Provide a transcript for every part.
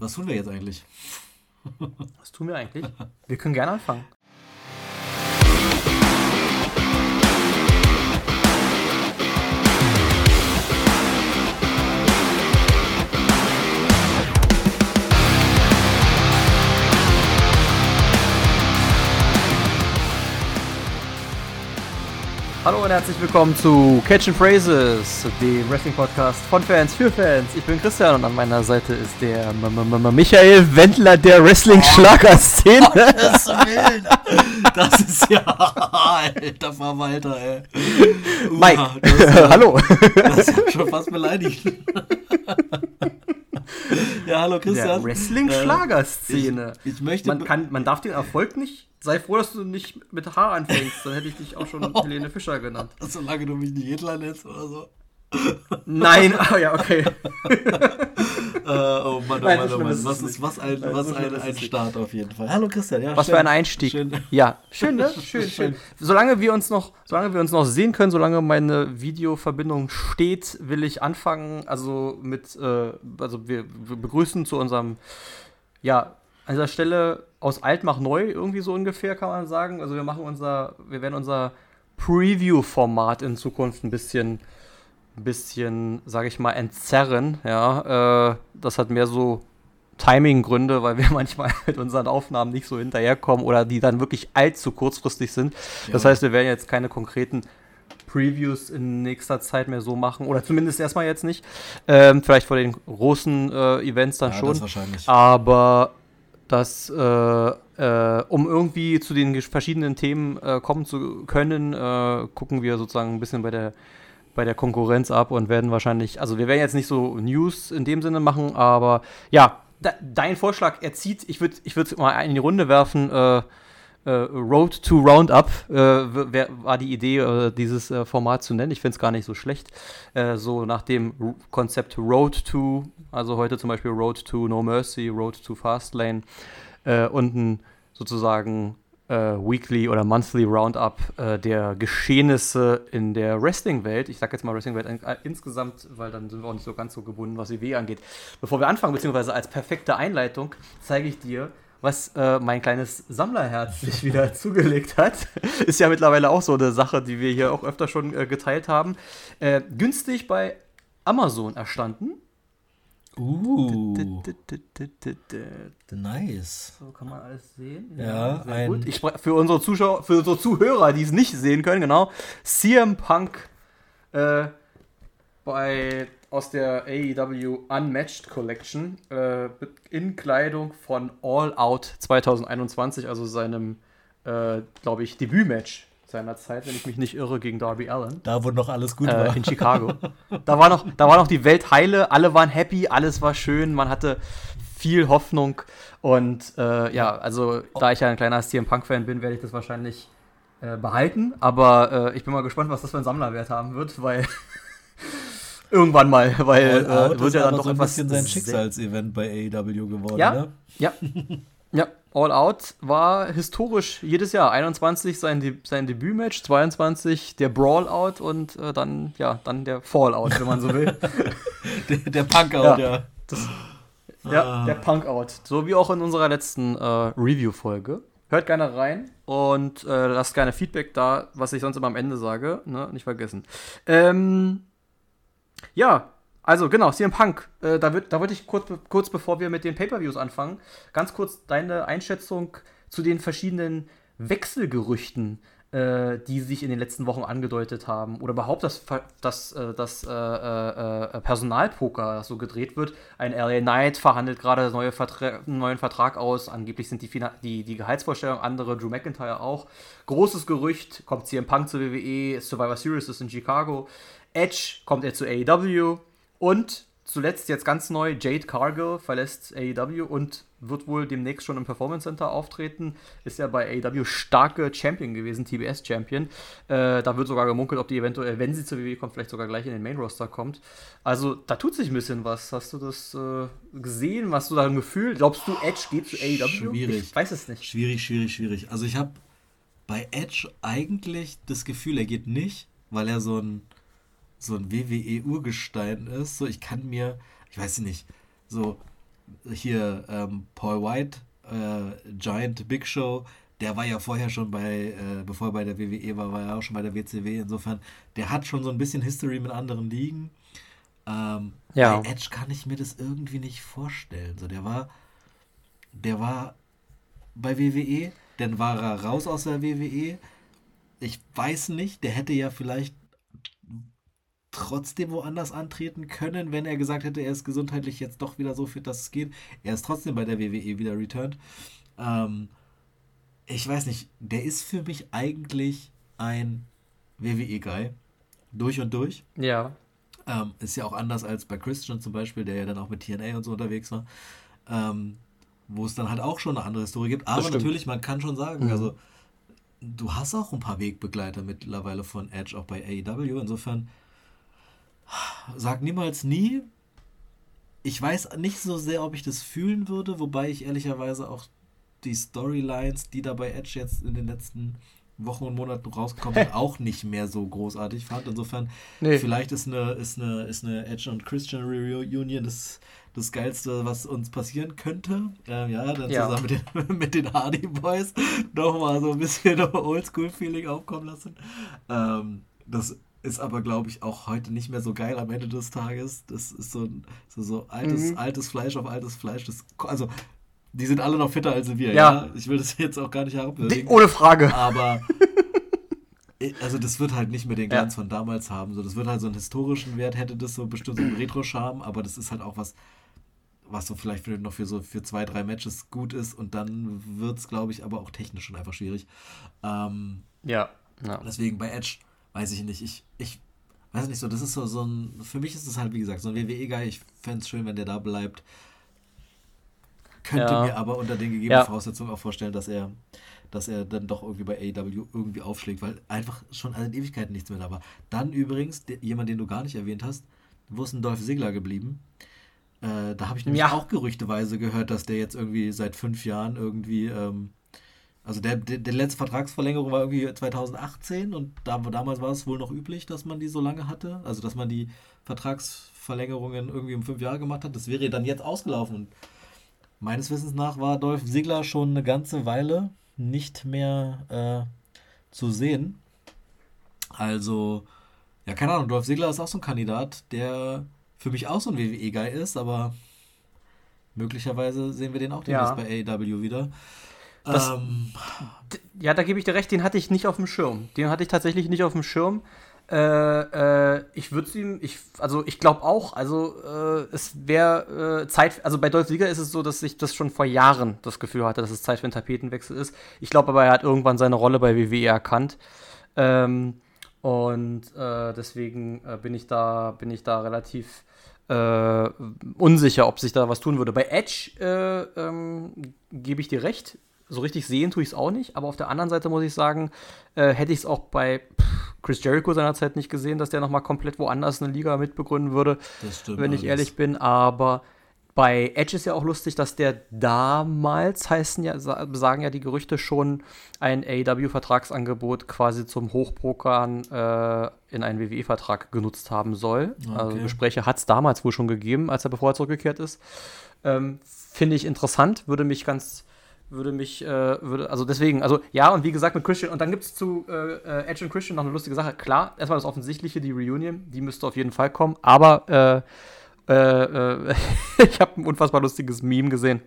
Was tun wir jetzt eigentlich? Was tun wir eigentlich? Wir können gerne anfangen. Hallo und herzlich willkommen zu Catch and Phrases, dem Wrestling-Podcast von Fans für Fans. Ich bin Christian und an meiner Seite ist der M -M -M Michael Wendler der Wrestling-Schlagerszene. Oh, das ist ja alter Verwalter, ey. Mike, das, hallo. Das ist schon fast beleidigt. ja, hallo Christian. Wrestling-Schlagerszene. Ich, ich möchte. Man, kann, man darf den Erfolg nicht sei froh, dass du nicht mit H anfängst, dann hätte ich dich auch schon Helene Fischer genannt. Solange du mich nicht Hitler nennst oder so. Nein, ah ja, okay. äh, oh Mann, oh Nein, Mann, oh Mann. Was, ist, was ein, Nein, was ein, ein. Start auf jeden Fall. Hallo Christian, ja. Was schön, für ein Einstieg. Schön. Ja, schön, ne? Schön, schön. Solange wir uns noch, solange wir uns noch sehen können, solange meine Videoverbindung steht, will ich anfangen. Also mit, äh, also wir, wir begrüßen zu unserem, ja, an dieser Stelle aus alt mach neu irgendwie so ungefähr kann man sagen. Also wir machen unser, wir werden unser Preview-Format in Zukunft ein bisschen, ein bisschen, sage ich mal, entzerren. Ja, äh, das hat mehr so Timing-Gründe, weil wir manchmal mit unseren Aufnahmen nicht so hinterherkommen oder die dann wirklich allzu kurzfristig sind. Das Ja. heißt, wir werden jetzt keine konkreten Previews in nächster Zeit mehr so machen oder zumindest erstmal jetzt nicht. Ähm, vielleicht vor den großen äh, Events dann Ja, schon. das wahrscheinlich. Aber das, äh, äh, um irgendwie zu den verschiedenen Themen äh, kommen zu können, äh, gucken wir sozusagen ein bisschen bei der, bei der Konkurrenz ab und werden wahrscheinlich, also wir werden jetzt nicht so News in dem Sinne machen, aber ja, de dein Vorschlag, er zieht, ich würde ich würd mal in die Runde werfen, äh, äh, Road to Roundup äh, war die Idee, äh, dieses äh, Format zu nennen. Ich finde es gar nicht so schlecht. Äh, so nach dem Konzept Road to, also heute zum Beispiel Road to No Mercy, Road to Fastlane äh, und ein sozusagen Weekly oder Monthly Roundup äh, der Geschehnisse in der Wrestling-Welt. Ich sage jetzt mal Wrestling-Welt in, äh, insgesamt, weil dann sind wir auch nicht so ganz so gebunden, was WW angeht. Bevor wir anfangen, beziehungsweise als perfekte Einleitung, zeige ich dir, was äh, mein kleines Sammlerherz sich wieder zugelegt hat. Ist ja mittlerweile auch so eine Sache, die wir hier auch öfter schon äh, geteilt haben. Äh, günstig bei Amazon erstanden. Uh, So nice. kann man alles sehen. Ja, sehr ein- gut. Ich für unsere Zuschauer, für unsere Zuhörer, die es nicht sehen können, genau. CM Punk äh, bei aus der AEW Unmatched Collection äh, in Kleidung von All Out 2021, also seinem, äh, glaube ich, Debütmatch seiner Zeit, wenn ich mich nicht irre, gegen Darby Allen Da, wo noch alles gut äh, war. in Chicago. Da war, noch, da war noch die Welt heile, alle waren happy, alles war schön, man hatte viel Hoffnung. Und äh, ja, also da ich ja ein kleiner CM Punk-Fan bin, werde ich das wahrscheinlich äh, behalten. Aber äh, ich bin mal gespannt, was das für einen Sammlerwert haben wird, weil irgendwann mal, weil äh, wird ja dann doch so ein etwas. bisschen sein Schicksalsevent bei AEW geworden, Ja. ne? Ja. Ja, All Out war historisch jedes Jahr. 21 sein, De sein Debütmatch, 22 der Brawl-Out und äh, dann, ja, dann der Fall-Out, wenn man so will. Der, der Punker, Ja. ja. ja, Ah. der Punk-Out. So wie auch in unserer letzten äh, Review-Folge. Hört gerne rein und äh, lasst gerne Feedback da, was ich sonst immer am Ende sage. Ne? Nicht vergessen. Ähm, ja, also genau, CM Punk. Äh, da wird, da wollte ich kurz, kurz bevor wir mit den Pay-Per-Views anfangen, ganz kurz deine Einschätzung zu den verschiedenen Wechselgerüchten, äh, die sich in den letzten Wochen angedeutet haben. Oder überhaupt das, Ver- das, äh, das äh, Personalpoker, das so gedreht wird. Ein LA Knight verhandelt gerade neue einen neuen Vertrag aus. Angeblich sind die, die, die Gehaltsvorstellungen andere, Drew McIntyre auch. Großes Gerücht, kommt CM Punk zur WWE, Survivor Series ist in Chicago. Edge kommt er zu AEW. Und zuletzt jetzt ganz neu, Jade Cargill verlässt AEW und wird wohl demnächst schon im Performance Center auftreten. Ist ja bei AEW starke Champion gewesen, TBS Champion. Äh, da wird sogar gemunkelt, ob die eventuell, wenn sie zur WWE kommt, vielleicht sogar gleich in den Main Roster kommt. Also da tut sich ein bisschen was. Hast du das äh, gesehen? Hast du da ein Gefühl? Glaubst du, Edge geht zu AEW? Schwierig. Ich weiß es nicht. Schwierig, schwierig, schwierig. Also ich habe bei Edge eigentlich das Gefühl, er geht nicht, weil er so ein, so ein WWE-Urgestein ist. So, ich kann mir, ich weiß nicht, so, hier ähm, Paul White, äh, Giant Big Show, der war ja vorher schon bei, äh, bevor er bei der WWE war, war er auch schon bei der WCW. Insofern, der hat schon so ein bisschen History mit anderen Ligen. Ähm, ja. Bei Edge kann ich mir das irgendwie nicht vorstellen. So, der war, der war bei WWE, dann war er raus aus der WWE. Ich weiß nicht, der hätte ja vielleicht trotzdem woanders antreten können, wenn er gesagt hätte, er ist gesundheitlich jetzt doch wieder so fit, dass es geht. Er ist trotzdem bei der WWE wieder returned. Ähm, ich weiß nicht, der ist für mich eigentlich ein WWE-Guy. Durch und durch. Ja. Ähm, ist ja auch anders als bei Christian zum Beispiel, der ja dann auch mit TNA und so unterwegs war. Ähm, wo es dann halt auch schon eine andere Historie gibt. Aber natürlich, man kann schon sagen, mhm. also du hast auch ein paar Wegbegleiter mittlerweile von Edge, auch bei AEW. Insofern sag niemals nie. Ich weiß nicht so sehr, ob ich das fühlen würde, wobei ich ehrlicherweise auch die Storylines, die da bei Edge jetzt in den letzten Wochen und Monaten rausgekommen sind, auch nicht mehr so großartig fand. Insofern, nee. vielleicht ist eine, ist, eine, ist eine Edge und Christian Reunion das, das Geilste, was uns passieren könnte. Ähm, ja, dann ja. zusammen mit den, mit den Hardy Boys nochmal so ein bisschen Oldschool-Feeling aufkommen lassen. Ähm, das ist aber, glaube ich, auch heute nicht mehr so geil am Ende des Tages. Das ist so, so, so altes, mhm. altes Fleisch auf altes Fleisch. Das, also die sind alle noch fitter als wir, ja. ja? Ich will das jetzt auch gar nicht herabwürdigen. Ohne Frage. Aber also das wird halt nicht mehr den Glanz ja. von damals haben. So, das wird halt so einen historischen Wert, hätte das so bestimmt so einen Retro-Charme, aber das ist halt auch was, was so vielleicht noch für so für zwei, drei Matches gut ist und dann wird es, glaube ich, aber auch technisch schon einfach schwierig. Ähm, ja. ja. Deswegen bei Edge weiß ich nicht. Ich, ich weiß nicht so, das ist so, so ein, für mich ist es halt, wie gesagt, so ein WWE-Guy. Ich fände es schön, wenn der da bleibt könnte ja. mir aber unter den gegebenen ja. Voraussetzungen auch vorstellen, dass er, dass er dann doch irgendwie bei AEW irgendwie aufschlägt, weil einfach schon in Ewigkeiten nichts mehr da war. Dann übrigens, der, jemand, den du gar nicht erwähnt hast, wo ist ein Dolph Ziggler geblieben? Äh, da habe ich nämlich ja. auch gerüchteweise gehört, dass der jetzt irgendwie seit fünf Jahren irgendwie, ähm, also der, der, der, letzte Vertragsverlängerung war irgendwie 2018 und da, damals war es wohl noch üblich, dass man die so lange hatte, also dass man die Vertragsverlängerungen irgendwie um fünf Jahre gemacht hat. Das wäre dann jetzt ausgelaufen und Meines Wissens nach war Dolph Ziggler schon eine ganze Weile nicht mehr äh, zu sehen. Also, ja, keine Ahnung, Dolph Ziggler ist auch so ein Kandidat, der für mich auch so ein WWE-Guy ist, aber möglicherweise sehen wir den auch demnächst ja. bei AEW wieder. Das, ähm, ja, da gebe ich dir recht, den hatte ich nicht auf dem Schirm. Den hatte ich tatsächlich nicht auf dem Schirm. Äh, äh, ich würde ihm, ich, also ich glaube auch, also äh, es wäre äh, Zeit, also bei Dolph Ziggler ist es so, dass ich das schon vor Jahren das Gefühl hatte, dass es Zeit für einen Tapetenwechsel ist. Ich glaube aber, er hat irgendwann seine Rolle bei WWE erkannt. Ähm, und äh, deswegen äh, bin ich da, bin ich da relativ unsicher, ob sich da was tun würde. Bei Edge ähm, gebe ich dir recht so richtig sehen tue ich es auch nicht, aber auf der anderen Seite muss ich sagen, äh, hätte ich es auch bei Chris Jericho seinerzeit nicht gesehen, dass der nochmal komplett woanders eine Liga mitbegründen würde, wenn ich alles. ehrlich bin. Aber bei Edge ist ja auch lustig, dass der damals, heißen ja, sagen ja die Gerüchte schon, ein AEW-Vertragsangebot quasi zum Hochbrokern äh, in einen WWE-Vertrag genutzt haben soll. Also okay. Also Gespräche hat es damals wohl schon gegeben, als er bevor er zurückgekehrt ist. Ähm, Finde ich interessant, würde mich ganz würde mich, äh, würde, also deswegen, also ja, und wie gesagt mit Christian, und dann gibt es zu äh, äh, Edge und Christian noch eine lustige Sache. Klar, erstmal das Offensichtliche, die Reunion, die müsste auf jeden Fall kommen, aber äh, äh, äh ich habe ein unfassbar lustiges Meme gesehen.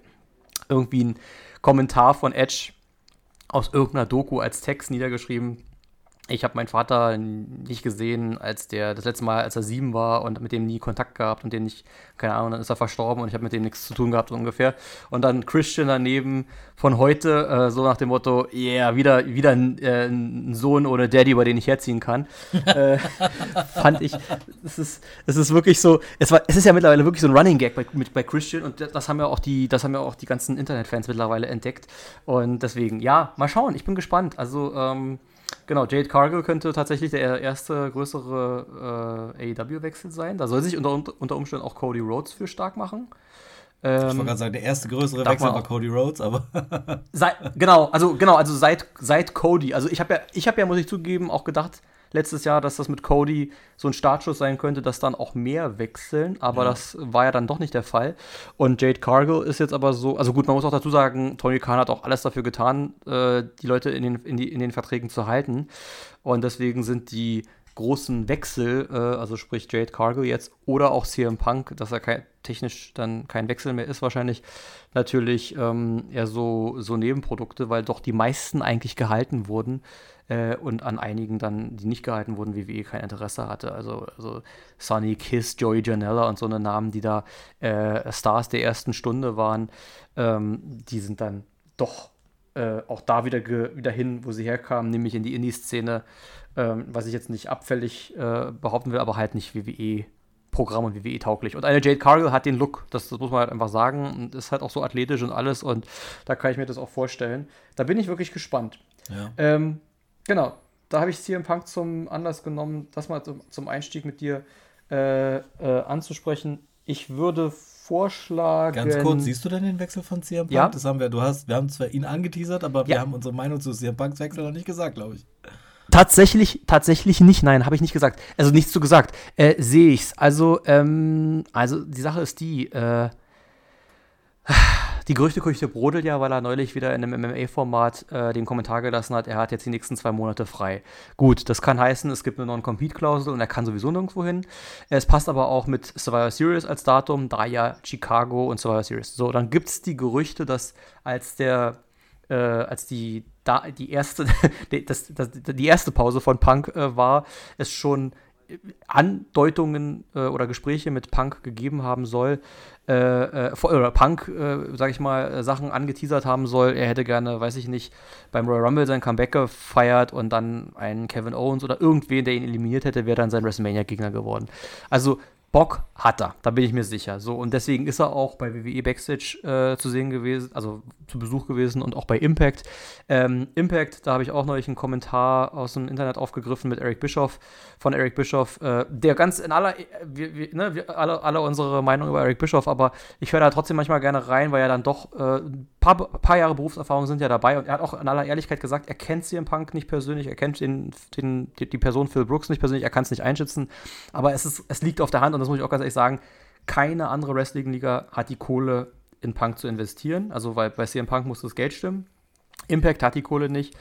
Irgendwie ein Kommentar von Edge aus irgendeiner Doku als Text niedergeschrieben ich habe meinen Vater nicht gesehen, als der das letzte Mal, als er sieben war und mit dem nie Kontakt gehabt und den nicht, keine Ahnung, dann ist er verstorben und ich habe mit dem nichts zu tun gehabt so ungefähr. Und dann Christian daneben von heute, äh, so nach dem Motto, yeah, wieder, wieder ein, äh, ein, Sohn ohne Daddy, über den ich herziehen kann. äh, fand ich, es ist, es ist wirklich so, es, war, es ist ja mittlerweile wirklich so ein Running Gag bei, mit, bei Christian und das haben ja auch die, das haben ja auch die ganzen Internetfans mittlerweile entdeckt. Und deswegen, ja, mal schauen, ich bin gespannt. Also, ähm, Genau, Jade Cargill könnte tatsächlich der erste größere äh, AEW-Wechsel sein. Da soll sich unter, unter Umständen auch Cody Rhodes für stark machen. Ähm, ich wollte ähm, gerade sagen, der erste größere Wechsel war Cody Rhodes, aber. seit, genau, also genau, also seit, seit Cody. Also ich habe ja, ich habe ja, muss ich zugeben, auch gedacht, letztes Jahr, dass das mit Cody so ein Startschuss sein könnte, dass dann auch mehr wechseln, aber ja. das war ja dann doch nicht der Fall. Und Jade Cargill ist jetzt aber so, also gut, man muss auch dazu sagen, Tony Khan hat auch alles dafür getan, äh, die Leute in den, in, die, in den Verträgen zu halten. Und deswegen sind die großen Wechsel, äh, also sprich Jade Cargill jetzt oder auch CM Punk, dass er kein, technisch dann kein Wechsel mehr ist, wahrscheinlich natürlich ähm, eher so, so Nebenprodukte, weil doch die meisten eigentlich gehalten wurden äh, und an einigen dann, die nicht gehalten wurden, WWE kein Interesse hatte. Also, also Sonny Kiss, Joey Janella und so eine Namen, die da äh, Stars der ersten Stunde waren, ähm, die sind dann doch äh, auch da wieder, wieder hin, wo sie herkamen, nämlich in die Indie-Szene ähm, was ich jetzt nicht abfällig äh, behaupten will, aber halt nicht WWE-Programm und WWE-tauglich. Und eine Jade Cargill hat den Look, das, das, muss man halt einfach sagen, und ist halt auch so athletisch und alles und da kann ich mir das auch vorstellen. Da bin ich wirklich gespannt. Ja. Ähm, genau, da habe ich CM Punk zum Anlass genommen, das mal zum, Einstieg mit dir äh, äh, anzusprechen. Ich würde vorschlagen. Ganz kurz, siehst du denn den Wechsel von CM Punk? Ja. Das haben wir, du hast, wir haben zwar ihn angeteasert, aber ja. wir haben unsere Meinung zu CM Punks Wechsel noch nicht gesagt, glaube ich. Tatsächlich, tatsächlich nicht, nein, habe ich nicht gesagt. Also nichts zu gesagt. Äh, Sehe ich's. Also, ähm, also die Sache ist die, äh, die Gerüchteküche brodelt ja, weil er neulich wieder in einem MMA-Format äh, den Kommentar gelassen hat, er hat jetzt die nächsten zwei Monate frei. Gut, das kann heißen, es gibt eine Non-Compete-Klausel und er kann sowieso nirgendwo hin. Es passt aber auch mit Survivor Series als Datum, da ja Chicago und Survivor Series. So, dann gibt es die Gerüchte, dass als der äh, als die, da, die, erste, das, das, die erste Pause von Punk äh, war, es schon Andeutungen äh, oder Gespräche mit Punk gegeben haben soll, äh, äh, oder Punk, äh, sag ich mal, Sachen angeteasert haben soll. Er hätte gerne, weiß ich nicht, beim Royal Rumble sein Comeback gefeiert und dann einen Kevin Owens oder irgendwen, der ihn eliminiert hätte, wäre dann sein WrestleMania-Gegner geworden. Also Bock hat er, da bin ich mir sicher. So, und deswegen ist er auch bei WWE Backstage äh, zu sehen gewesen, also zu Besuch gewesen und auch bei Impact. Ähm, Impact, da habe ich auch neulich einen Kommentar aus dem Internet aufgegriffen mit Eric Bischoff, von Eric Bischoff, äh, der ganz in aller, wir, wir, ne, wir, alle, alle unsere Meinung über Eric Bischoff, aber ich höre da trotzdem manchmal gerne rein, weil er dann doch äh, paar, paar Jahre Berufserfahrung sind ja dabei und er hat auch in aller Ehrlichkeit gesagt, er kennt CM Punk nicht persönlich, er kennt den, den, die, Person Phil Brooks nicht persönlich, er kann es nicht einschätzen, aber es, ist, es liegt auf der Hand und das muss ich auch ganz ehrlich sagen, keine andere Wrestling-Liga hat die Kohle, in Punk zu investieren. Also, weil bei CM Punk muss das Geld stimmen. Impact hat die Kohle nicht.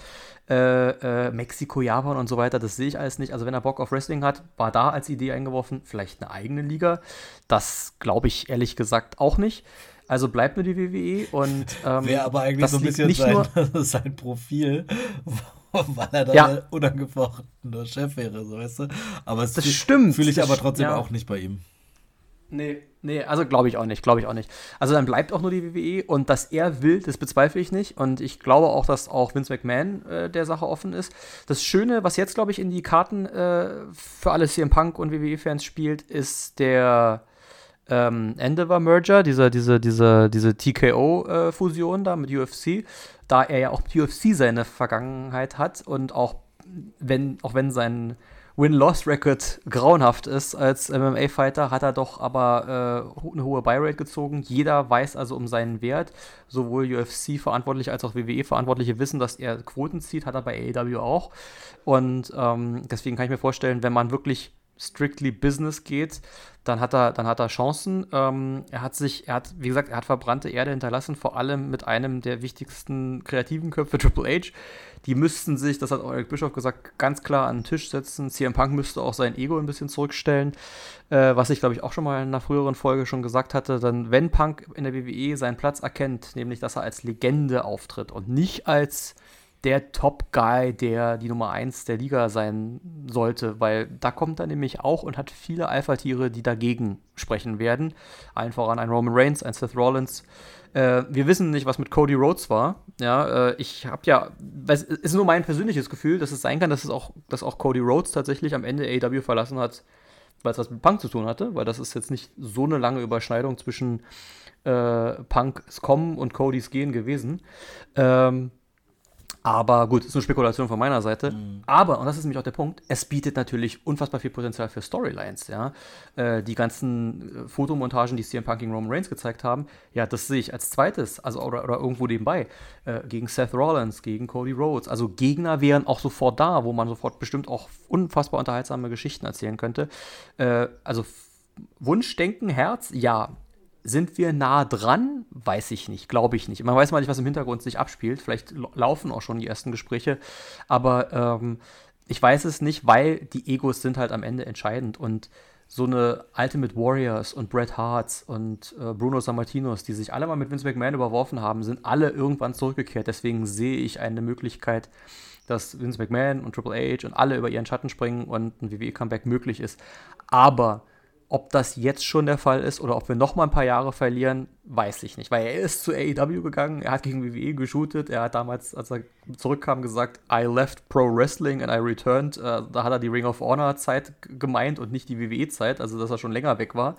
Äh, äh, Mexiko, Japan und so weiter, das sehe ich alles nicht. Also, wenn er Bock auf Wrestling hat, war da als Idee eingeworfen, vielleicht eine eigene Liga. Das glaube ich ehrlich gesagt auch nicht. Also bleibt nur die WWE und. Ähm, Wäre aber eigentlich so ein bisschen sein, sein Profil, weil er dann ja. unangefochtener Chef wäre, so weißt du. Aber das stimmt. Fühle ich aber trotzdem ja. auch nicht bei ihm. Nee, nee, also glaube ich auch nicht, glaube ich auch nicht. Also dann bleibt auch nur die WWE und dass er will, das bezweifle ich nicht. Und ich glaube auch, dass auch Vince McMahon äh, der Sache offen ist. Das Schöne, was jetzt, glaube ich, in die Karten äh, für alle CM Punk und WWE-Fans spielt, ist der ähm, Endeavor-Merger, diese, diese, diese, diese TKO-Fusion äh, da mit UFC, da er ja auch UFC seine Vergangenheit hat und auch wenn, auch wenn sein Win-Loss-Record grauenhaft ist als MMA-Fighter, hat er doch aber äh, eine hohe Buy-Rate gezogen. Jeder weiß also um seinen Wert. Sowohl UFC-Verantwortliche als auch WWE-Verantwortliche wissen, dass er Quoten zieht, hat er bei AEW auch. Und ähm, deswegen kann ich mir vorstellen, wenn man wirklich strictly Business geht, dann hat er, dann hat er Chancen. Ähm, er hat sich, er hat, wie gesagt, er hat verbrannte Erde hinterlassen, vor allem mit einem der wichtigsten kreativen Köpfe, Triple H. Die müssten sich, das hat auch Eric Bischoff gesagt, ganz klar an den Tisch setzen. CM Punk müsste auch sein Ego ein bisschen zurückstellen, äh, was ich, glaube ich, auch schon mal in einer früheren Folge schon gesagt hatte. Dann, wenn Punk in der WWE seinen Platz erkennt, nämlich, dass er als Legende auftritt und nicht als der Top-Guy, der die Nummer 1 der Liga sein sollte, weil da kommt er nämlich auch und hat viele Alpha-Tiere, die dagegen sprechen werden. Allen voran ein Roman Reigns, ein Seth Rollins. Äh, wir wissen nicht, was mit Cody Rhodes war. Ja, äh, ich habe ja, es ist nur mein persönliches Gefühl, dass es sein kann, dass es auch, dass auch Cody Rhodes tatsächlich am Ende AEW verlassen hat, weil es was mit Punk zu tun hatte, weil das ist jetzt nicht so eine lange Überschneidung zwischen äh, Punks Kommen und Codys Gehen gewesen. Ähm, Aber gut, ist eine Spekulation von meiner Seite. Mhm. Aber, und das ist nämlich auch der Punkt, es bietet natürlich unfassbar viel Potenzial für Storylines, ja. Äh, die ganzen äh, Fotomontagen, die CM Punk gegen Roman Reigns gezeigt haben, ja, das sehe ich als zweites, also oder, oder irgendwo nebenbei, äh, gegen Seth Rollins, gegen Cody Rhodes. Also Gegner wären auch sofort da, wo man sofort bestimmt auch unfassbar unterhaltsame Geschichten erzählen könnte. Äh, also Wunschdenken, Herz, ja. Sind wir nah dran? Weiß ich nicht, glaube ich nicht. Man weiß mal nicht, was im Hintergrund sich abspielt. Vielleicht laufen auch schon die ersten Gespräche. Aber ähm, ich weiß es nicht, weil die Egos sind halt am Ende entscheidend. Und so eine Ultimate Warriors und Bret Harts und äh, Bruno Sammartinos, die sich alle mal mit Vince McMahon überworfen haben, sind alle irgendwann zurückgekehrt. Deswegen sehe ich eine Möglichkeit, dass Vince McMahon und Triple H und alle über ihren Schatten springen und ein WWE-Comeback möglich ist. Aber ob das jetzt schon der Fall ist oder ob wir noch mal ein paar Jahre verlieren, weiß ich nicht. Weil er ist zu AEW gegangen, er hat gegen WWE geshootet, er hat damals, als er zurückkam, gesagt, I left Pro Wrestling and I returned. Äh, da hat er die Ring of Honor Zeit gemeint und nicht die WWE Zeit, also dass er schon länger weg war. Mhm.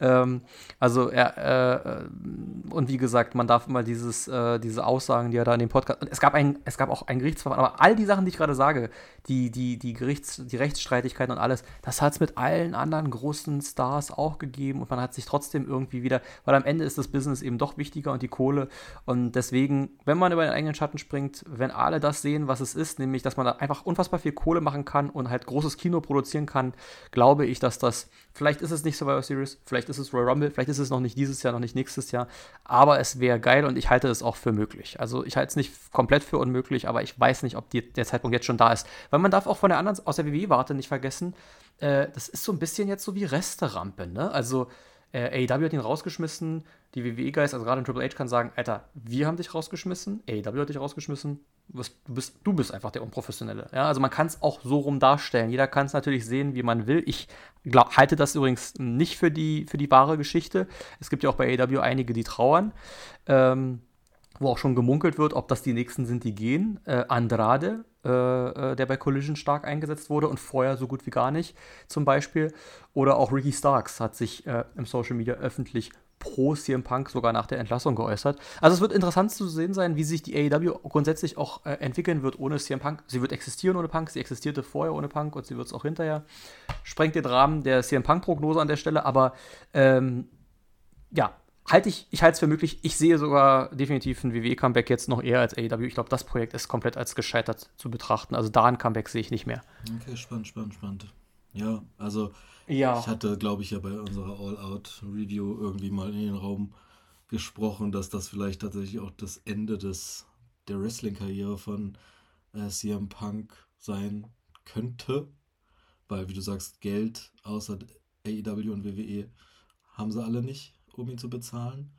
Ähm, also er, äh, und wie gesagt, man darf immer dieses, äh, diese Aussagen, die er da in dem Podcast, und es gab, ein, es gab auch ein Gerichtsverfahren, aber all die Sachen, die ich gerade sage, die, die, die, Gerichts-, die Rechtsstreitigkeiten und alles, das hat es mit allen anderen großen Stars auch gegeben und man hat sich trotzdem irgendwie wieder, weil am Ende ist das Business eben doch wichtiger und die Kohle und deswegen, wenn man über den eigenen Schatten springt, wenn alle das sehen, was es ist, nämlich, dass man da einfach unfassbar viel Kohle machen kann und halt großes Kino produzieren kann, glaube ich, dass das, vielleicht ist es nicht Survivor Series, vielleicht ist es Royal Rumble, vielleicht ist es noch nicht dieses Jahr, noch nicht nächstes Jahr, aber es wäre geil und ich halte es auch für möglich. Also ich halte es nicht komplett für unmöglich, aber ich weiß nicht, ob die, der Zeitpunkt jetzt schon da ist. Weil man darf auch von der anderen, aus der WWE-Warte nicht vergessen, äh, das ist so ein bisschen jetzt so wie Resterampe, ne? Also äh, AEW hat ihn rausgeschmissen, die WWE-Guys, also gerade in Triple H kann sagen, Alter, wir haben dich rausgeschmissen, AEW hat dich rausgeschmissen, du bist, du bist einfach der Unprofessionelle. Ja, also man kann es auch so rum darstellen. Jeder kann es natürlich sehen, wie man will. Ich glaub, halte das übrigens nicht für die, für die wahre Geschichte. Es gibt ja auch bei AEW einige, die trauern. Ähm, wo auch schon gemunkelt wird, ob das die nächsten sind, die gehen. Äh, Andrade äh, äh, der bei Collision stark eingesetzt wurde und vorher so gut wie gar nicht zum Beispiel. Oder auch Ricky Starks hat sich äh, im Social Media öffentlich pro CM Punk sogar nach der Entlassung geäußert. Also es wird interessant zu sehen sein, wie sich die AEW grundsätzlich auch äh, entwickeln wird ohne CM Punk. Sie wird existieren ohne Punk, sie existierte vorher ohne Punk und sie wird es auch hinterher. Sprengt den Rahmen der CM Punk-Prognose an der Stelle, aber ähm, ja, halte ich, ich halte es für möglich. Ich sehe sogar definitiv ein WWE-Comeback jetzt noch eher als AEW. Ich glaube, das Projekt ist komplett als gescheitert zu betrachten. Also da ein Comeback sehe ich nicht mehr. Okay, spannend, spannend, spannend. Ja, also ja. ich hatte, glaube ich, ja bei unserer All-Out-Review irgendwie mal in den Raum gesprochen, dass das vielleicht tatsächlich auch das Ende des, der Wrestling-Karriere von äh, CM Punk sein könnte. Weil, wie du sagst, Geld außer AEW und WWE haben sie alle nicht um ihn zu bezahlen.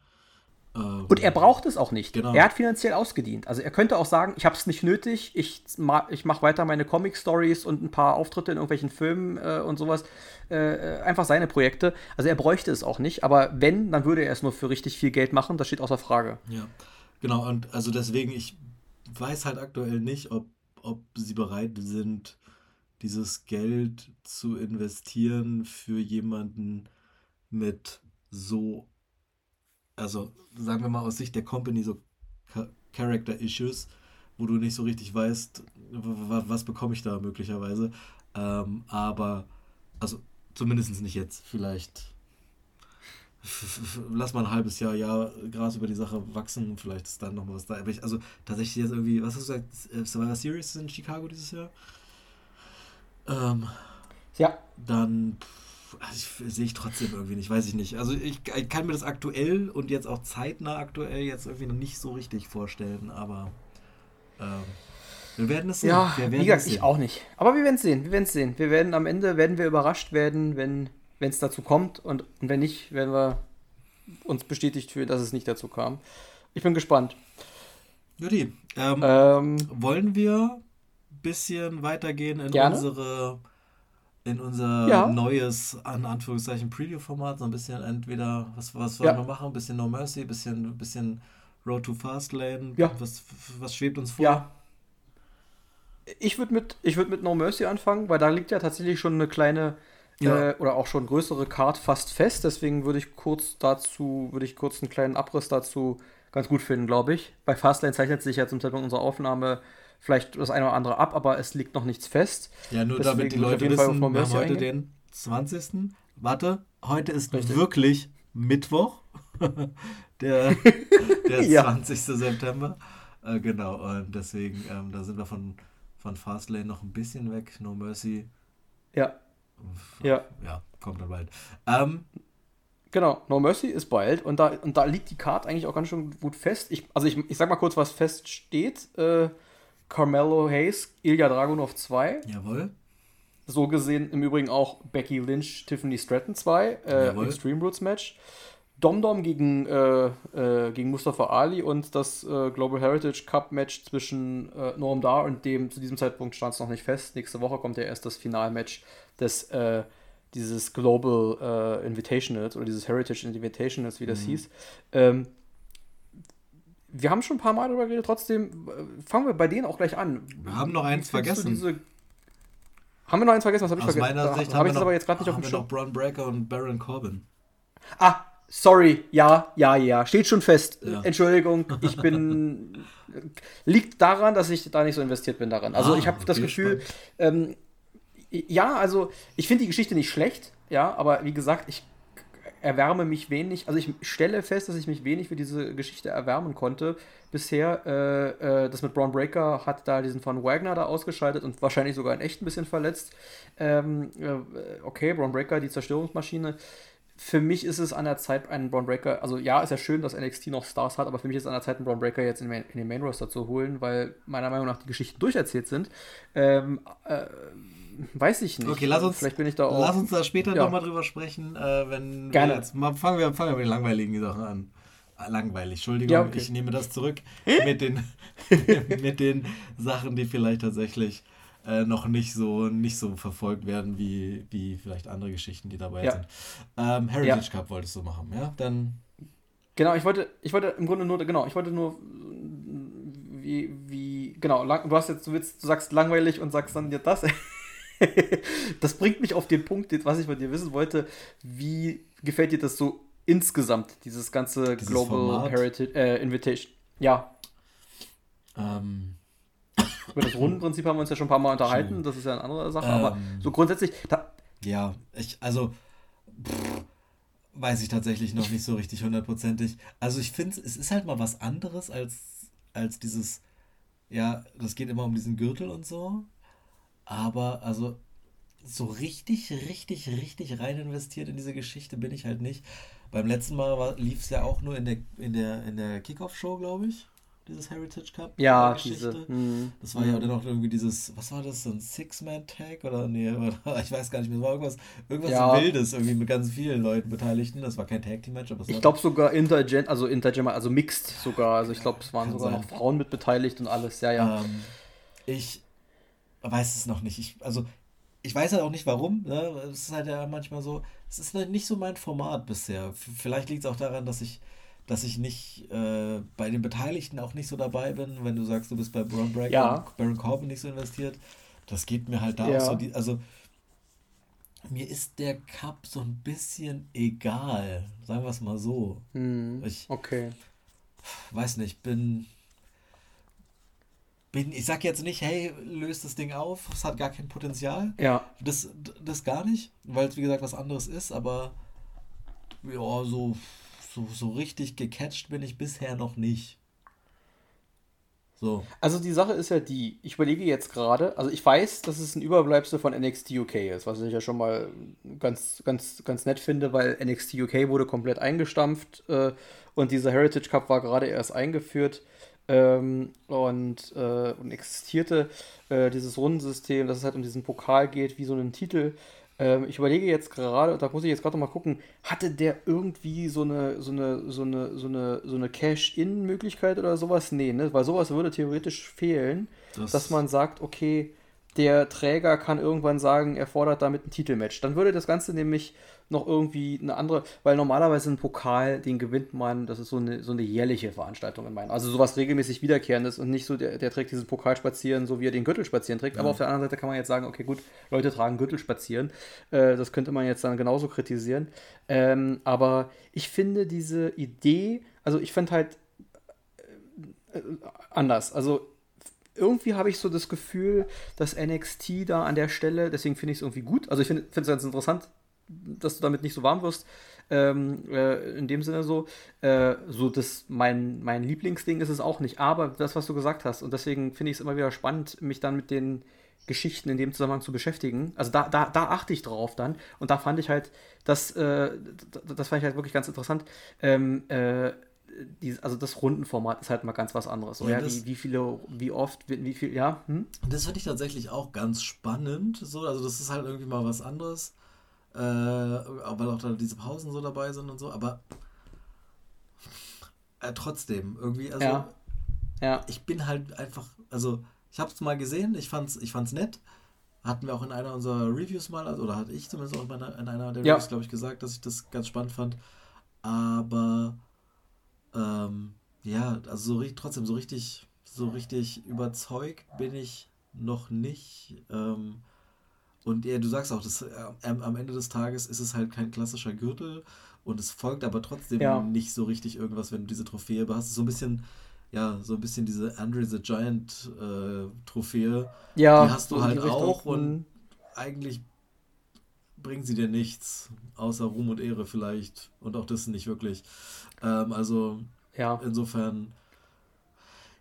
Ähm, und er braucht es auch nicht. Genau. Er hat finanziell ausgedient. Also er könnte auch sagen, ich habe es nicht nötig, ich, ich mache weiter meine Comic-Stories und ein paar Auftritte in irgendwelchen Filmen äh, und sowas. Äh, einfach seine Projekte. Also er bräuchte es auch nicht, aber wenn, dann würde er es nur für richtig viel Geld machen, das steht außer Frage. Ja, genau. Und also deswegen, ich weiß halt aktuell nicht, ob, ob sie bereit sind, dieses Geld zu investieren für jemanden mit so, also sagen wir mal aus Sicht der Company, so Character Issues, wo du nicht so richtig weißt, was bekomme ich da möglicherweise. Ähm, aber, also zumindest nicht jetzt, vielleicht. Lass mal ein halbes Jahr, ja, Gras über die Sache wachsen, vielleicht ist dann noch mal was da. Aber ich, also tatsächlich jetzt irgendwie, was hast du gesagt, äh, Survivor Series in Chicago dieses Jahr? Ähm, ja. Dann. Pff, also sehe ich trotzdem irgendwie nicht, weiß ich nicht. Also ich, ich, kann mir das aktuell und jetzt auch zeitnah aktuell jetzt irgendwie noch nicht so richtig vorstellen, aber ähm, wir werden es sehen. Ja, wie gesagt, ich auch nicht. Aber wir werden es sehen, wir werden es sehen. Wir werden am Ende, werden wir überrascht werden, wenn es dazu kommt und, und wenn nicht, werden wir uns bestätigt fühlen, dass es nicht dazu kam. Ich bin gespannt. Judy, ähm, ähm, wollen wir ein bisschen weitergehen in gerne? unsere in unser ja. neues, an Anführungszeichen, Preview-Format, so ein bisschen entweder, was, was wollen ja. wir machen? Ein bisschen No Mercy, ein bisschen, bisschen Road to Fastlane. Ja. Was, was schwebt uns vor? Ja. Ich würde mit, würd mit No Mercy anfangen, weil da liegt ja tatsächlich schon eine kleine ja. äh, oder auch schon größere Card fast fest. Deswegen würde ich kurz dazu, würde ich kurz einen kleinen Abriss dazu ganz gut finden, glaube ich. Bei Fastlane zeichnet sich ja zum Zeitpunkt unserer Aufnahme vielleicht das eine oder andere ab, aber es liegt noch nichts fest. Ja, nur Deswegen damit die Leute wissen, wir haben heute eingehen. den 20. Warte, heute ist Richtig. wirklich Mittwoch, der, der Ja. 20. September. Äh, genau, und deswegen, ähm, da sind wir von, von Fastlane noch ein bisschen weg. No Mercy, Ja, ja. ja, kommt dann bald. Ähm, Genau, No Mercy ist bald und da, und da liegt die Card eigentlich auch ganz schön gut fest. Ich, also ich, ich sag mal kurz, was feststeht. Äh, Carmelo Hayes, Ilya Dragunov 2. jawohl. So gesehen im Übrigen auch Becky Lynch, Tiffany Stratton 2. Äh. Extreme Rules Match. Domdom gegen, äh, äh, gegen Mustafa Ali und das äh, Global Heritage Cup Match zwischen äh, Norm Dar und dem, zu diesem Zeitpunkt stand es noch nicht fest. Nächste Woche kommt ja erst das Finalmatch des äh, dieses Global äh, Invitationals oder dieses Heritage Invitationals, wie das hieß. Ähm, wir haben schon ein paar Mal darüber geredet, trotzdem äh, fangen wir bei denen auch gleich an. Wir haben noch eins vergessen. diese- haben wir noch eins vergessen? Was habe ich Aus vergessen? meiner Da Sicht habe haben ich wir das noch, aber jetzt gerade nicht auf haben dem wir noch Schirm. Braun Breaker und Baron Corbin. Ah, sorry. Ja, ja, ja. Steht schon fest. Ja. Entschuldigung, ich bin. Liegt daran, dass ich da nicht so investiert bin daran. Also Ah, ich habe das Gefühl, ähm, ja, also ich finde die Geschichte nicht schlecht, ja, aber wie gesagt, ich erwärme mich wenig, also ich stelle fest, dass ich mich wenig für diese Geschichte erwärmen konnte. Bisher, äh, äh, das mit Braun Breaker hat da diesen von Wagner da ausgeschaltet und wahrscheinlich sogar in echt ein bisschen verletzt. Ähm, äh, okay, Braun Breaker, die Zerstörungsmaschine. Für mich ist es an der Zeit, einen Braun Breaker, also ja, ist ja schön, dass NXT noch Stars hat, aber für mich ist es an der Zeit, einen Braun Breaker jetzt in, den- in den Main Roster zu holen, weil meiner Meinung nach die Geschichten durcherzählt sind. Ähm, äh, weiß ich nicht. Okay, lass uns, Vielleicht bin ich da auch. lass uns da später Ja. nochmal drüber sprechen, äh, wenn Gerne. wir jetzt mal fangen wir, fangen wir mit den langweiligen Sachen an. Ah, Langweilig, Entschuldigung, Ja, okay. ich nehme das zurück mit den, mit den Sachen, die vielleicht tatsächlich äh, noch nicht so, nicht so verfolgt werden, wie, wie vielleicht andere Geschichten, die dabei Ja. sind. Ähm, Heritage Cup wolltest du machen, ja? Dann Genau, ich wollte, ich wollte im Grunde nur, genau, ich wollte nur, wie, wie, genau, lang, du hast jetzt, du willst, du sagst langweilig und sagst dann dir das. das bringt mich auf den Punkt, was ich von dir wissen wollte. Wie gefällt dir das so insgesamt, dieses ganze Dieses Global? Heritage äh, Invitation? Ja, ähm, über das Rundenprinzip haben wir uns ja schon ein paar Mal unterhalten, Schön. das ist ja eine andere Sache, aber Ähm. so grundsätzlich, Ja, ich, also, pff, weiß ich tatsächlich noch nicht so richtig hundertprozentig. Also ich finde, es ist halt mal was anderes als, als dieses, ja, das geht immer um diesen Gürtel und so. Aber, also, so richtig, richtig, richtig rein investiert in diese Geschichte bin ich halt nicht. Beim letzten Mal lief es ja auch nur in der, in der, in der Kickoff-Show, glaube ich, dieses Heritage Cup. ja, diese, Geschichte. hm, Das war ja dann auch irgendwie dieses, was war das, so ein Six-Man-Tag oder nee, oder, ich weiß gar nicht mehr, es war irgendwas, irgendwas Ja. Wildes, irgendwie mit ganz vielen Leuten Beteiligten. Das war kein Tag-Team-Match, aber es Ich glaube sogar Intergen, also Intergender, also Mixed sogar. Also ich glaube, es waren sogar sein. noch Frauen mit beteiligt und alles. Ja, ja. Ähm, ich weiß es noch nicht. Ich, also, ich weiß halt auch nicht warum. Ne? Es ist halt ja manchmal so, es ist halt nicht so mein Format bisher. Vielleicht liegt es auch daran, dass ich, dass ich nicht äh, bei den Beteiligten auch nicht so dabei bin. Wenn du sagst, du bist bei Braun Breaker Ja. und Baron Corbin nicht so investiert, das geht mir halt da Ja. auch so. Die, also, mir ist der Cup so ein bisschen egal. Sagen wir es mal so. Hm, Ich okay. weiß nicht, bin, bin, ich sag jetzt nicht, hey, löst das Ding auf, es hat gar kein Potenzial. Ja, Das, das gar nicht, weil es wie gesagt was anderes ist, aber ja, so, so, so richtig gecatcht bin ich bisher noch nicht. So. also die Sache ist ja die, ich überlege jetzt gerade, also ich weiß, dass es ein Überbleibsel von NXT UK ist, was ich ja schon mal ganz, ganz, ganz nett finde, weil NXT UK wurde komplett eingestampft äh, und dieser Heritage Cup war gerade erst eingeführt ähm, und, äh, und existierte äh, dieses Rundensystem, dass es halt um diesen Pokal geht, wie so einen Titel. Ähm, ich überlege jetzt gerade, da muss ich jetzt gerade mal gucken, hatte der irgendwie so eine, so eine, so eine, so eine, so eine Cash-In-Möglichkeit oder sowas? Nee, ne? Weil sowas würde theoretisch fehlen, Das- dass man sagt, okay, der Träger kann irgendwann sagen, er fordert damit ein Titelmatch. Dann würde das Ganze nämlich noch irgendwie eine andere, weil normalerweise ein Pokal, den gewinnt man, das ist so eine, so eine jährliche Veranstaltung in meinen. Also sowas regelmäßig wiederkehrendes und nicht so, der, der trägt diesen Pokal spazieren, so wie er den Gürtel spazieren trägt. Aber auf der anderen Seite kann man jetzt sagen, okay, gut, Leute tragen Gürtel spazieren. Äh, das könnte man jetzt dann genauso kritisieren. Ähm, aber ich finde diese Idee, also ich fand halt äh, anders. Also irgendwie habe ich so das Gefühl, dass NXT da an der Stelle, deswegen finde ich es irgendwie gut. Also ich finde es ganz interessant, dass du damit nicht so warm wirst. Ähm, äh, in dem Sinne so. Äh, so das, mein, mein Lieblingsding ist es auch nicht. Aber das, was du gesagt hast, und deswegen finde ich es immer wieder spannend, mich dann mit den Geschichten in dem Zusammenhang zu beschäftigen. Also da, da, da achte ich drauf dann. Und da fand ich halt, das, äh, das fand ich halt wirklich ganz interessant. Ähm, äh, die, also das Rundenformat ist halt mal ganz was anderes. So, ja, ja wie, wie, viele, wie oft, wie, wie viel, ja. Hm? Das finde ich tatsächlich auch ganz spannend. So, also das ist halt irgendwie mal was anderes. Äh, weil auch da diese Pausen so dabei sind und so, aber äh, trotzdem, irgendwie, also ja. ja. ich bin halt einfach, also ich habe es mal gesehen, ich fand's, ich fand's nett. Hatten wir auch in einer unserer Reviews mal, also, oder hatte ich zumindest auch in, einer, in einer der ja. Reviews, glaube ich, gesagt, dass ich das ganz spannend fand. Aber ähm, ja, also so trotzdem so richtig, so richtig überzeugt bin ich noch nicht. Ähm, und ja, du sagst auch, das, äh, am Ende des Tages ist es halt kein klassischer Gürtel und es folgt aber trotzdem ja. nicht so richtig irgendwas, wenn du diese Trophäe hast. So ein bisschen, ja, so ein bisschen diese Andre the Giant äh, Trophäe. Ja, die hast du halt auch und eigentlich bringt sie dir nichts, außer Ruhm und Ehre vielleicht. Und auch das nicht wirklich. Ähm, also, ja. insofern,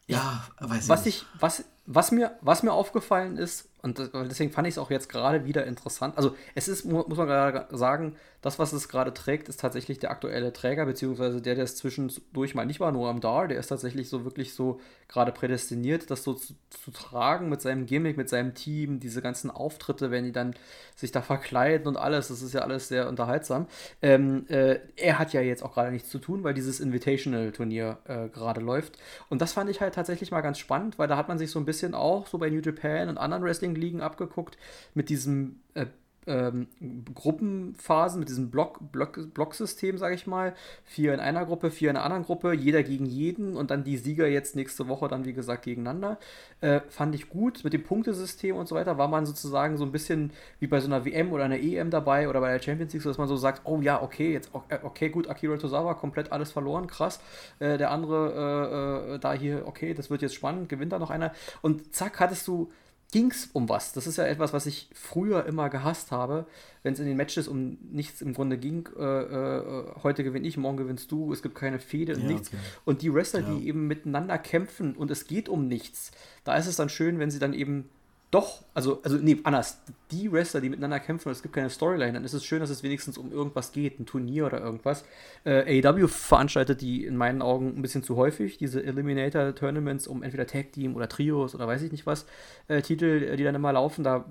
ja, weiß ich was nicht. Ich, was, was, mir, was mir aufgefallen ist, und deswegen fand ich es auch jetzt gerade wieder interessant. Also es ist, muss man gerade sagen, das, was es gerade trägt, ist tatsächlich der aktuelle Träger, beziehungsweise der, der es zwischendurch mal nicht war, nur am Dar, der ist tatsächlich so wirklich so gerade prädestiniert, das so zu, zu, tragen mit seinem Gimmick, mit seinem Team, diese ganzen Auftritte, wenn die dann sich da verkleiden und alles, das ist ja alles sehr unterhaltsam. Ähm, äh, er hat ja jetzt auch gerade nichts zu tun, weil dieses Invitational-Turnier äh, gerade läuft. Und das fand ich halt tatsächlich mal ganz spannend, weil da hat man sich so ein bisschen auch so bei New Japan und anderen Wrestling-Ligen abgeguckt mit diesem äh, ähm, Gruppenphasen mit diesem Block, Block, Blocksystem, sage ich mal. Vier in einer Gruppe, vier in einer anderen Gruppe, jeder gegen jeden und dann die Sieger jetzt nächste Woche dann, wie gesagt, gegeneinander. Äh, fand ich gut. Mit dem Punktesystem und so weiter war man sozusagen so ein bisschen wie bei so einer WM oder einer EM dabei oder bei der Champions League, dass man so sagt, oh ja, okay, jetzt äh, okay, gut, Akira Tozawa komplett alles verloren, krass. Äh, der andere äh, äh, da hier, okay, das wird jetzt spannend, gewinnt da noch einer. Und zack, hattest du ging es um was. Das ist ja etwas, was ich früher immer gehasst habe, wenn es in den Matches um nichts im Grunde ging. Äh, äh, heute gewinne ich, morgen gewinnst du, es gibt keine Fehde und ja, nichts. Okay. Und die Wrestler, ja. die eben miteinander kämpfen und es geht um nichts, da ist es dann schön, wenn sie dann eben doch, also, also nee, anders. Die Wrestler, die miteinander kämpfen und es gibt keine Storyline, dann ist es schön, dass es wenigstens um irgendwas geht, ein Turnier oder irgendwas. Äh, AEW veranstaltet die in meinen Augen ein bisschen zu häufig, diese Eliminator-Tournaments um entweder Tag Team oder Trios oder weiß ich nicht was, äh, Titel, die dann immer laufen, da,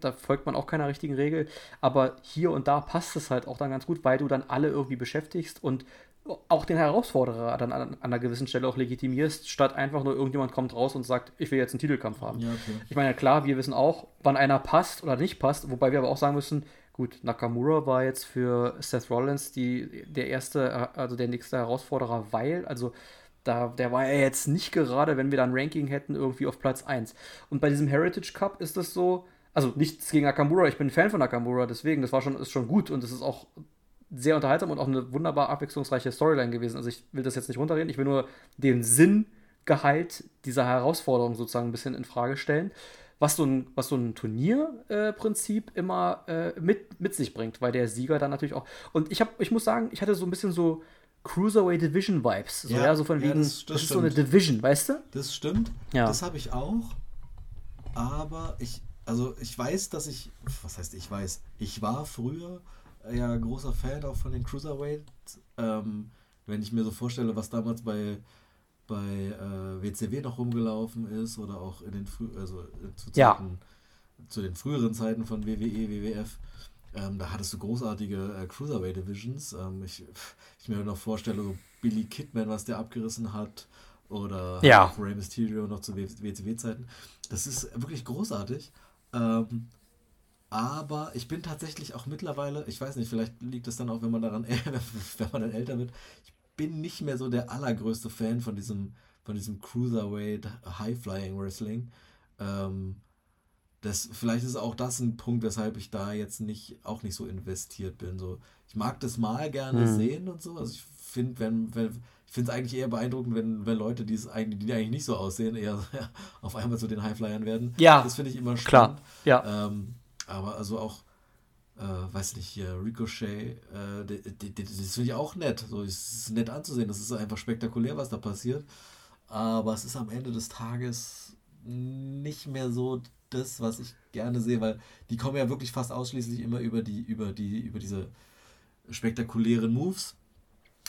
da folgt man auch keiner richtigen Regel. Aber hier und da passt es halt auch dann ganz gut, weil du dann alle irgendwie beschäftigst und auch den Herausforderer dann an, an, einer gewissen Stelle auch legitimierst, statt einfach nur irgendjemand kommt raus und sagt, ich will jetzt einen Titelkampf haben. Ja, okay. Ich meine, klar, wir wissen auch, wann einer passt oder nicht passt, wobei wir aber auch sagen müssen, gut, Nakamura war jetzt für Seth Rollins die, der erste, also der nächste Herausforderer, weil, also da, der war ja jetzt nicht gerade, wenn wir dann ein Ranking hätten, irgendwie auf Platz 1. Und bei diesem Heritage Cup ist es so, also nichts gegen Nakamura, ich bin ein Fan von Nakamura, deswegen, das war schon, ist schon gut und es ist auch sehr unterhaltsam und auch eine wunderbar abwechslungsreiche Storyline gewesen. Also ich will das jetzt nicht runterreden, ich will nur den Sinngehalt dieser Herausforderung sozusagen ein bisschen in Frage stellen, was so ein, was so ein Turnierprinzip äh, immer äh, mit, mit sich bringt, weil der Sieger dann natürlich auch. Und ich, hab, ich muss sagen, ich hatte so ein bisschen so Cruiserweight Division Vibes. So, ja, ja so von wegen, das, das, das ist so eine Division, weißt du? Das stimmt. Ja. Das habe ich auch. Aber ich, also ich weiß, dass ich, was heißt ich weiß, ich war früher ja großer Fan auch von den Cruiserweight. Ähm, wenn ich mir so vorstelle, was damals bei, bei äh, WCW noch rumgelaufen ist oder auch in den Frü also zu, Zeiten, ja. zu den früheren Zeiten von WWE, WWF, ähm, da hattest du großartige äh, Cruiserweight Divisions. Ähm, ich, ich mir noch vorstelle, so Billy Kidman, was der abgerissen hat, oder ja. auch Rey Mysterio noch zu WCW-Zeiten. Das ist wirklich großartig. Ähm, aber ich bin tatsächlich auch mittlerweile, ich weiß nicht, vielleicht liegt es dann auch, wenn man daran, wenn man dann älter wird, ich bin nicht mehr so der allergrößte Fan von diesem, von diesem Cruiserweight High Flying Wrestling. Ähm, das, vielleicht ist auch das ein Punkt, weshalb ich da jetzt nicht, auch nicht so investiert bin. So, ich mag das mal gerne mhm. sehen und so. Also ich finde, wenn, wenn, ich finde es eigentlich eher beeindruckend, wenn, wenn Leute, die eigentlich, die eigentlich nicht so aussehen, eher auf einmal zu den Highflyern werden. Ja. Das finde ich immer spannend. Klar. Ja. Ähm, aber also auch, äh, weiß nicht, hier Ricochet, äh, das finde ich auch nett. So, es ist nett anzusehen. Das ist einfach spektakulär, was da passiert. Aber es ist am Ende des Tages nicht mehr so das, was ich gerne sehe, weil die kommen ja wirklich fast ausschließlich immer über die, über die, über diese spektakulären Moves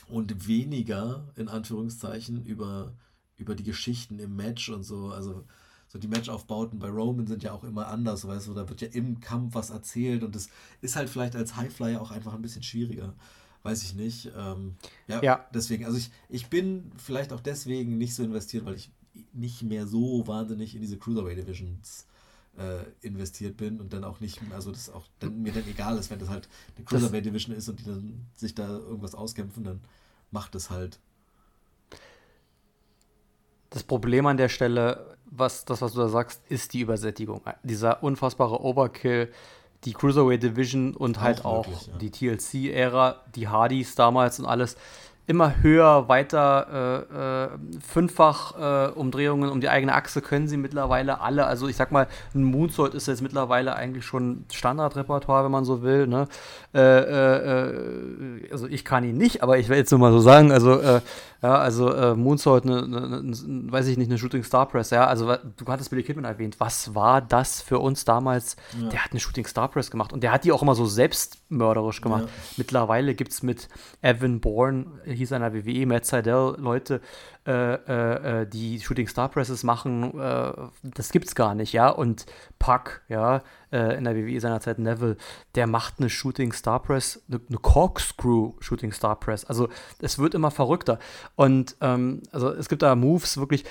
und weniger, in Anführungszeichen, über, über die Geschichten im Match und so. Also so die Matchaufbauten bei Roman sind ja auch immer anders, weißt du, da wird ja im Kampf was erzählt und das ist halt vielleicht als Highflyer auch einfach ein bisschen schwieriger. Weiß ich nicht. Ähm, ja, ja, deswegen, also ich, ich bin vielleicht auch deswegen nicht so investiert, weil ich nicht mehr so wahnsinnig in diese Cruiserweight Divisions äh, investiert bin und dann auch nicht, also das auch dann, mir dann egal ist, wenn das halt eine Cruiserweight Division ist und die dann sich da irgendwas auskämpfen, dann macht es halt. Das Problem an der Stelle, was das, was du da sagst, ist die Übersättigung. Dieser unfassbare Overkill, die Cruiserweight Division und halt auch, wirklich, auch ja. die TLC-Ära, die Hardys damals und alles immer höher, weiter, äh, äh, fünffach äh, Umdrehungen um die eigene Achse können sie mittlerweile alle. Also ich sag mal, ein Moonsault ist jetzt mittlerweile eigentlich schon Standardrepertoire, wenn man so will. Ne? Äh, äh, also ich kann ihn nicht, aber ich will jetzt nur mal so sagen, also ja, also Moonsault, ne, ne, ne, weiß ich nicht, eine Shooting Star Press, ja, also du hattest Billy Kidman erwähnt, was war das für uns damals? Ja. Der hat eine Shooting Star Press gemacht und der hat die auch immer so selbstmörderisch gemacht. Ja. Mittlerweile gibt es mit Evan Bourne, hieß einer WWE, Matt Seidel, Leute, äh, äh, äh, die Shooting Star Presses machen, äh, das gibt's gar nicht, ja. Und Puck, ja, äh, in der WWE seinerzeit Neville, der macht eine Shooting Star Press, eine, eine Corkscrew Shooting Star Press. Also es wird immer verrückter. Und ähm, also es gibt da Moves wirklich,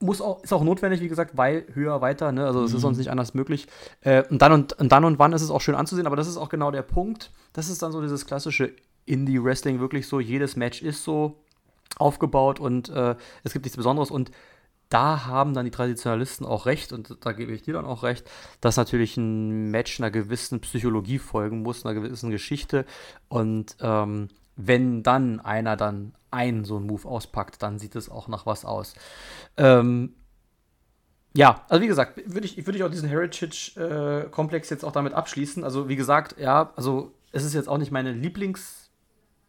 muss auch, ist auch notwendig, wie gesagt, weil höher, weiter, ne? Also es mhm. ist sonst nicht anders möglich. Äh, und, dann und, und dann und wann ist es auch schön anzusehen, aber das ist auch genau der Punkt. Das ist dann so dieses klassische Indie-Wrestling, wirklich so, jedes Match ist so, aufgebaut und äh, es gibt nichts Besonderes. Und da haben dann die Traditionalisten auch recht, und da gebe ich dir dann auch recht, dass natürlich ein Match einer gewissen Psychologie folgen muss, einer gewissen Geschichte. Und ähm, wenn dann einer dann einen so einen Move auspackt, dann sieht es auch nach was aus. Ähm, ja, also wie gesagt, würde ich, würd ich auch diesen Heritage-Komplex äh, jetzt auch damit abschließen. Also wie gesagt, ja, also es ist jetzt auch nicht meine Lieblings-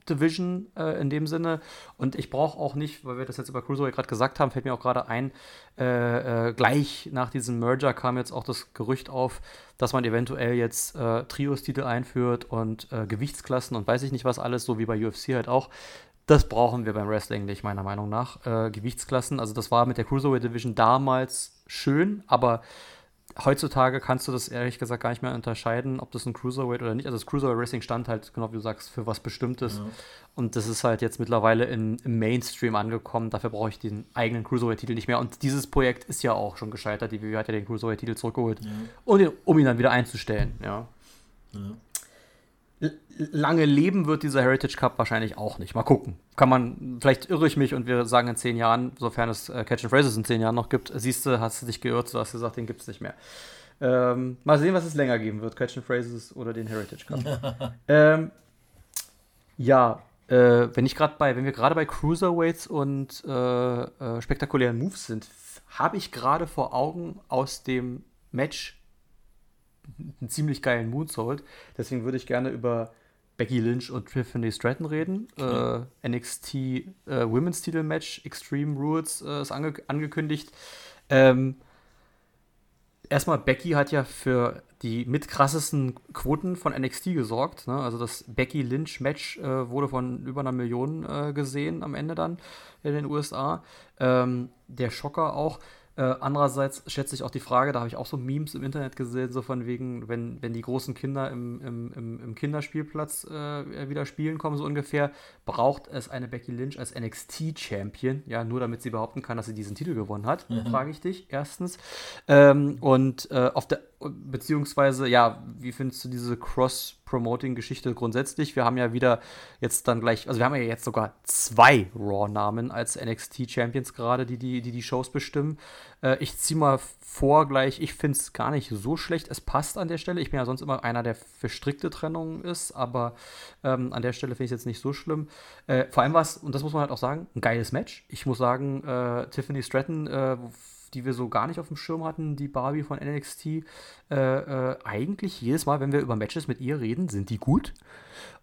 Division äh, in dem Sinne. Und ich brauche auch nicht, weil wir das jetzt über Cruiserweight gerade gesagt haben, fällt mir auch gerade ein, äh, äh, gleich nach diesem Merger kam jetzt auch das Gerücht auf, dass man eventuell jetzt äh, Trios-Titel einführt und äh, Gewichtsklassen und weiß ich nicht was alles, so wie bei UFC halt auch. Das brauchen wir beim Wrestling nicht, meiner Meinung nach. Äh, Gewichtsklassen, also das war mit der Cruiserweight Division damals schön, aber heutzutage kannst du das ehrlich gesagt gar nicht mehr unterscheiden, ob das ein Cruiserweight oder nicht. Also das Cruiserweight Wrestling stand halt, genau wie du sagst, für was Bestimmtes. Ja. Und das ist halt jetzt mittlerweile in, im Mainstream angekommen. Dafür brauche ich den eigenen Cruiserweight-Titel nicht mehr. Und dieses Projekt ist ja auch schon gescheitert. Die WWE hat ja den Cruiserweight-Titel zurückgeholt, ja. um, um ihn dann wieder einzustellen. Ja. ja lange leben wird dieser Heritage Cup wahrscheinlich auch nicht. Mal gucken. Kann man, vielleicht irre ich mich und wir sagen in zehn Jahren, sofern es äh, Catch and Phrases in zehn Jahren noch gibt, siehst du, hast du dich geirrt, du hast gesagt, den gibt es nicht mehr. Ähm, mal sehen, was es länger geben wird, Catch and Phrases oder den Heritage Cup. ähm, ja, äh, wenn ich gerade bei, wenn wir gerade bei Cruiserweights und äh, äh spektakulären Moves sind, habe ich gerade vor Augen aus dem Match einen ziemlich geilen Moonsault. Deswegen würde ich gerne über Becky Lynch und Tiffany Stratton reden. Okay. Äh, NXT äh, Women's Title Match Extreme Rules äh, ist ange angekündigt. Ähm, erstmal, Becky hat ja für die mit krassesten Quoten von NXT gesorgt. Ne? Also das Becky Lynch Match äh, wurde von über einer Million äh, gesehen am Ende dann in den USA. Ähm, der Schocker auch. Äh, andererseits schätze ich auch die Frage, da habe ich auch so Memes im Internet gesehen, so von wegen, wenn, wenn die großen Kinder im, im, im, Kinderspielplatz äh, wieder spielen kommen, so ungefähr, braucht es eine Becky Lynch als NXT-Champion, ja, nur damit sie behaupten kann, dass sie diesen Titel gewonnen hat, mhm. frage ich dich, erstens. Ähm, und äh, auf der, beziehungsweise, ja, wie findest du diese Cross- Promoting-Geschichte grundsätzlich. Wir haben ja wieder jetzt dann gleich, also wir haben ja jetzt sogar zwei Raw-Namen als NXT-Champions gerade, die die, die die Shows bestimmen. Äh, ich ziehe mal vor gleich, ich finde es gar nicht so schlecht. Es passt an der Stelle. Ich bin ja sonst immer einer, der für strikte Trennungen ist, aber ähm, an der Stelle finde ich es jetzt nicht so schlimm. Äh, vor allem war es, und das muss man halt auch sagen, ein geiles Match. Ich muss sagen, äh, Tiffany Stratton, äh, die wir so gar nicht auf dem Schirm hatten, die Barbie von NXT, äh, äh, eigentlich jedes Mal, wenn wir über Matches mit ihr reden, sind die gut.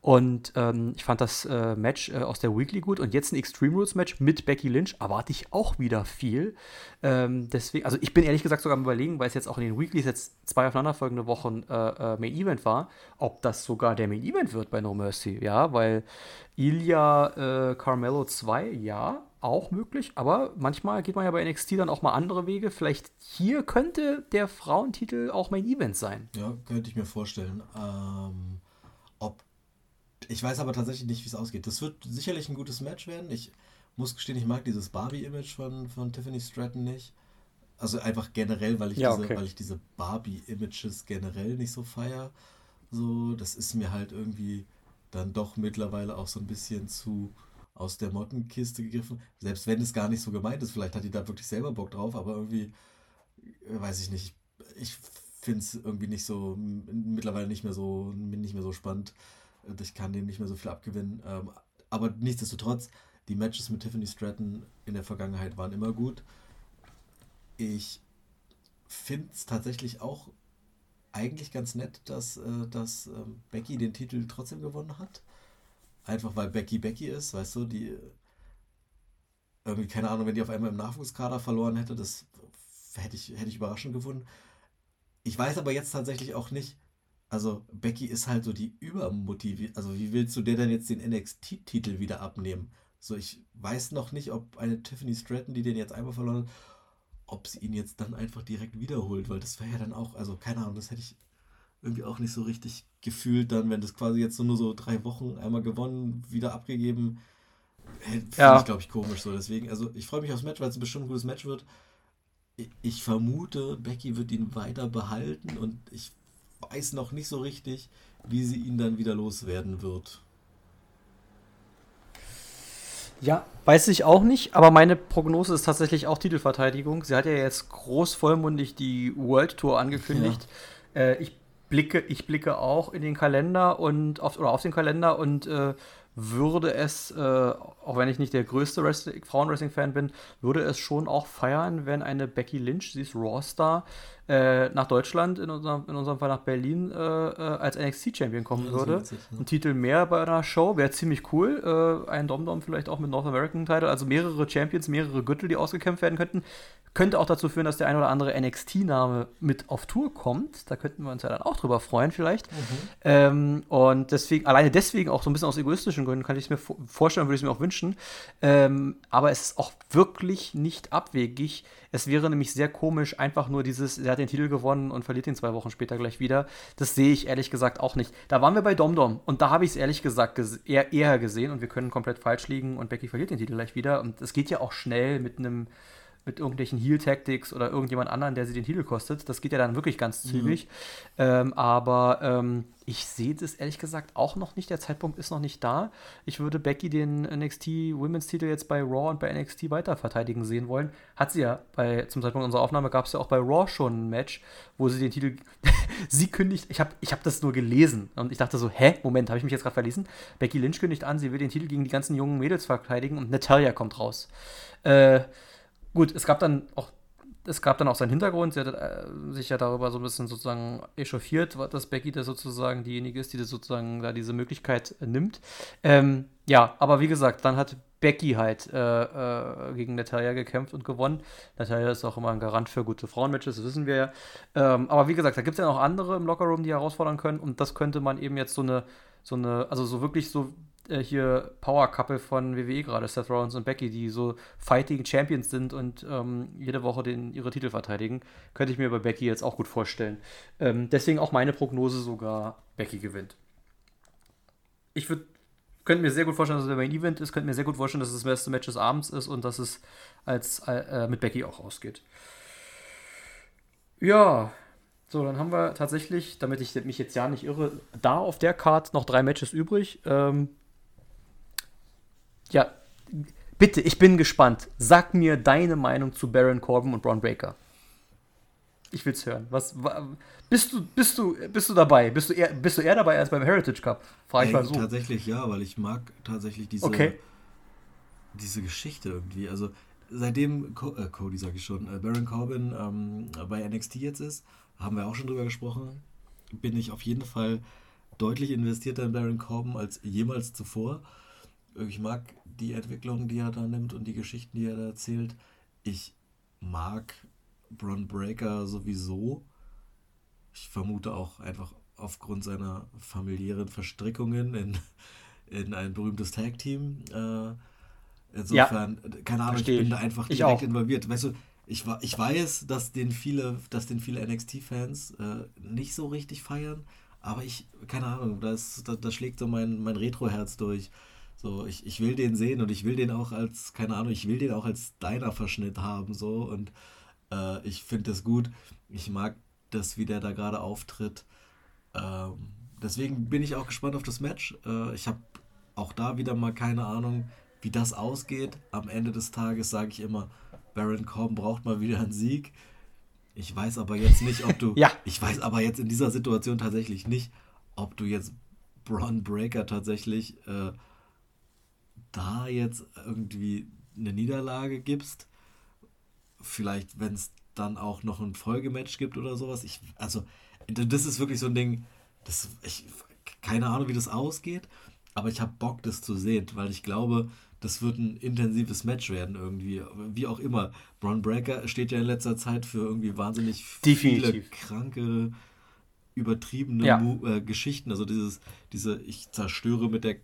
Und ähm, ich fand das äh, Match äh, aus der Weekly gut. Und jetzt ein Extreme Rules Match mit Becky Lynch erwarte ich auch wieder viel. Ähm, deswegen, also ich bin ehrlich gesagt sogar am überlegen, weil es jetzt auch in den Weeklies jetzt zwei aufeinanderfolgende Wochen äh, äh, Main Event war, ob das sogar der Main Event wird bei No Mercy. Ja, weil Ilya Carmelo 2, ja, auch möglich, aber manchmal geht man ja bei NXT dann auch mal andere Wege. Vielleicht hier könnte der Frauentitel auch Main Event sein. Ja, könnte ich mir vorstellen. Ähm, ob ich weiß aber tatsächlich nicht, wie es ausgeht. Das wird sicherlich ein gutes Match werden. Ich muss gestehen, ich mag dieses Barbie-Image von, von Tiffany Stratton nicht. Also einfach generell, weil ich ja, diese, okay. weil ich diese Barbie-Images generell nicht so feier. So, das ist mir halt irgendwie dann doch mittlerweile auch so ein bisschen zu aus der Mottenkiste gegriffen. Selbst wenn es gar nicht so gemeint ist, vielleicht hat die da wirklich selber Bock drauf, aber irgendwie, äh, weiß ich nicht. Ich finde es irgendwie nicht so, mittlerweile nicht mehr so, nicht mehr so spannend. Ich kann dem nicht mehr so viel abgewinnen. Ähm, aber nichtsdestotrotz, die Matches mit Tiffany Stratton in der Vergangenheit waren immer gut. Ich finde es tatsächlich auch eigentlich ganz nett, dass, äh, dass ähm, Becky den Titel trotzdem gewonnen hat. Einfach weil Becky Becky ist, weißt du, die irgendwie, keine Ahnung, wenn die auf einmal im Nachwuchskader verloren hätte, das hätte ich, hätte ich überraschend gefunden. Ich weiß aber jetzt tatsächlich auch nicht, also Becky ist halt so die übermotiviert. Also wie willst du der denn jetzt den NXT-Titel wieder abnehmen? So, ich weiß noch nicht, ob eine Tiffany Stratton, die den jetzt einmal verloren hat, ob sie ihn jetzt dann einfach direkt wiederholt, weil das wäre ja dann auch, also keine Ahnung, das hätte ich irgendwie auch nicht so richtig gefühlt dann, wenn das quasi jetzt so nur so drei Wochen einmal gewonnen, wieder abgegeben. Finde ja. ich, glaube ich, komisch so. Deswegen, also ich freue mich aufs Match, weil es ein bestimmt gutes Match wird. Ich vermute, Becky wird ihn weiter behalten und ich weiß noch nicht so richtig, wie sie ihn dann wieder loswerden wird. Ja, weiß ich auch nicht, aber meine Prognose ist tatsächlich auch Titelverteidigung. Sie hat ja jetzt groß vollmundig die World Tour angekündigt. Ja. Äh, ich, blicke, ich blicke auch in den Kalender und auf, oder auf den Kalender und äh, würde es, äh, auch wenn ich nicht der größte Frauenwrestling-Fan bin, würde es schon auch feiern, wenn eine Becky Lynch, sie ist Raw-Star, äh, nach Deutschland, in unserem, in unserem Fall nach Berlin, äh, äh als NXT-Champion kommen ja, würde. Witzig, ne? Ein Titel mehr bei einer Show wäre ziemlich cool. Äh, ein Dom-Dom vielleicht auch mit North American-Title, also mehrere Champions, mehrere Gürtel, die ausgekämpft werden könnten. Könnte auch dazu führen, dass der ein oder andere NXT-Name mit auf Tour kommt. Da könnten wir uns ja dann auch drüber freuen, vielleicht. Mhm. Ähm, und deswegen, alleine deswegen auch so ein bisschen aus egoistischen Gründen, kann ich es mir vorstellen, würde ich es mir auch wünschen. Ähm, aber es ist auch wirklich nicht abwegig. Es wäre nämlich sehr komisch, einfach nur dieses, er hat den Titel gewonnen und verliert ihn zwei Wochen später gleich wieder. Das sehe ich ehrlich gesagt auch nicht. Da waren wir bei Domdom und da habe ich es ehrlich gesagt eher, eher gesehen und wir können komplett falsch liegen und Becky verliert den Titel gleich wieder. Und es geht ja auch schnell mit einem mit irgendwelchen Heal-Tactics oder irgendjemand anderen, der sie den Titel kostet. Das geht ja dann wirklich ganz mhm. zügig. Mhm. Ähm, aber ähm, ich sehe das ehrlich gesagt auch noch nicht. Der Zeitpunkt ist noch nicht da. Ich würde Becky den NXT Women's Titel jetzt bei Raw und bei NXT weiter verteidigen sehen wollen. Hat sie ja bei, zum Zeitpunkt unserer Aufnahme gab es ja auch bei Raw schon ein Match, wo sie den Titel, sie kündigt, ich habe ich hab das nur gelesen und ich dachte so, hä, Moment, habe ich mich jetzt gerade verlesen? Becky Lynch kündigt an, sie will den Titel gegen die ganzen jungen Mädels verteidigen und Natalia kommt raus. Äh, Gut, es gab dann auch es gab dann auch seinen Hintergrund. Sie hat äh, sich ja darüber so ein bisschen sozusagen echauffiert, dass Becky da sozusagen diejenige ist, die das sozusagen da diese Möglichkeit äh, nimmt. Ähm, ja, aber wie gesagt, dann hat Becky halt äh, äh, gegen Natalia gekämpft und gewonnen. Natalia ist auch immer ein Garant für gute Frauenmatches, das wissen wir ja. Ähm, aber wie gesagt, da gibt es ja noch andere im Lockerroom, die herausfordern können und das könnte man eben jetzt so eine, so eine, also so wirklich so äh, hier Power Couple von WWE gerade, Seth Rollins und Becky, die so Fighting Champions sind und ähm, jede Woche den, ihre Titel verteidigen, könnte ich mir bei Becky jetzt auch gut vorstellen. Ähm, deswegen auch meine Prognose sogar, Becky gewinnt. Ich würde könnte mir sehr gut vorstellen, dass es der Main Event ist, könnte mir sehr gut vorstellen, dass es das beste Match des Abends ist und dass es als äh, mit Becky auch ausgeht. Ja, So, dann haben wir tatsächlich, damit ich mich jetzt ja nicht irre, da auf der Card noch drei Matches übrig. Ähm, ja, bitte, ich bin gespannt. Sag mir deine Meinung zu Baron Corbin und Braun Breaker. Ich will's hören. Was, bist du, bist du, bist du dabei? Bist du eher, bist du eher dabei als beim Heritage Cup? Frag ich mal so. Tatsächlich ja, weil ich mag tatsächlich diese, okay. diese Geschichte irgendwie. Also seitdem Co äh, Cody, sag ich schon, äh, Baron Corbin ähm, bei NXT jetzt ist, haben wir auch schon drüber gesprochen, bin ich auf jeden Fall deutlich investierter in Baron Corbin als jemals zuvor. Ich mag die Entwicklung, die er da nimmt und die Geschichten, die er da erzählt. Ich mag Bron Breaker sowieso. Ich vermute auch einfach aufgrund seiner familiären Verstrickungen in, in ein berühmtes Tag-Team. Äh, insofern, ja, keine Ahnung, ich bin da einfach direkt involviert. Weißt du, ich, ich weiß, dass den viele, dass den viele NXT-Fans äh, nicht so richtig feiern, aber ich, keine Ahnung, das, das, das schlägt so mein, mein Retro-Herz durch. So, ich, ich will den sehen und ich will den auch als, keine Ahnung, ich will den auch als Diner-Verschnitt haben, so und äh, ich finde das gut. Ich mag das, wie der da gerade auftritt. Ähm, deswegen bin ich auch gespannt auf das Match. Äh, ich habe auch da wieder mal keine Ahnung, wie das ausgeht. Am Ende des Tages sage ich immer, Baron Corbin braucht mal wieder einen Sieg. Ich weiß aber jetzt nicht, ob du. ja. Ich weiß aber jetzt in dieser Situation tatsächlich nicht, ob du jetzt Braun Breaker tatsächlich äh, da jetzt irgendwie eine Niederlage gibst vielleicht, wenn es dann auch noch ein Folgematch gibt oder sowas. Ich, also, das ist wirklich so ein Ding, das, ich, keine Ahnung, wie das ausgeht, aber ich habe Bock, das zu sehen, weil ich glaube, das wird ein intensives Match werden irgendwie. Wie auch immer. Braun Breaker steht ja in letzter Zeit für irgendwie wahnsinnig Definitiv. viele kranke, übertriebene ja. äh, Geschichten. Also dieses, diese, ich zerstöre mit der,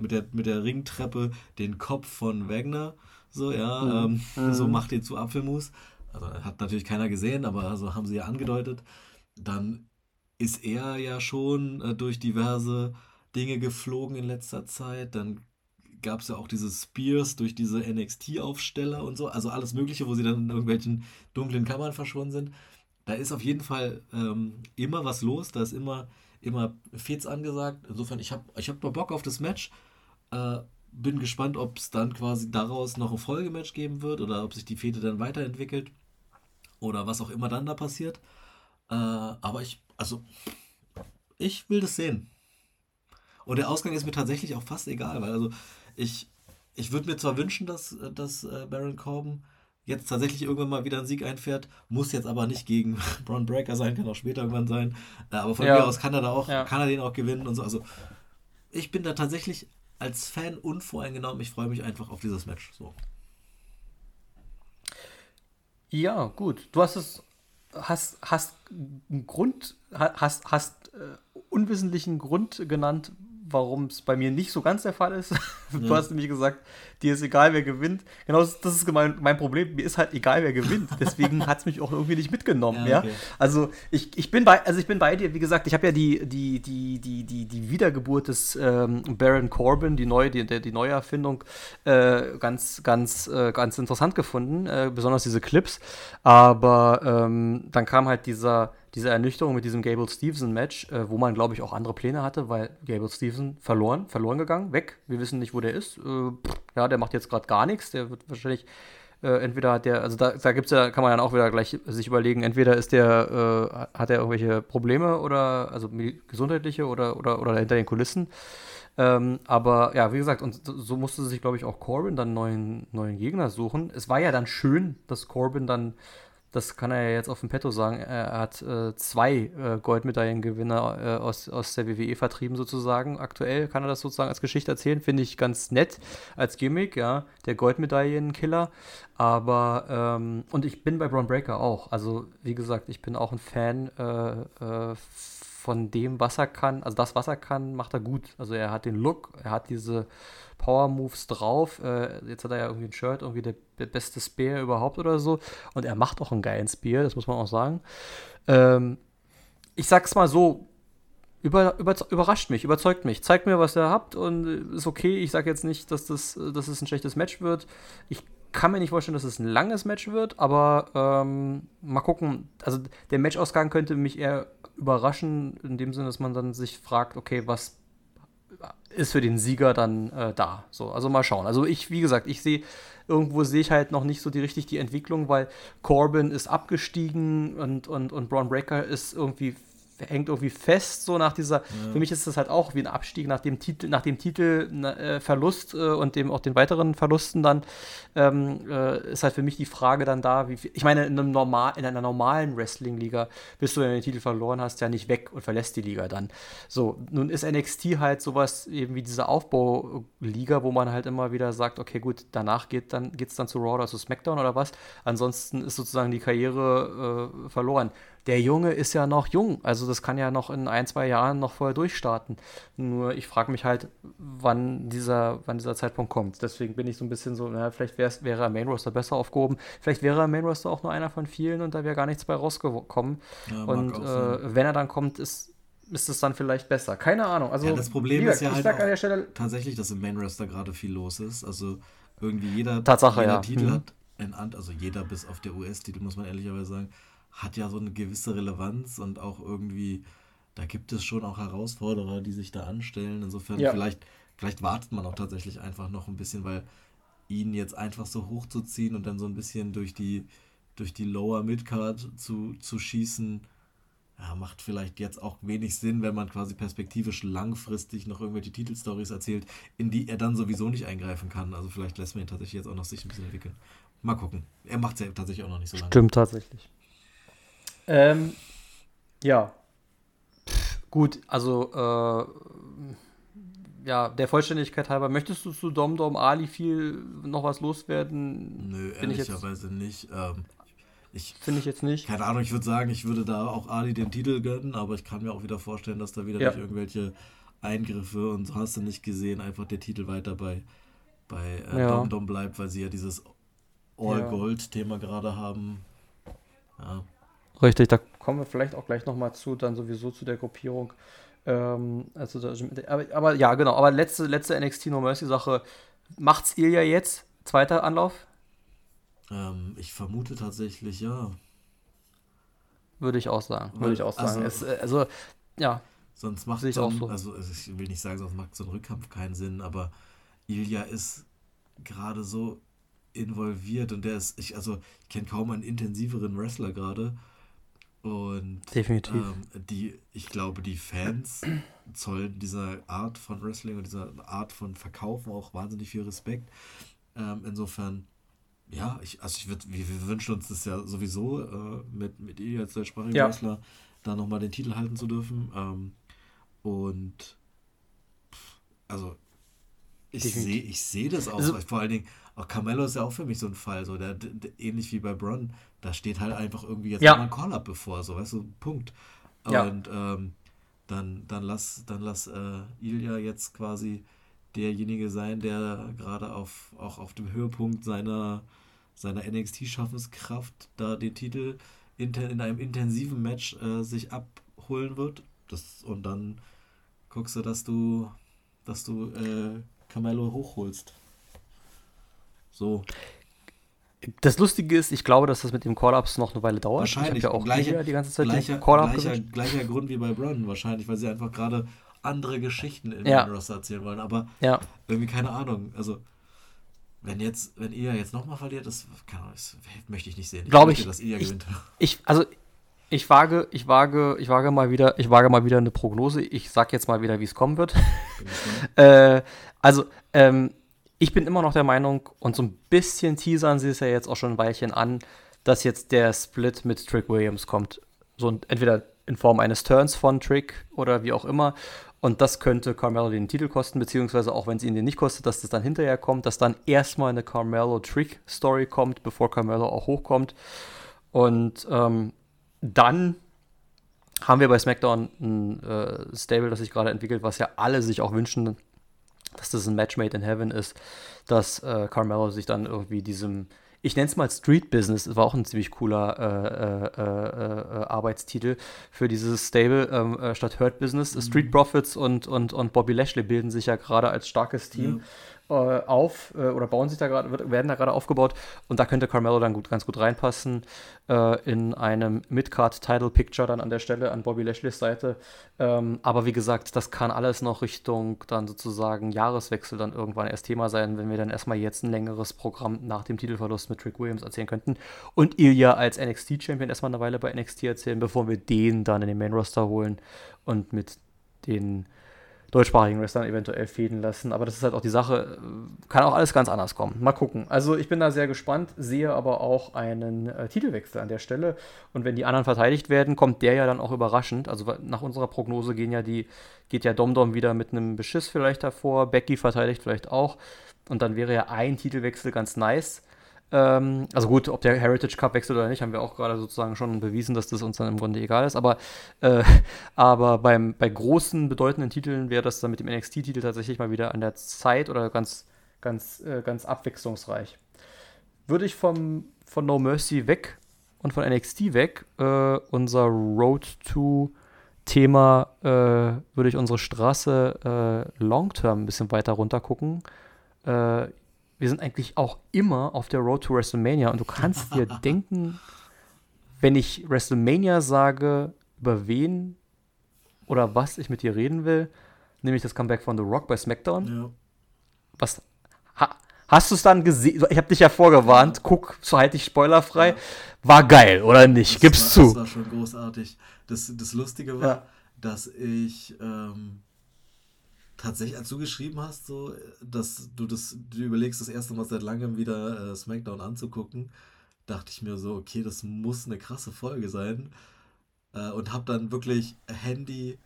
mit der, mit der Ringtreppe den Kopf von Wagner so, ja, mhm. ähm, so mhm. macht ihn zu Apfelmus. Also hat natürlich keiner gesehen, aber so haben sie ja angedeutet. Dann ist er ja schon äh, durch diverse Dinge geflogen in letzter Zeit. Dann gab es ja auch diese Spears durch diese NXT-Aufsteller und so. Also alles Mögliche, wo sie dann in irgendwelchen dunklen Kammern verschwunden sind. Da ist auf jeden Fall ähm, immer was los. Da ist immer, immer Fets angesagt. Insofern, ich habe ich hab Bock auf das Match. Äh, bin gespannt, ob es dann quasi daraus noch ein Folgematch geben wird oder ob sich die Fete dann weiterentwickelt oder was auch immer dann da passiert. Äh, aber ich, also, ich will das sehen. Und der Ausgang ist mir tatsächlich auch fast egal, weil also ich, ich würde mir zwar wünschen, dass, dass äh, Baron Corbin jetzt tatsächlich irgendwann mal wieder einen Sieg einfährt, muss jetzt aber nicht gegen Braun Breaker sein, kann auch später irgendwann sein. Äh, aber von ja. mir aus kann er da auch, ja. kann er den auch gewinnen und so. Also ich bin da tatsächlich als Fan unvoreingenommen. Ich freue mich einfach auf dieses Match. So. Ja, gut. Du hast es, hast, hast einen Grund, hast, hast äh, unwissentlichen Grund genannt, warum es bei mir nicht so ganz der Fall ist. du ja. hast nämlich gesagt, dir ist egal, wer gewinnt. Genau, das, das ist mein, mein Problem. Mir ist halt egal, wer gewinnt. Deswegen hat es mich auch irgendwie nicht mitgenommen. Ja, okay. ja? Also ich, ich bin bei, also ich bin bei dir, wie gesagt, ich habe ja die, die, die, die, die, die Wiedergeburt des ähm, Baron Corbin, die neue, die, die Neuerfindung, äh, ganz, ganz, äh, ganz interessant gefunden, äh, besonders diese Clips. Aber ähm, dann kam halt dieser diese Ernüchterung mit diesem Gable Stevenson-Match, äh, wo man, glaube ich, auch andere Pläne hatte, weil Gable Stevenson verloren, verloren gegangen, weg. Wir wissen nicht, wo der ist. Äh, ja, der macht jetzt gerade gar nichts. Der wird wahrscheinlich äh, entweder hat der, also da, da gibt's ja, kann man dann auch wieder gleich sich überlegen, entweder ist der, äh, hat er irgendwelche Probleme oder, also gesundheitliche oder, oder, oder hinter den Kulissen. Ähm, aber ja, wie gesagt, und so musste sich, glaube ich, auch Corbin dann neuen, neuen Gegner suchen. Es war ja dann schön, dass Corbin dann das kann er ja jetzt auf dem Petto sagen, er hat äh, zwei äh, Goldmedaillengewinner äh, aus, aus der WWE vertrieben sozusagen. Aktuell kann er das sozusagen als Geschichte erzählen, finde ich ganz nett als Gimmick, ja, der Goldmedaillenkiller. Aber, ähm, und ich bin bei Braun Breaker auch. Also, wie gesagt, ich bin auch ein Fan äh, äh, von dem, was er kann. Also, das, was er kann, macht er gut. Also, er hat den Look, er hat diese Power Moves drauf. Äh, jetzt hat er ja irgendwie ein Shirt, irgendwie der, beste Spear überhaupt oder so. Und er macht auch einen geilen Spear, das muss man auch sagen. Ähm, ich sag's mal so, über, über, überrascht mich, überzeugt mich. Zeigt mir, was ihr habt und ist okay. Ich sage jetzt nicht, dass das, dass es ein schlechtes Match wird. Ich kann mir nicht vorstellen, dass es ein langes Match wird, aber ähm, mal gucken. Also der Matchausgang könnte mich eher überraschen, in dem Sinne, dass man dann sich fragt, okay, was ist für den Sieger dann äh, da? So, also mal schauen. Also ich, wie gesagt, ich sehe, irgendwo sehe ich halt noch nicht so die richtig die Entwicklung, weil Corbin ist abgestiegen und, und, und Braun Breaker ist irgendwie hängt irgendwie fest, so nach dieser. Ja. Für mich ist das halt auch wie ein Abstieg nach dem Titel, nach dem Titelverlust äh, äh, und dem auch den weiteren Verlusten dann ähm, äh, ist halt für mich die Frage dann da, wie viel, ich meine, in, einem normal, in einer normalen Wrestling-Liga bist du, wenn du den Titel verloren hast, ja nicht weg und verlässt die Liga dann. So, nun ist NXT halt sowas eben wie diese Aufbauliga, wo man halt immer wieder sagt, okay, gut, danach geht dann geht's dann zu Raw oder zu SmackDown oder was. Ansonsten ist sozusagen die Karriere äh, verloren der Junge ist ja noch jung. Also das kann ja noch in ein, zwei Jahren noch vorher durchstarten. Nur ich frage mich halt, wann dieser, wann dieser Zeitpunkt kommt. Deswegen bin ich so ein bisschen so, naja, vielleicht wäre er Main Roster besser aufgehoben. Vielleicht wäre er Main Roster auch nur einer von vielen und da wäre gar nichts bei rausgekommen. Ja, und äh, wenn er dann kommt, ist ist es dann vielleicht besser. Keine Ahnung. Also, ja, das Problem ist ja halt auch tatsächlich, dass im Main Roster gerade viel los ist. Also irgendwie jeder, Tatsache, jeder ja. Titel mhm. hat ein also jeder bis auf der US-Titel, muss man ehrlicherweise sagen, hat ja so eine gewisse Relevanz und auch irgendwie, da gibt es schon auch Herausforderer, die sich da anstellen. Insofern, ja. vielleicht, vielleicht wartet man auch tatsächlich einfach noch ein bisschen, weil ihn jetzt einfach so hochzuziehen und dann so ein bisschen durch die, durch die Lower Midcard zu, zu schießen, ja, macht vielleicht jetzt auch wenig Sinn, wenn man quasi perspektivisch langfristig noch irgendwelche Titelstories erzählt, in die er dann sowieso nicht eingreifen kann. Also vielleicht lässt man ihn tatsächlich jetzt auch noch sich ein bisschen entwickeln. Mal gucken. Er macht es ja tatsächlich auch noch nicht so lange. Stimmt tatsächlich. Ähm, ja. gut, also äh, ja, der Vollständigkeit halber, möchtest du zu Dom Dom Ali viel noch was loswerden? Nö, ehrlicherweise nicht. Ähm, finde ich jetzt nicht. Keine Ahnung, ich würde sagen, ich würde da auch Ali den Titel gönnen, aber ich kann mir auch wieder vorstellen, dass da wieder ja. durch irgendwelche Eingriffe und so hast du nicht gesehen, einfach der Titel weiter bei, bei äh, ja. Dom Dom bleibt, weil sie ja dieses All-Gold-Thema gerade haben. Ja. Richtig, da kommen wir vielleicht auch gleich nochmal zu, dann sowieso zu der Gruppierung. Ähm, also da, aber, aber, ja, genau. Aber letzte, letzte NXT No Mercy Sache. Macht's Ilya jetzt? Zweiter Anlauf? Ähm, ich vermute tatsächlich ja. Würde ich auch sagen. Würde ich auch sagen. Also, es, also ja. Sonst macht es so. also ich will nicht sagen, sonst macht so ein Rückkampf keinen Sinn, aber Ilya ist gerade so involviert und der ist, ich, also ich kenne kaum einen intensiveren Wrestler gerade und Definitiv. Ähm, die, ich glaube, die Fans zollen dieser Art von Wrestling und dieser Art von Verkaufen auch wahnsinnig viel Respekt. Ähm, insofern, ja, ich, also ich würd, wir, wir, wünschen uns das ja sowieso äh, mit, mit ihr als deutschsprachigen ja. Wrestler da nochmal den Titel halten zu dürfen. Ähm, und also ich sehe ich seh das auch, also, vor allen Dingen, auch Carmelo ist ja auch für mich so ein Fall, so der, der ähnlich wie bei Bron, da steht halt einfach irgendwie jetzt ja. mal ein Call-Up bevor, so weißt du, Punkt. Ja. Und ähm, dann, dann lass, dann lass äh, Ilya jetzt quasi derjenige sein, der gerade auf, auch auf dem Höhepunkt seiner, seiner NXT-Schaffenskraft da den Titel in, in einem intensiven Match äh, sich abholen wird. Das, und dann guckst du, dass du, dass du äh, Carmelo hochholst. So. Das Lustige ist, ich glaube, dass das mit dem Call-Ups noch eine Weile dauert. Wahrscheinlich. Ich ja auch gleiche, die ganze Zeit gleicher, gleicher, gleicher Grund wie bei Brown wahrscheinlich, weil sie einfach gerade andere Geschichten in ja. Roster erzählen wollen. Aber ja. irgendwie keine Ahnung. Also wenn jetzt, wenn ihr jetzt nochmal verliert, das, Ahnung, das möchte ich nicht sehen. Ich glaube ich, dass ihr gewinnt. Ich, also ich wage, ich wage, ich wage mal wieder, ich wage mal wieder eine Prognose. Ich sag jetzt mal wieder, wie es kommen wird. äh, also ähm, ich bin immer noch der Meinung, und so ein bisschen teasern sie es ja jetzt auch schon ein Weilchen an, dass jetzt der Split mit Trick Williams kommt. So entweder in Form eines Turns von Trick oder wie auch immer. Und das könnte Carmelo den Titel kosten, beziehungsweise auch wenn es ihn den nicht kostet, dass das dann hinterher kommt, dass dann erstmal eine Carmelo-Trick-Story kommt, bevor Carmelo auch hochkommt. Und ähm, dann haben wir bei SmackDown ein äh, Stable, das sich gerade entwickelt, was ja alle sich auch wünschen, dass das ein Match made in heaven ist, dass äh, Carmelo sich dann irgendwie diesem, ich nenne es mal Street Business, das war auch ein ziemlich cooler äh, äh, äh, äh Arbeitstitel für dieses Stable ähm, äh, statt Hurt Business. Mhm. Street Profits und, und, und Bobby Lashley bilden sich ja gerade als starkes Team. Äh, auf äh, oder bauen sich da gerade, werden da gerade aufgebaut und da könnte Carmelo dann gut, ganz gut reinpassen äh, in einem Midcard-Title-Picture dann an der Stelle an Bobby Lashleys Seite. Ähm, aber wie gesagt, das kann alles noch Richtung dann sozusagen Jahreswechsel dann irgendwann erst Thema sein, wenn wir dann erstmal jetzt ein längeres Programm nach dem Titelverlust mit Trick Williams erzählen könnten und Ilya als NXT-Champion erstmal eine Weile bei NXT erzählen, bevor wir den dann in den Main-Roster holen und mit den deutschsprachigen Wrestlern eventuell fäden lassen. Aber das ist halt auch die Sache, kann auch alles ganz anders kommen. Mal gucken. Also ich bin da sehr gespannt, sehe aber auch einen äh, Titelwechsel an der Stelle. Und wenn die anderen verteidigt werden, kommt der ja dann auch überraschend. Also nach unserer Prognose gehen ja die, geht ja Domdom wieder mit einem Beschiss vielleicht davor, Becky verteidigt vielleicht auch. Und dann wäre ja ein Titelwechsel ganz nice. Ähm, also gut, ob der Heritage Cup wechselt oder nicht, haben wir auch gerade sozusagen schon bewiesen, dass das uns dann im Grunde egal ist. Aber, äh, aber beim, bei großen, bedeutenden Titeln wäre das dann mit dem NXT-Titel tatsächlich mal wieder an der Zeit oder ganz, ganz, äh, ganz abwechslungsreich. Würde ich vom, von No Mercy weg und von NXT weg äh, unser Road to Thema, äh, würde ich unsere Straße äh, Long-Term ein bisschen weiter runter gucken äh, wir sind eigentlich auch immer auf der Road to WrestleMania und du kannst dir denken, wenn ich WrestleMania sage, über wen oder was ich mit dir reden will, nämlich das Comeback von The Rock bei SmackDown. Ja. Was ha, hast du es dann gesehen? Ich habe dich ja vorgewarnt. Ja. Guck, so halte ich spoilerfrei. Ja. War geil oder nicht? Das Gib's war, zu. Das war schon großartig. Das, das Lustige war, dass ich ähm, tatsächlich, als du geschrieben hast, so, dass du das, du überlegst, das erste Mal seit langem wieder äh, SmackDown anzugucken, dachte ich mir so, okay, das muss eine krasse Folge sein. Äh, und hab dann wirklich Handy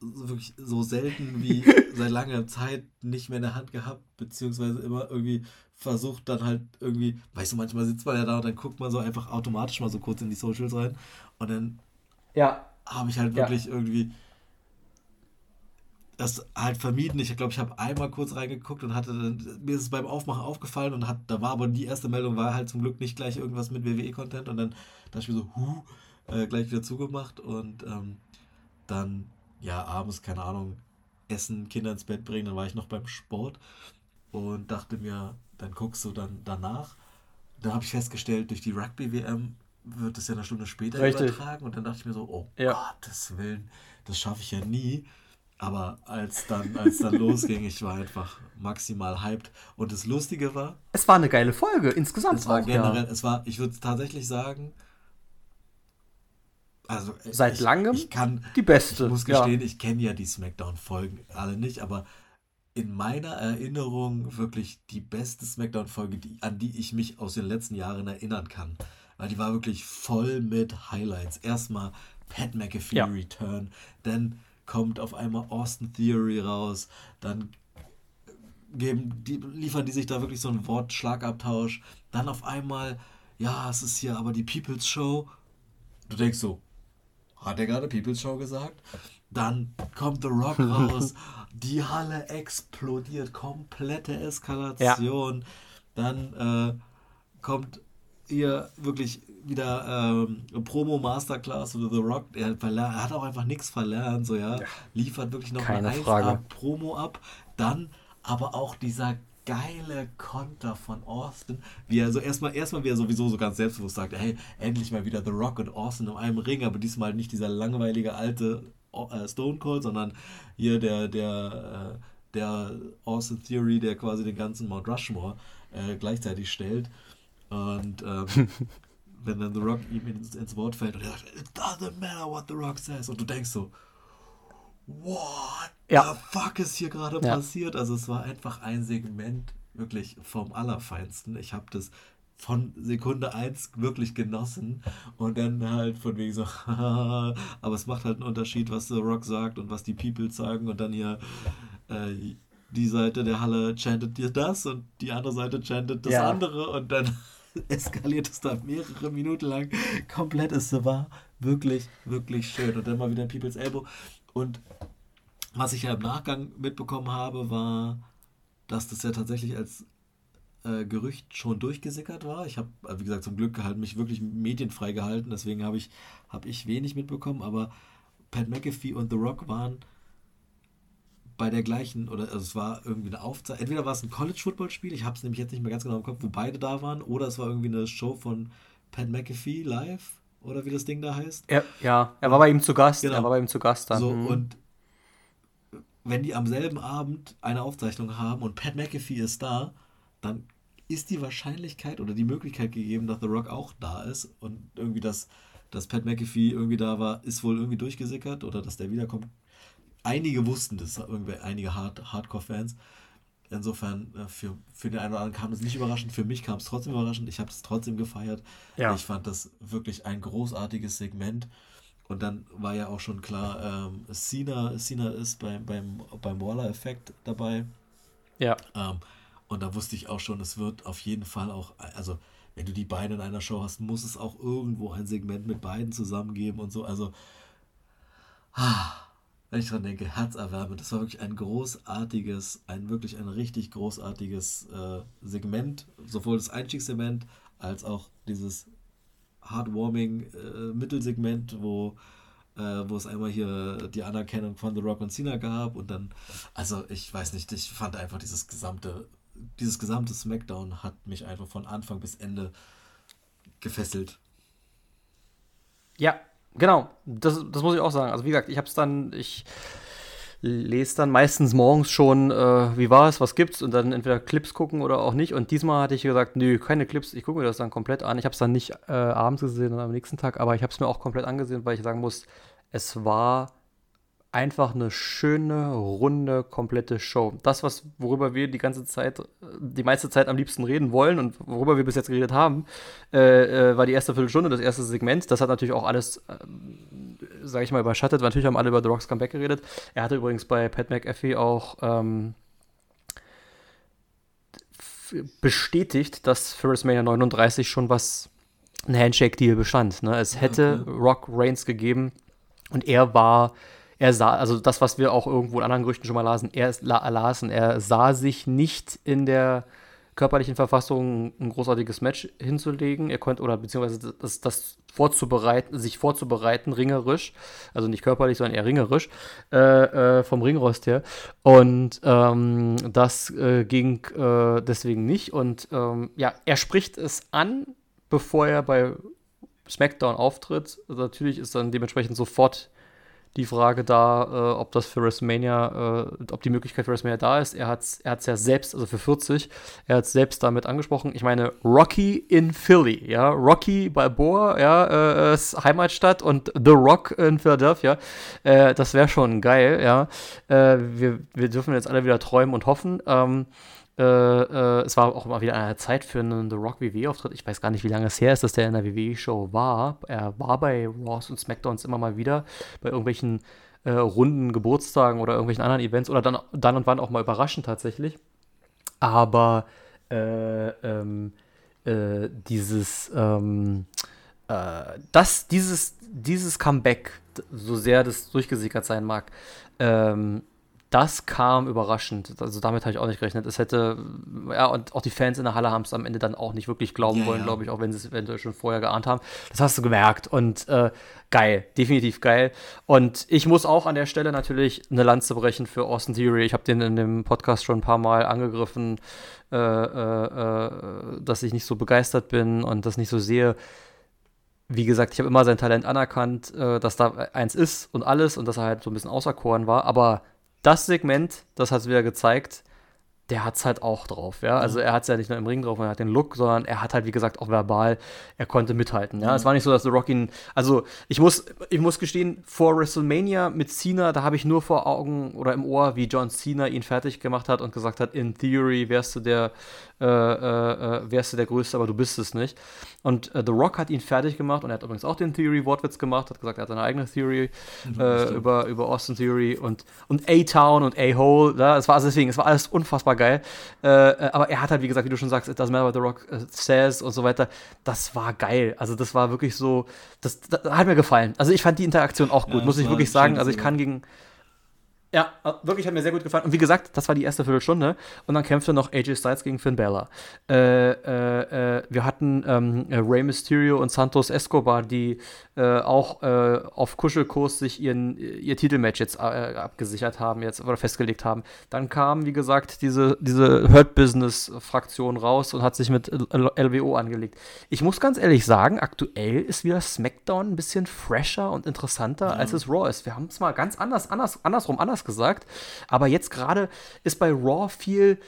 wirklich so selten wie seit langer Zeit nicht mehr in der Hand gehabt, beziehungsweise immer irgendwie versucht dann halt irgendwie, weißt du, manchmal sitzt man ja da und dann guckt man so einfach automatisch mal so kurz in die Socials rein und dann ja. habe ich halt wirklich ja. irgendwie das halt vermieden. Ich glaube, ich habe einmal kurz reingeguckt und hatte dann, mir ist es beim Aufmachen aufgefallen und hat, da war aber die erste Meldung, war halt zum Glück nicht gleich irgendwas mit WWE-Content und dann dachte ich mir so, huh, äh, gleich wieder zugemacht und ähm, dann, ja, abends, keine Ahnung, Essen, Kinder ins Bett bringen, dann war ich noch beim Sport und dachte mir, dann guckst du dann danach. Dann habe ich festgestellt, durch die Rugby-WM wird es ja eine Stunde später Richtig. übertragen und dann dachte ich mir so, oh ja. Gottes Willen, das schaffe ich ja nie. Aber als dann, als dann losging, ich war einfach maximal hyped. Und das Lustige war. Es war eine geile Folge, insgesamt. Es war auch, generell, ja. es war, ich würde tatsächlich sagen, also seit ich, langem ich kann, die beste. Ich muss gestehen, ja. ich kenne ja die Smackdown-Folgen alle nicht, aber in meiner Erinnerung wirklich die beste Smackdown-Folge, die, an die ich mich aus den letzten Jahren erinnern kann. Weil die war wirklich voll mit Highlights. Erstmal Pat McAfee ja. Return, dann kommt auf einmal Austin Theory raus, dann geben die, liefern die sich da wirklich so einen Wortschlagabtausch, dann auf einmal, ja, es ist hier aber die People's Show. Du denkst so, hat er gerade People's Show gesagt? Dann kommt The Rock raus, die Halle explodiert, komplette Eskalation. Ja. Dann äh, kommt ihr wirklich wieder ähm, Promo Masterclass oder The Rock, er, er hat auch einfach nichts verlernt, so ja, liefert wirklich noch Keine eine Frage. Promo ab, dann aber auch dieser geile Konter von Austin, wie er so erstmal, erstmal wie er sowieso so ganz selbstbewusst sagt, hey, endlich mal wieder The Rock und Austin in einem Ring, aber diesmal nicht dieser langweilige alte äh, Stone Cold, sondern hier der, der, äh, der Austin Theory, der quasi den ganzen Mount Rushmore äh, gleichzeitig stellt. Und ähm, wenn dann The Rock ihm ins, ins Wort fällt und er sagt, it doesn't matter what The Rock says. Und du denkst so, what ja. the fuck ist hier gerade ja. passiert? Also es war einfach ein Segment wirklich vom Allerfeinsten. Ich habe das von Sekunde 1 wirklich genossen und dann halt von wegen so, aber es macht halt einen Unterschied, was The Rock sagt und was die People sagen und dann hier äh, die Seite der Halle chantet dir das und die andere Seite chantet das ja. andere und dann eskaliert es da mehrere Minuten lang komplett. Es war wirklich, wirklich schön. Und dann mal wieder People's Elbow. Und was ich ja im Nachgang mitbekommen habe, war, dass das ja tatsächlich als äh, Gerücht schon durchgesickert war. Ich habe, äh, wie gesagt, zum Glück halt mich wirklich medienfrei gehalten, deswegen habe ich, hab ich wenig mitbekommen, aber Pat McAfee und The Rock waren bei der gleichen, oder also es war irgendwie eine Aufzeichnung, entweder war es ein College-Football-Spiel, ich habe es nämlich jetzt nicht mehr ganz genau im Kopf, wo beide da waren, oder es war irgendwie eine Show von Pat McAfee live, oder wie das Ding da heißt. Er, ja, er war bei ihm zu Gast, genau. er war bei ihm zu Gast dann. So, mhm. und wenn die am selben Abend eine Aufzeichnung haben und Pat McAfee ist da, dann ist die Wahrscheinlichkeit oder die Möglichkeit gegeben, dass The Rock auch da ist und irgendwie das, dass Pat McAfee irgendwie da war, ist wohl irgendwie durchgesickert oder dass der wiederkommt. Einige wussten das, einige Hard Hardcore-Fans. Insofern, äh, für, für den einen oder anderen kam es nicht überraschend, für mich kam es trotzdem überraschend. Ich habe es trotzdem gefeiert. Ja. Ich fand das wirklich ein großartiges Segment. Und dann war ja auch schon klar, ähm, Cena, Cena ist beim, beim, beim Waller-Effekt dabei. Ja. Ähm, und da wusste ich auch schon, es wird auf jeden Fall auch, also wenn du die beiden in einer Show hast, muss es auch irgendwo ein Segment mit beiden zusammengeben und so. Also, ah, wenn ich dran denke, herzerwärmend. Das war wirklich ein großartiges, ein wirklich ein richtig großartiges äh, Segment. Sowohl das Einstiegssegment als auch dieses heartwarming äh, Mittelsegment, wo, äh, wo es einmal hier die Anerkennung von The Rock und Cena gab und dann, also ich weiß nicht, ich fand einfach dieses gesamte, dieses gesamte Smackdown hat mich einfach von Anfang bis Ende gefesselt. Ja, genau. Das, das muss ich auch sagen. Also wie gesagt, ich habe es dann, ich lese dann meistens morgens schon, äh, wie war es, was gibt's und dann entweder Clips gucken oder auch nicht. Und diesmal hatte ich gesagt, nö, keine Clips, ich gucke mir das dann komplett an. Ich habe es dann nicht äh, abends gesehen und am nächsten Tag, aber ich habe es mir auch komplett angesehen, weil ich sagen muss, es war einfach eine schöne, runde, komplette Show. Das, was, worüber wir die ganze Zeit, die meiste Zeit am liebsten reden wollen und worüber wir bis jetzt geredet haben, äh, äh, war die erste Viertelstunde, das erste Segment. Das hat natürlich auch alles, äh, sage ich mal, überschattet. Natürlich haben alle über The Rocks Comeback geredet. Er hatte übrigens bei Pat McAfee auch ähm, bestätigt, dass für WrestleMania 39 schon was, ein Handshake-Deal bestand. Ne? Es hätte okay. Rock Reigns gegeben und er war er sah, also das, was wir auch irgendwo in anderen Gerüchten schon mal lasen, er lasen, er sah sich nicht in der körperlichen Verfassung ein großartiges Match hinzulegen. Er konnte, oder beziehungsweise das, das vorzubereiten, sich vorzubereiten, ringerisch, also nicht körperlich, sondern eher ringerisch, äh, äh, vom Ringrost her. Und ähm, das äh, ging äh, deswegen nicht. Und ähm, ja, er spricht es an, bevor er bei SmackDown auftritt. Also natürlich ist dann dementsprechend sofort die Frage da, äh, ob das für WrestleMania, äh, ob die Möglichkeit für WrestleMania da ist. Er hat es er ja selbst, also für 40, er hat es selbst damit angesprochen. Ich meine, Rocky in Philly, ja, Rocky Balboa, ja, äh, Heimatstadt und The Rock in Philadelphia. Äh, das wäre schon geil, ja. Äh, wir, wir dürfen jetzt alle wieder träumen und hoffen. Ähm, äh, äh, es war auch mal wieder eine Zeit für einen The Rock WWE-Auftritt. Ich weiß gar nicht, wie lange es her ist, dass der in der WWE-Show war. Er war bei Raws und SmackDowns immer mal wieder, bei irgendwelchen äh, runden Geburtstagen oder irgendwelchen anderen Events oder dann, dann und wann auch mal überraschend tatsächlich. Aber äh, ähm, äh, dieses, ähm, äh, das, dieses, dieses Comeback, so sehr das durchgesickert sein mag, ähm, das kam überraschend. Also damit habe ich auch nicht gerechnet. Es hätte, ja, und auch die Fans in der Halle haben es am Ende dann auch nicht wirklich glauben ja, wollen, ja. glaube ich, auch wenn sie es eventuell schon vorher geahnt haben. Das hast du gemerkt. Und äh, geil, definitiv geil. Und ich muss auch an der Stelle natürlich eine Lanze brechen für Austin Theory. Ich habe den in dem Podcast schon ein paar Mal angegriffen, äh, äh, äh dass ich nicht so begeistert bin und das nicht so sehe wie gesagt, ich habe immer sein Talent anerkannt, äh, dass da eins ist und alles und dass er halt so ein bisschen auserkoren war, aber das Segment, das hat es wieder gezeigt, der hat es halt auch drauf, ja. Also er hat es ja nicht nur im Ring drauf, er hat den Look, sondern er hat halt, wie gesagt, auch verbal, er konnte mithalten, ja. Mhm. Es war nicht so, dass The Rock ihn, also ich muss, ich muss gestehen, vor WrestleMania mit Cena, da habe ich nur vor Augen oder im Ohr, wie John Cena ihn fertig gemacht hat und gesagt hat, in Theory wärst du der, äh, äh, äh wärst du der Größte, aber du bist es nicht. Und äh, The Rock hat ihn fertig gemacht und er hat übrigens auch den Theory-Wortwitz gemacht, hat gesagt, er hat seine eigene Theory äh, über, über Austin Theory und, und A-Town und A-Hole. Ja, es war also deswegen, es war alles unfassbar geil. Äh, aber er hat halt, wie gesagt, wie du schon sagst, it doesn't matter what The Rock says und so weiter. Das war geil. Also das war wirklich so, das, das hat mir gefallen. Also ich fand die Interaktion auch gut, ja, muss ich wirklich sagen. Also ich kann gegen Ja, äh, wirklich hat mir sehr gut gefallen. Und wie gesagt, das war die erste Viertelstunde. Und dann kämpfte noch AJ Styles gegen Finn Balor. Äh, äh, äh, wir hatten ähm, Rey Mysterio und Santos Escobar, die äh, auch äh, auf Kuschelkurs sich ihren, ihr Titelmatch jetzt abgesichert haben jetzt oder festgelegt haben. Dann kam, wie gesagt, diese, diese Hurt Business-Fraktion raus und hat sich mit LWO angelegt. Ich muss ganz ehrlich sagen, aktuell ist wieder SmackDown ein bisschen fresher und interessanter, ja. als es Raw ist. Wir haben es mal ganz anders, anders, andersrum, anders gesagt. Aber jetzt gerade ist bei Raw viel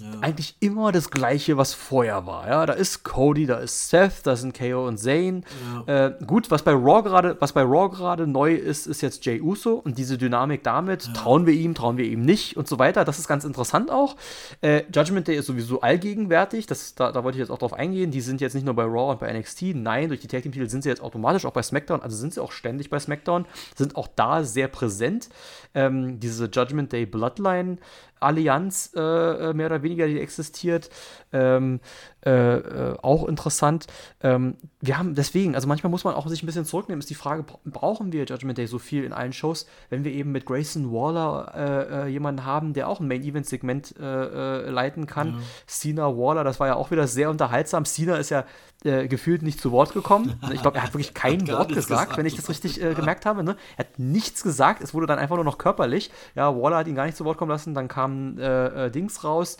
ja. eigentlich immer das Gleiche, was vorher war. Ja, da ist Cody, da ist Seth, da sind KO und Zane. Ja. Äh, gut, was bei Raw gerade, was bei Raw gerade neu ist, ist jetzt Jay Uso und diese Dynamik damit. Ja. Trauen wir ihm, trauen wir ihm nicht und so weiter. Das ist ganz interessant auch. Äh, Judgment Day ist sowieso allgegenwärtig. Das, da, da wollte ich jetzt auch drauf eingehen. Die sind jetzt nicht nur bei Raw und bei NXT. Nein, durch die Tag Team Titel sind sie jetzt automatisch auch bei SmackDown. Also sind sie auch ständig bei SmackDown. Sind auch da sehr präsent. Ähm, diese Judgment Day Bloodline Allianz äh, äh, mehr oder weniger, die existiert. Ähm, äh, äh, auch interessant. Ähm, wir haben deswegen, also manchmal muss man auch sich ein bisschen zurücknehmen, ist die Frage, brauchen wir Judgment Day so viel in allen Shows, wenn wir eben mit Grayson Waller äh, äh jemanden haben, der auch ein Main-Event-Segment leiten kann. Ja. Cena Waller, das war ja auch wieder sehr unterhaltsam. Cena ist ja gefühlt nicht zu Wort gekommen. Ich glaube, er hat wirklich kein hat Wort gesagt, gesagt, wenn ich das richtig gemerkt habe. Ne? Er hat nichts gesagt, es wurde dann einfach nur noch körperlich. Ja, Waller hat ihn gar nicht zu Wort kommen lassen, dann kam Dings raus.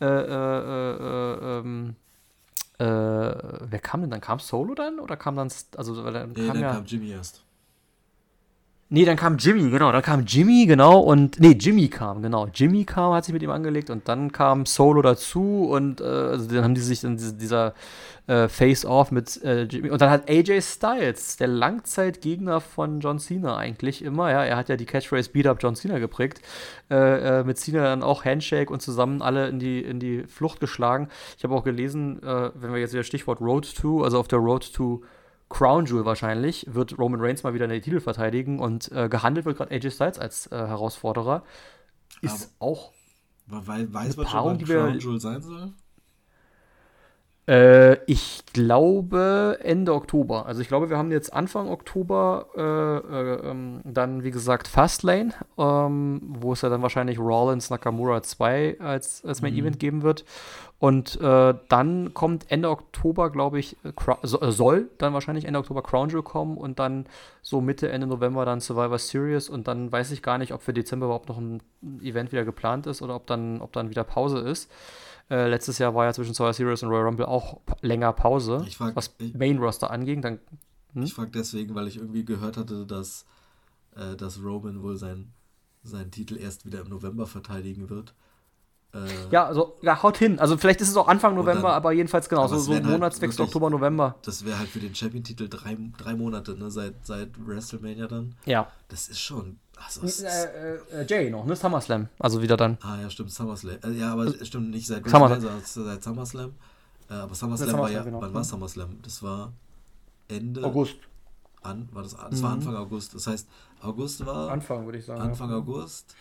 Äh, ähm, wer kam denn dann? Kam Solo dann? Oder kam dann. Also, dann nee, kam dann ja, kam Jimmy erst. Nee, dann kam Jimmy, genau. Dann kam Jimmy, genau. Und nee, Jimmy kam, genau. Jimmy kam, hat sich mit ihm angelegt und dann kam Solo dazu und äh, also dann haben die sich dann diese, dieser äh, Face-Off mit äh, Jimmy. Und dann hat AJ Styles, der Langzeitgegner von John Cena eigentlich immer, ja, er hat ja die Catchphrase Beat Up John Cena geprägt, äh, äh, mit Cena dann auch Handshake und zusammen alle in die, in die Flucht geschlagen. Ich habe auch gelesen, äh, wenn wir jetzt wieder Stichwort Road to, also auf der Road to Crown Jewel wahrscheinlich, wird Roman Reigns mal wieder den Titel verteidigen und äh, gehandelt wird gerade AJ Styles als äh, Herausforderer. Ist Aber auch. Weil, weiß man schon, was Crown Jewel sein soll? Äh, ich glaube Ende Oktober. Also ich glaube, wir haben jetzt Anfang Oktober äh, äh, ähm, dann, wie gesagt, Fastlane, ähm, wo es ja dann wahrscheinlich Rollins Nakamura 2 als, als Main mhm. Event geben wird. Und äh, dann kommt Ende Oktober, glaube ich, äh, soll dann wahrscheinlich Ende Oktober Crown Jewel kommen und dann so Mitte, Ende November dann Survivor Series und dann weiß ich gar nicht, ob für Dezember überhaupt noch ein Event wieder geplant ist oder ob dann, ob dann wieder Pause ist. Äh, letztes Jahr war ja zwischen Survivor Series und Royal Rumble auch länger Pause, frag, was Main Roster anging. Dann, hm? Ich frage deswegen, weil ich irgendwie gehört hatte, dass, äh, dass Roman wohl sein, seinen Titel erst wieder im November verteidigen wird. Äh, ja, also ja, haut hin. Also vielleicht ist es auch Anfang November, dann, aber jedenfalls genau, so, so halt Monatswechsel halt Oktober, November. Das wäre halt für den Champion-Titel drei, drei Monate, ne, seit, seit WrestleMania dann. Ja. Das ist schon also, äh, äh, Jay noch, ne? SummerSlam. Also wieder dann. Ah, ja, stimmt, SummerSlam. Äh, ja, aber also, stimmt nicht seit SummerSlam, sondern seit SummerSlam. Äh, aber SummerSlam, SummerSlam war ja, genau. wann war SummerSlam? Das war Ende. August. An, war das, das mhm. war Anfang August. Das heißt, August war. Anfang, würde ich sagen. Anfang ja. August.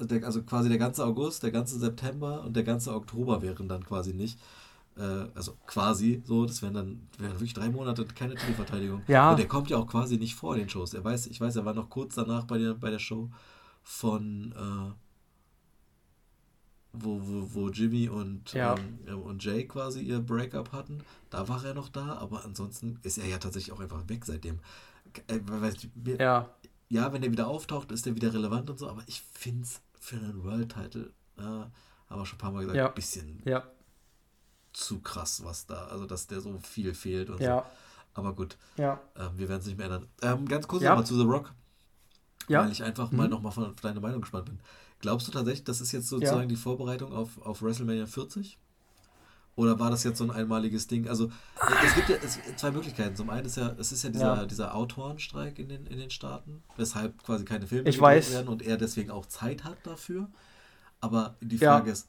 Der, also quasi der ganze August, der ganze September und der ganze Oktober wären dann quasi nicht äh, also quasi so, das wären dann wären wirklich drei Monate keine Titelverteidigung. Ja. Und der kommt ja auch quasi nicht vor den Shows. Er weiß, ich weiß, er war noch kurz danach bei der, bei der Show von äh, wo, wo, wo Jimmy und, ja. ähm, und Jay quasi ihr Breakup hatten. Da war er noch da, aber ansonsten ist er ja tatsächlich auch einfach weg seitdem. Äh, ja. Ja, wenn er wieder auftaucht, ist er wieder relevant und so, aber ich finde es für einen World-Title, äh, haben wir schon ein paar Mal gesagt, ja. ein bisschen ja zu krass, was da, also dass der so viel fehlt und ja. so. Aber gut, ja. ähm, wir werden es nicht mehr ändern. Ähm, ganz kurz nochmal zu The Rock, ja. weil ich einfach mhm. mal nochmal von deine Meinung gespannt bin. Glaubst du tatsächlich, das ist jetzt sozusagen die Vorbereitung auf, auf WrestleMania 40? Oder war das jetzt so ein einmaliges Ding? Also es gibt ja es, zwei Möglichkeiten. Zum einen ist ja, es ist ja dieser, ja. dieser Autorenstreik in den, in den Staaten, weshalb quasi keine Filme ich weiß. werden und er deswegen auch Zeit hat dafür. Aber die Frage ja. ist,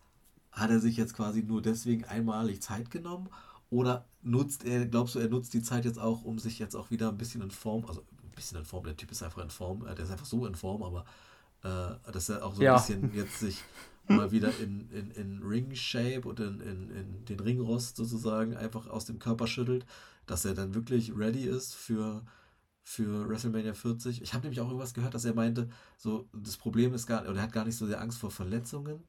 hat er sich jetzt quasi nur deswegen einmalig Zeit genommen? Oder nutzt er, glaubst du, er nutzt die Zeit jetzt auch, um sich jetzt auch wieder ein bisschen in Form, also ein bisschen in Form, der Typ ist einfach in Form, äh, der ist einfach so in Form, aber äh, dass er auch so ja. ein bisschen jetzt sich mal wieder in, in, in Ring-Shape und in, in, in den Ringrost sozusagen einfach aus dem Körper schüttelt, dass er dann wirklich ready ist für, für WrestleMania 40. Ich habe nämlich auch irgendwas gehört, dass er meinte, so das Problem ist gar, oder er hat gar nicht so sehr Angst vor Verletzungen,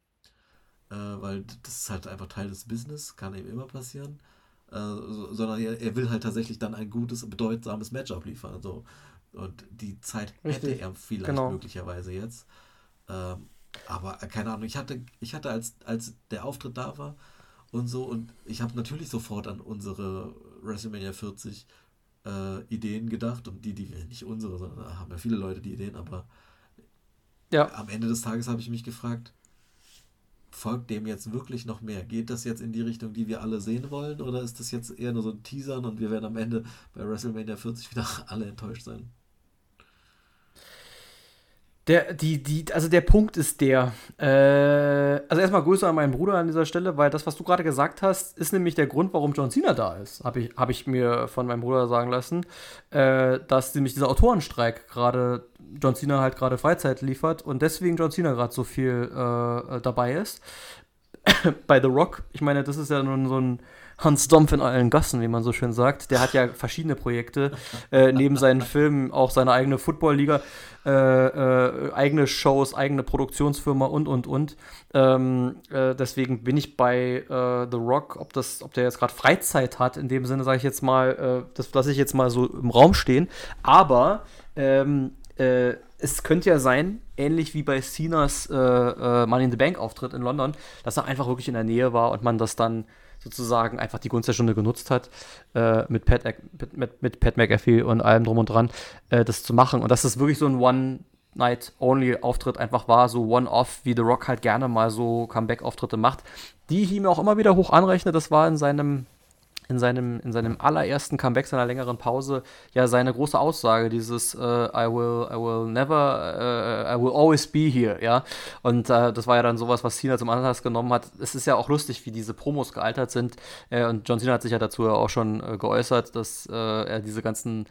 äh, weil das ist halt einfach Teil des Business, kann ihm immer passieren, äh, so, sondern er, er, will halt tatsächlich dann ein gutes, bedeutsames Match abliefern. So. Und die Zeit Richtig. hätte er vielleicht genau. möglicherweise jetzt. Ähm, aber äh, keine Ahnung, ich hatte, ich hatte als, als der Auftritt da war und so, und ich habe natürlich sofort an unsere WrestleMania 40 äh, Ideen gedacht und die, die nicht unsere, sondern da haben ja viele Leute die Ideen, aber ja. am Ende des Tages habe ich mich gefragt, folgt dem jetzt wirklich noch mehr? Geht das jetzt in die Richtung, die wir alle sehen wollen, oder ist das jetzt eher nur so ein Teasern und wir werden am Ende bei WrestleMania 40 wieder alle enttäuscht sein? Der, die, die, also der Punkt ist der. Äh, also erstmal Grüße an meinen Bruder an dieser Stelle, weil das, was du gerade gesagt hast, ist nämlich der Grund, warum John Cena da ist. Habe ich, hab ich mir von meinem Bruder sagen lassen, äh, dass nämlich dieser Autorenstreik gerade John Cena halt gerade Freizeit liefert und deswegen John Cena gerade so viel äh, dabei ist. Bei The Rock, ich meine, das ist ja nun so ein Hans Dompf in allen Gassen, wie man so schön sagt. Der hat ja verschiedene Projekte. Äh, neben seinen Filmen auch seine eigene Football-Liga, äh, äh, eigene Shows, eigene Produktionsfirma und, und, und. Ähm, äh, deswegen bin ich bei äh, The Rock, ob, das, ob der jetzt gerade Freizeit hat, in dem Sinne sage ich jetzt mal, äh, das lasse ich jetzt mal so im Raum stehen. Aber ähm, es könnte ja sein, ähnlich wie bei Cenas Money in the Bank Auftritt in London, dass er einfach wirklich in der Nähe war und man das dann sozusagen einfach die Gunst der Stunde genutzt hat, äh, mit, Pat, mit, mit Pat McAfee und allem drum und dran, äh, das zu machen. Und dass das wirklich so ein One-Night-Only-Auftritt einfach war, so One-Off, wie The Rock halt gerne mal so Comeback-Auftritte macht, die ich ihm auch immer wieder hoch anrechne. Das war in seinem in seinem, in seinem allerersten Comeback seiner längeren Pause ja seine große Aussage, dieses uh, I will, I will never, uh, I will always be here, ja. Und uh, das war ja dann sowas, was Cena zum Anlass genommen hat. Es ist ja auch lustig, wie diese Promos gealtert sind. und John Cena hat sich ja dazu ja auch schon geäußert, dass er diese ganzen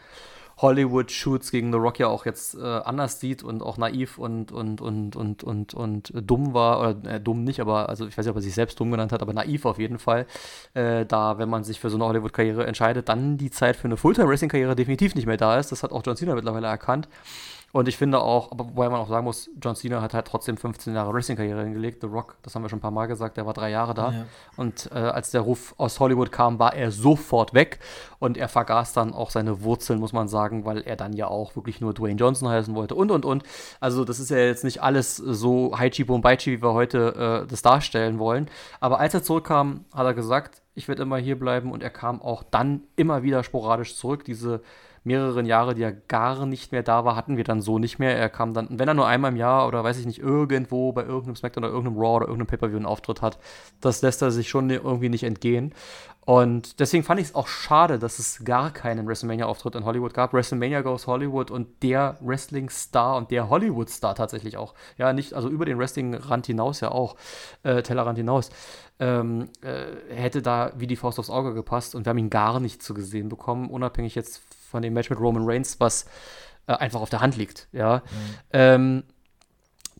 Hollywood-Shoots gegen The Rock ja auch jetzt äh, anders sieht und auch naiv und, und, und, und, und, und dumm war, oder äh, dumm nicht, aber also ich weiß nicht, ob er sich selbst dumm genannt hat, aber naiv auf jeden Fall. Äh, da, wenn man sich für so eine Hollywood-Karriere entscheidet, dann die Zeit für eine Fulltime-Wrestling-Karriere definitiv nicht mehr da ist. Das hat auch John Cena mittlerweile erkannt. Und ich finde auch, aber wobei man auch sagen muss, John Cena hat halt trotzdem 15 Jahre Wrestling-Karriere hingelegt. The Rock, das haben wir schon ein paar Mal gesagt, der war drei Jahre da. Ja. Und äh, als der Ruf aus Hollywood kam, war er sofort weg. Und er vergaß dann auch seine Wurzeln, muss man sagen, weil er dann ja auch wirklich nur Dwayne Johnson heißen wollte und und und. Also, das ist ja jetzt nicht alles so Haichi Bombaichi, wie wir heute äh, das darstellen wollen. Aber als er zurückkam, hat er gesagt, ich werde immer hier bleiben. Und er kam auch dann immer wieder sporadisch zurück. Diese mehreren Jahre, die er gar nicht mehr da war, hatten wir dann so nicht mehr. Er kam dann, wenn er nur einmal im Jahr oder weiß ich nicht, irgendwo bei irgendeinem Smackdown oder irgendeinem Raw oder irgendeinem Pay-Per-View einen Auftritt hat, das lässt er sich schon irgendwie nicht entgehen. Und deswegen fand ich es auch schade, dass es gar keinen WrestleMania-Auftritt in Hollywood gab. WrestleMania Goes Hollywood und der Wrestling-Star und der Hollywood-Star tatsächlich auch. Ja, nicht, also über den Wrestling-Rand hinaus ja auch, äh, Tellerrand hinaus, ähm, äh, hätte da wie die Faust aufs Auge gepasst und wir haben ihn gar nicht zu gesehen bekommen, unabhängig jetzt von dem Match mit Roman Reigns, was äh, einfach auf der Hand liegt. Ja. Mhm. Ähm,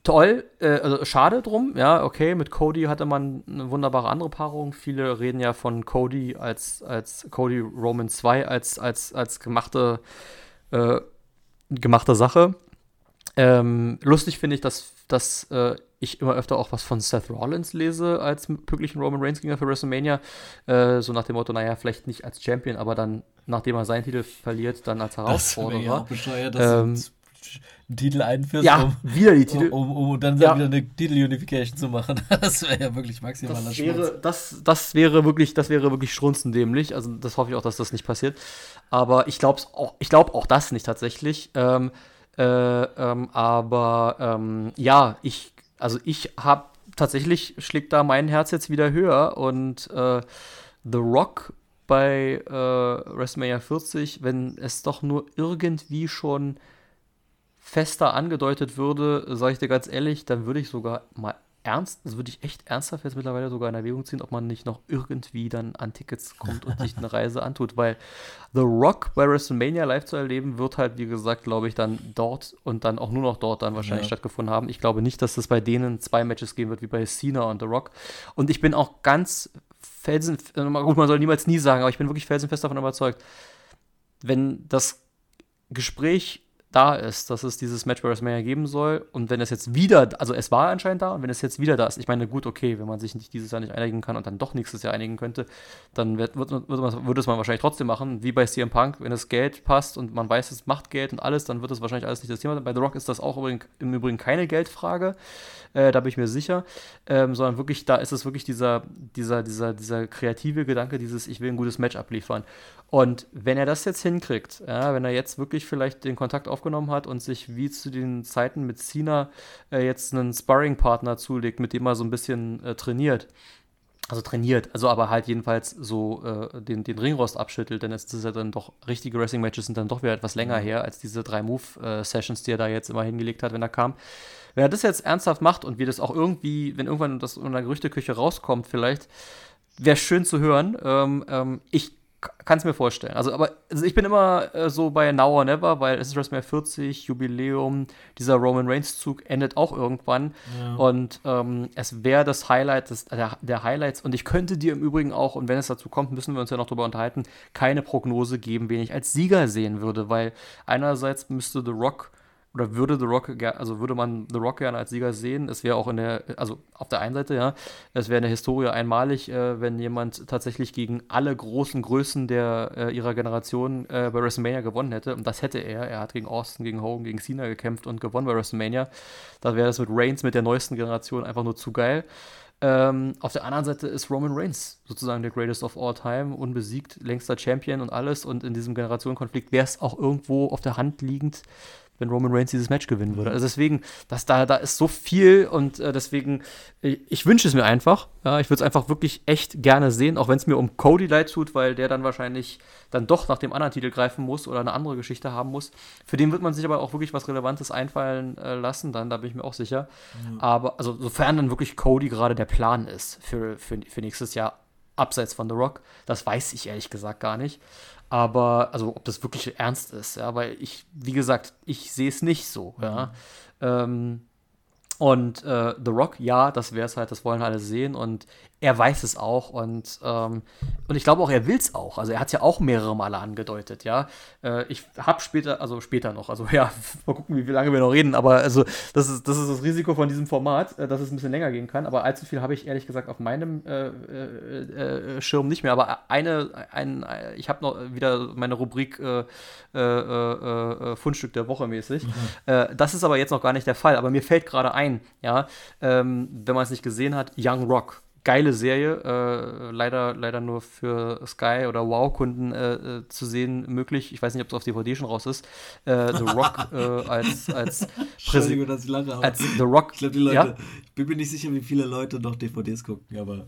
toll, äh, also schade drum, ja, okay, mit Cody hatte man eine wunderbare andere Paarung. Viele reden ja von Cody als, als Cody Roman 2 als, als, als gemachte, äh, gemachte Sache. Ähm, lustig finde ich, dass, dass äh, ich immer öfter auch was von Seth Rollins lese als möglichen Roman Reigns Gegner für WrestleMania. Äh, so nach dem Motto, naja, vielleicht nicht als Champion, aber dann, nachdem er seinen Titel verliert, dann als Herausforderer. Das ja bescheuert, dass ähm, einen Titel einführst, ja, um, wieder die Titel. Um, um, um dann ja. wieder eine Titel-Unification zu machen. Das wäre ja wirklich maximal das wäre, das, das wäre wirklich, das wäre wirklich strunzendämlich. Also das hoffe ich auch, dass das nicht passiert. Aber ich glaube auch, ich glaube auch das nicht tatsächlich. Ähm, äh, ähm, aber ähm, ja, ich also ich habe tatsächlich schlägt da mein Herz jetzt wieder höher und äh, The Rock bei äh, WrestleMania 40, wenn es doch nur irgendwie schon fester angedeutet würde, sage ich dir ganz ehrlich, dann würde ich sogar mal ernst, das würde ich echt ernsthaft jetzt mittlerweile sogar in Erwägung ziehen, ob man nicht noch irgendwie dann an Tickets kommt und sich eine Reise antut, weil The Rock bei WrestleMania live zu erleben, wird halt, wie gesagt, glaube ich, dann dort und dann auch nur noch dort dann wahrscheinlich ja. stattgefunden haben. Ich glaube nicht, dass es bei denen zwei Matches geben wird, wie bei Cena und The Rock. Und ich bin auch ganz felsen, gut, man soll niemals nie sagen, aber ich bin wirklich felsenfest davon überzeugt, wenn das Gespräch da ist, dass es dieses Match bei WrestleMania geben soll. Und wenn es jetzt wieder, also es war anscheinend da, und wenn es jetzt wieder da ist, ich meine, gut, okay, wenn man sich nicht dieses Jahr nicht einigen kann und dann doch nächstes Jahr einigen könnte, dann wird, wird, wird man, würde es man wahrscheinlich trotzdem machen, wie bei CM Punk, wenn das Geld passt und man weiß, es macht Geld und alles, dann wird es wahrscheinlich alles nicht das Thema sein. Bei The Rock ist das auch im Übrigen keine Geldfrage, äh, da bin ich mir sicher, ähm, sondern wirklich, da ist es wirklich dieser, dieser, dieser, dieser kreative Gedanke, dieses, ich will ein gutes Match abliefern. Und wenn er das jetzt hinkriegt, ja, wenn er jetzt wirklich vielleicht den Kontakt aufgenommen hat und sich wie zu den Zeiten mit Cena äh, jetzt einen Sparring-Partner zulegt, mit dem er so ein bisschen äh, trainiert, also trainiert, also aber halt jedenfalls so äh, den, den Ringrost abschüttelt, denn es ist ja dann doch, richtige Wrestling-Matches sind dann doch wieder etwas länger her als diese drei Move-Sessions, die er da jetzt immer hingelegt hat, wenn er kam. Wenn er das jetzt ernsthaft macht und wir das auch irgendwie, wenn irgendwann das in der Gerüchteküche rauskommt, vielleicht, wäre schön zu hören. Ähm, ähm, ich kann es mir vorstellen. Also, aber also ich bin immer äh, so bei Now or Never, weil es ist WrestleMania 40, Jubiläum, dieser Roman Reigns-Zug endet auch irgendwann. Ja. Und ähm, es wäre das Highlight des, der, der, Highlights. Und ich könnte dir im Übrigen auch, und wenn es dazu kommt, müssen wir uns ja noch drüber unterhalten, keine Prognose geben, wen ich als Sieger sehen würde, weil einerseits müsste The Rock oder würde The Rock, also würde man The Rock gerne als Sieger sehen. Es wäre auch in der, also auf der einen Seite, ja, es wäre in der Historie einmalig, äh, wenn jemand tatsächlich gegen alle großen Größen der, äh, ihrer Generation äh, bei WrestleMania gewonnen hätte. Und das hätte er. Er hat gegen Austin, gegen Hogan, gegen Cena gekämpft und gewonnen bei WrestleMania. Da wäre das mit Reigns, mit der neuesten Generation einfach nur zu geil. Ähm, auf der anderen Seite ist Roman Reigns sozusagen der Greatest of All Time, unbesiegt, längster Champion und alles. Und in diesem Generationenkonflikt wäre es auch irgendwo auf der Hand liegend, wenn Roman Reigns dieses Match gewinnen würde. Also deswegen, dass da, da ist so viel und äh, deswegen, ich, ich wünsche es mir einfach. Ja, ich würde es einfach wirklich echt gerne sehen, auch wenn es mir um Cody leid tut, weil der dann wahrscheinlich dann doch nach dem anderen Titel greifen muss oder eine andere Geschichte haben muss. Für den wird man sich aber auch wirklich was Relevantes einfallen äh, lassen, dann, da bin ich mir auch sicher. Mhm. Aber, also sofern dann wirklich Cody gerade der Plan ist für, für, für nächstes Jahr, abseits von The Rock, das weiß ich ehrlich gesagt gar nicht. Aber, also, ob das wirklich ernst ist, ja, weil ich, wie gesagt, ich sehe es nicht so, ja. Mhm. Ähm, und äh, The Rock, ja, das wäre es halt, das wollen alle sehen und er weiß es auch und, ähm, und ich glaube auch, er will es auch. Also er hat es ja auch mehrere Male angedeutet, ja. Äh, ich habe später, also später noch, also ja, mal gucken, wie lange wir noch reden, aber also das ist das, ist das Risiko von diesem Format, äh, dass es ein bisschen länger gehen kann, aber allzu viel habe ich ehrlich gesagt auf meinem äh, äh, äh Schirm nicht mehr, aber eine, ein, ich habe noch wieder meine Rubrik Fundstück der Woche mäßig. Mhm. das ist aber jetzt noch gar nicht der Fall, aber mir fällt gerade ein, ja, ähm, wenn man es nicht gesehen hat, Young Rock geile Serie, äh, leider, leider nur für Sky oder Wow-Kunden äh, äh, zu sehen möglich. Ich weiß nicht, ob es auf DVD schon raus ist. Äh, The Rock äh, als als Entschuldigung, dass ich lache, als The Rock. Ich glaube, die Leute, ja? ich bin mir nicht sicher, wie viele Leute noch DVDs gucken, aber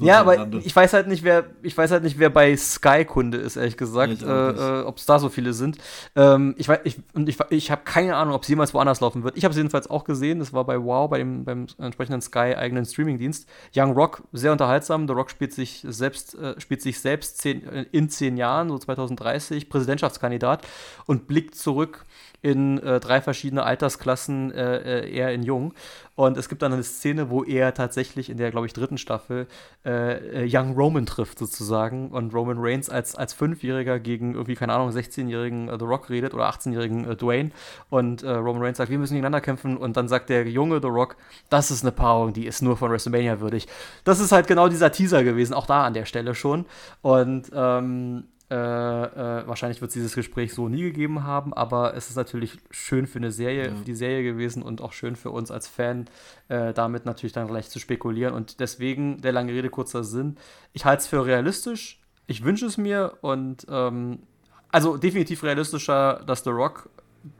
ja, aber ich weiß halt nicht, wer, ich weiß halt nicht, wer bei Sky Kunde ist, ehrlich gesagt, äh, äh, ob es da so viele sind. Ähm, ich weiß, ich, und ich, ich habe keine Ahnung, ob es jemals woanders laufen wird. Ich habe es jedenfalls auch gesehen. Das war bei Wow, bei dem beim entsprechenden Sky eigenen Streamingdienst. Young Rock sehr unterhaltsam. The Rock spielt sich selbst, äh, spielt sich selbst zehn, äh, in zehn Jahren, so 2030, Präsidentschaftskandidat und blickt zurück in äh, drei verschiedene Altersklassen, äh, äh, eher in Jung. Und es gibt dann eine Szene, wo er tatsächlich in der, glaube ich, dritten Staffel äh, äh, Young Roman trifft, sozusagen. Und Roman Reigns als, als Fünfjähriger gegen irgendwie, keine Ahnung, 16-jährigen äh, The Rock redet oder 18-jährigen Dwayne. Und Roman Reigns sagt, wir müssen gegeneinander kämpfen. Und dann sagt der junge The Rock, das ist eine Paarung, die ist nur von WrestleMania würdig. Das ist halt genau dieser Teaser gewesen, auch da an der Stelle schon. Und ähm, äh, äh, wahrscheinlich wird es dieses Gespräch so nie gegeben haben, aber es ist natürlich schön für eine Serie, ja. für die Serie gewesen und auch schön für uns als Fan, äh, damit natürlich dann gleich zu spekulieren. Und deswegen, der lange Rede, kurzer Sinn, ich halte es für realistisch, ich wünsche es mir und ähm, also definitiv realistischer, dass The Rock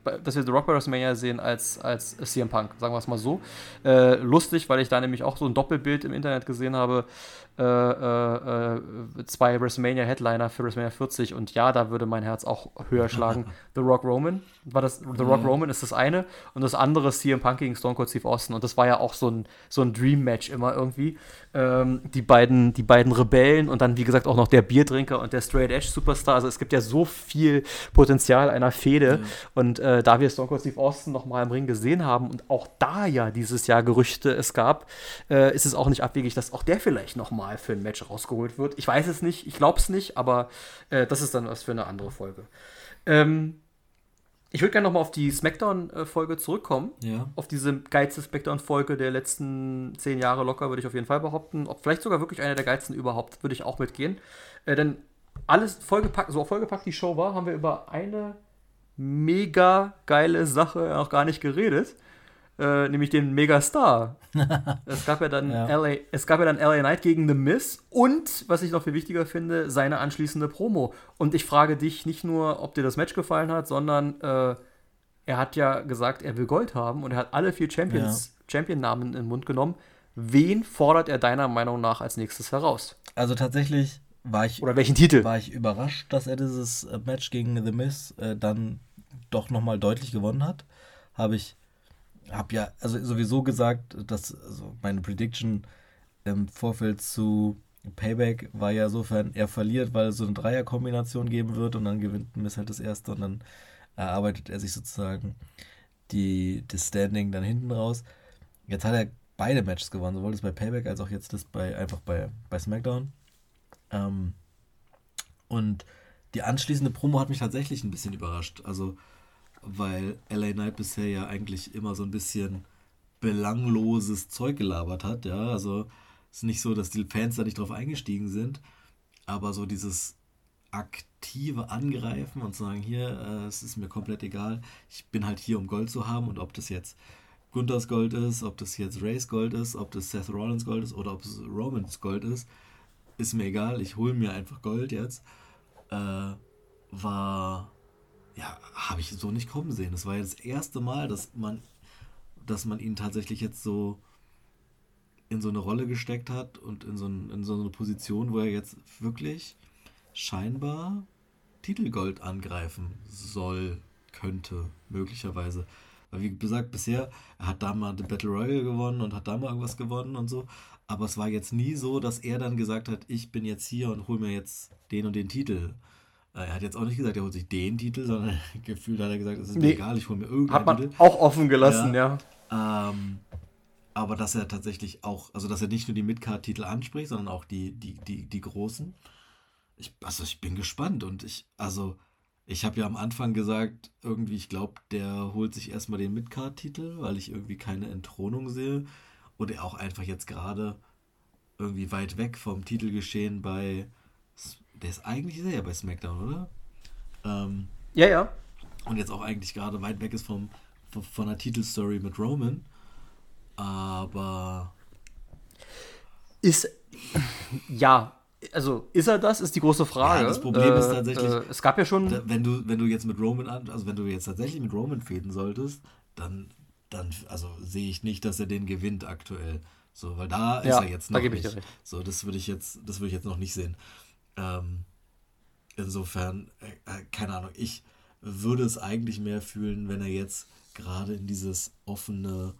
dass wir The Rock bei WrestleMania sehen als, als CM Punk, sagen wir es mal so. Äh, lustig, weil ich da nämlich auch so ein Doppelbild im Internet gesehen habe, äh, äh, äh, zwei WrestleMania-Headliner für WrestleMania 40 und ja, da würde mein Herz auch höher schlagen. The Rock Roman, war das, The Rock Roman ist das eine und das andere CM Punk gegen Stone Cold Steve Austin und das war ja auch so ein, so ein Dream-Match immer irgendwie. Ähm, die, beiden, die beiden Rebellen und dann, wie gesagt, auch noch der Biertrinker und der Straight Edge Superstar. Also es gibt ja so viel Potenzial einer Fehde mhm. und äh, da wir Stone Cold Steve Austin noch mal im Ring gesehen haben und auch da ja dieses Jahr Gerüchte es gab, äh, ist es auch nicht abwegig, dass auch der vielleicht noch mal für ein Match rausgeholt wird. Ich weiß es nicht, ich glaube es nicht, aber äh, das ist dann was für eine andere Folge. Ähm, ich würde gerne nochmal auf die SmackDown-Folge zurückkommen. Ja. Auf diese geilste SmackDown-Folge der letzten zehn Jahre locker, würde ich auf jeden Fall behaupten. Ob vielleicht sogar wirklich eine der geilsten überhaupt, würde ich auch mitgehen. Äh, denn alles vollgepackt, so vollgepackt die Show war, haben wir über eine mega geile Sache noch gar nicht geredet. Äh, nämlich den Megastar. es gab ja dann Ja. LA, es gab ja dann LA Knight gegen The Miz und, was ich noch viel wichtiger finde, seine anschließende Promo. Und ich frage dich nicht nur, ob dir das Match gefallen hat, sondern äh, er hat ja gesagt, er will Gold haben und er hat alle vier Champions, Champion-Namen in den Mund genommen. Wen fordert er deiner Meinung nach als nächstes heraus? Also tatsächlich war ich, Oder welchen Titel? war ich überrascht, dass er dieses äh, Match gegen The Miz äh, dann doch nochmal deutlich gewonnen hat. Habe ich, habe ja also sowieso gesagt, dass also meine Prediction im Vorfeld zu Payback war ja sofern, er verliert, weil es so eine Dreierkombination geben wird und dann gewinnt Miz halt das erste und dann erarbeitet er sich sozusagen die, das Standing dann hinten raus. Jetzt hat er beide Matches gewonnen, sowohl das bei Payback als auch jetzt das bei einfach bei, bei SmackDown. Ähm, und die anschließende Promo hat mich tatsächlich ein bisschen überrascht. Also, weil LA Knight bisher ja eigentlich immer so ein bisschen belangloses Zeug gelabert hat, ja. Also, es ist nicht so, dass die Fans da nicht drauf eingestiegen sind, aber so dieses aktive Angreifen und sagen, hier, äh, es ist mir komplett egal, ich bin halt hier, um Gold zu haben und ob das jetzt Gunthers Gold ist, ob das jetzt Rays Gold ist, ob das Seth Rollins Gold ist oder ob es Romans Gold ist, ist mir egal, ich hole mir einfach Gold jetzt, äh, war, ja, habe ich so nicht kommen sehen. Das war ja das erste Mal, dass man, dass man ihn tatsächlich jetzt so in so eine Rolle gesteckt hat und in so, ein, in so eine Position, wo er jetzt wirklich scheinbar Titelgold angreifen soll, könnte, möglicherweise. Weil wie gesagt, bisher, er hat da mal die Battle Royale gewonnen und hat da mal irgendwas gewonnen und so. Aber es war jetzt nie so, dass er dann gesagt hat, ich bin jetzt hier und hol mir jetzt den und den Titel. Er hat jetzt auch nicht gesagt, er holt sich den Titel, sondern gefühlt hat er gesagt, es ist mir Nee. egal, ich hole mir irgendeinen Hat man Titel. auch offen gelassen, ja. Ähm, aber dass er tatsächlich auch, also dass er nicht nur die Midcard-Titel anspricht, sondern auch die, die, die, die großen. Ich, also ich bin gespannt und ich, also ich habe ja am Anfang gesagt, irgendwie, ich glaube, der holt sich erstmal den Midcard-Titel, weil ich irgendwie keine Entthronung sehe. Und er auch einfach jetzt gerade irgendwie weit weg vom Titelgeschehen bei. Der ist eigentlich sehr bei SmackDown, oder? Ähm, Ja, ja. und jetzt auch eigentlich gerade weit weg ist vom, von, von der Titelstory mit Roman. Aber Ist. Ja, also ist er das, ist die große Frage. Ja, das Problem ist tatsächlich- Äh, es gab ja schon. da- wenn du, wenn du jetzt mit Roman an, also wenn du jetzt tatsächlich mit Roman fäden solltest, dann, dann also sehe ich nicht, dass er den gewinnt aktuell. So, weil da ist Ja, er jetzt da noch gebe ich nicht. dir recht. So, das würde ich jetzt, das würde ich jetzt noch nicht sehen. Ähm, insofern, äh, äh, keine Ahnung, ich würde es eigentlich mehr fühlen, wenn er jetzt gerade in dieses offene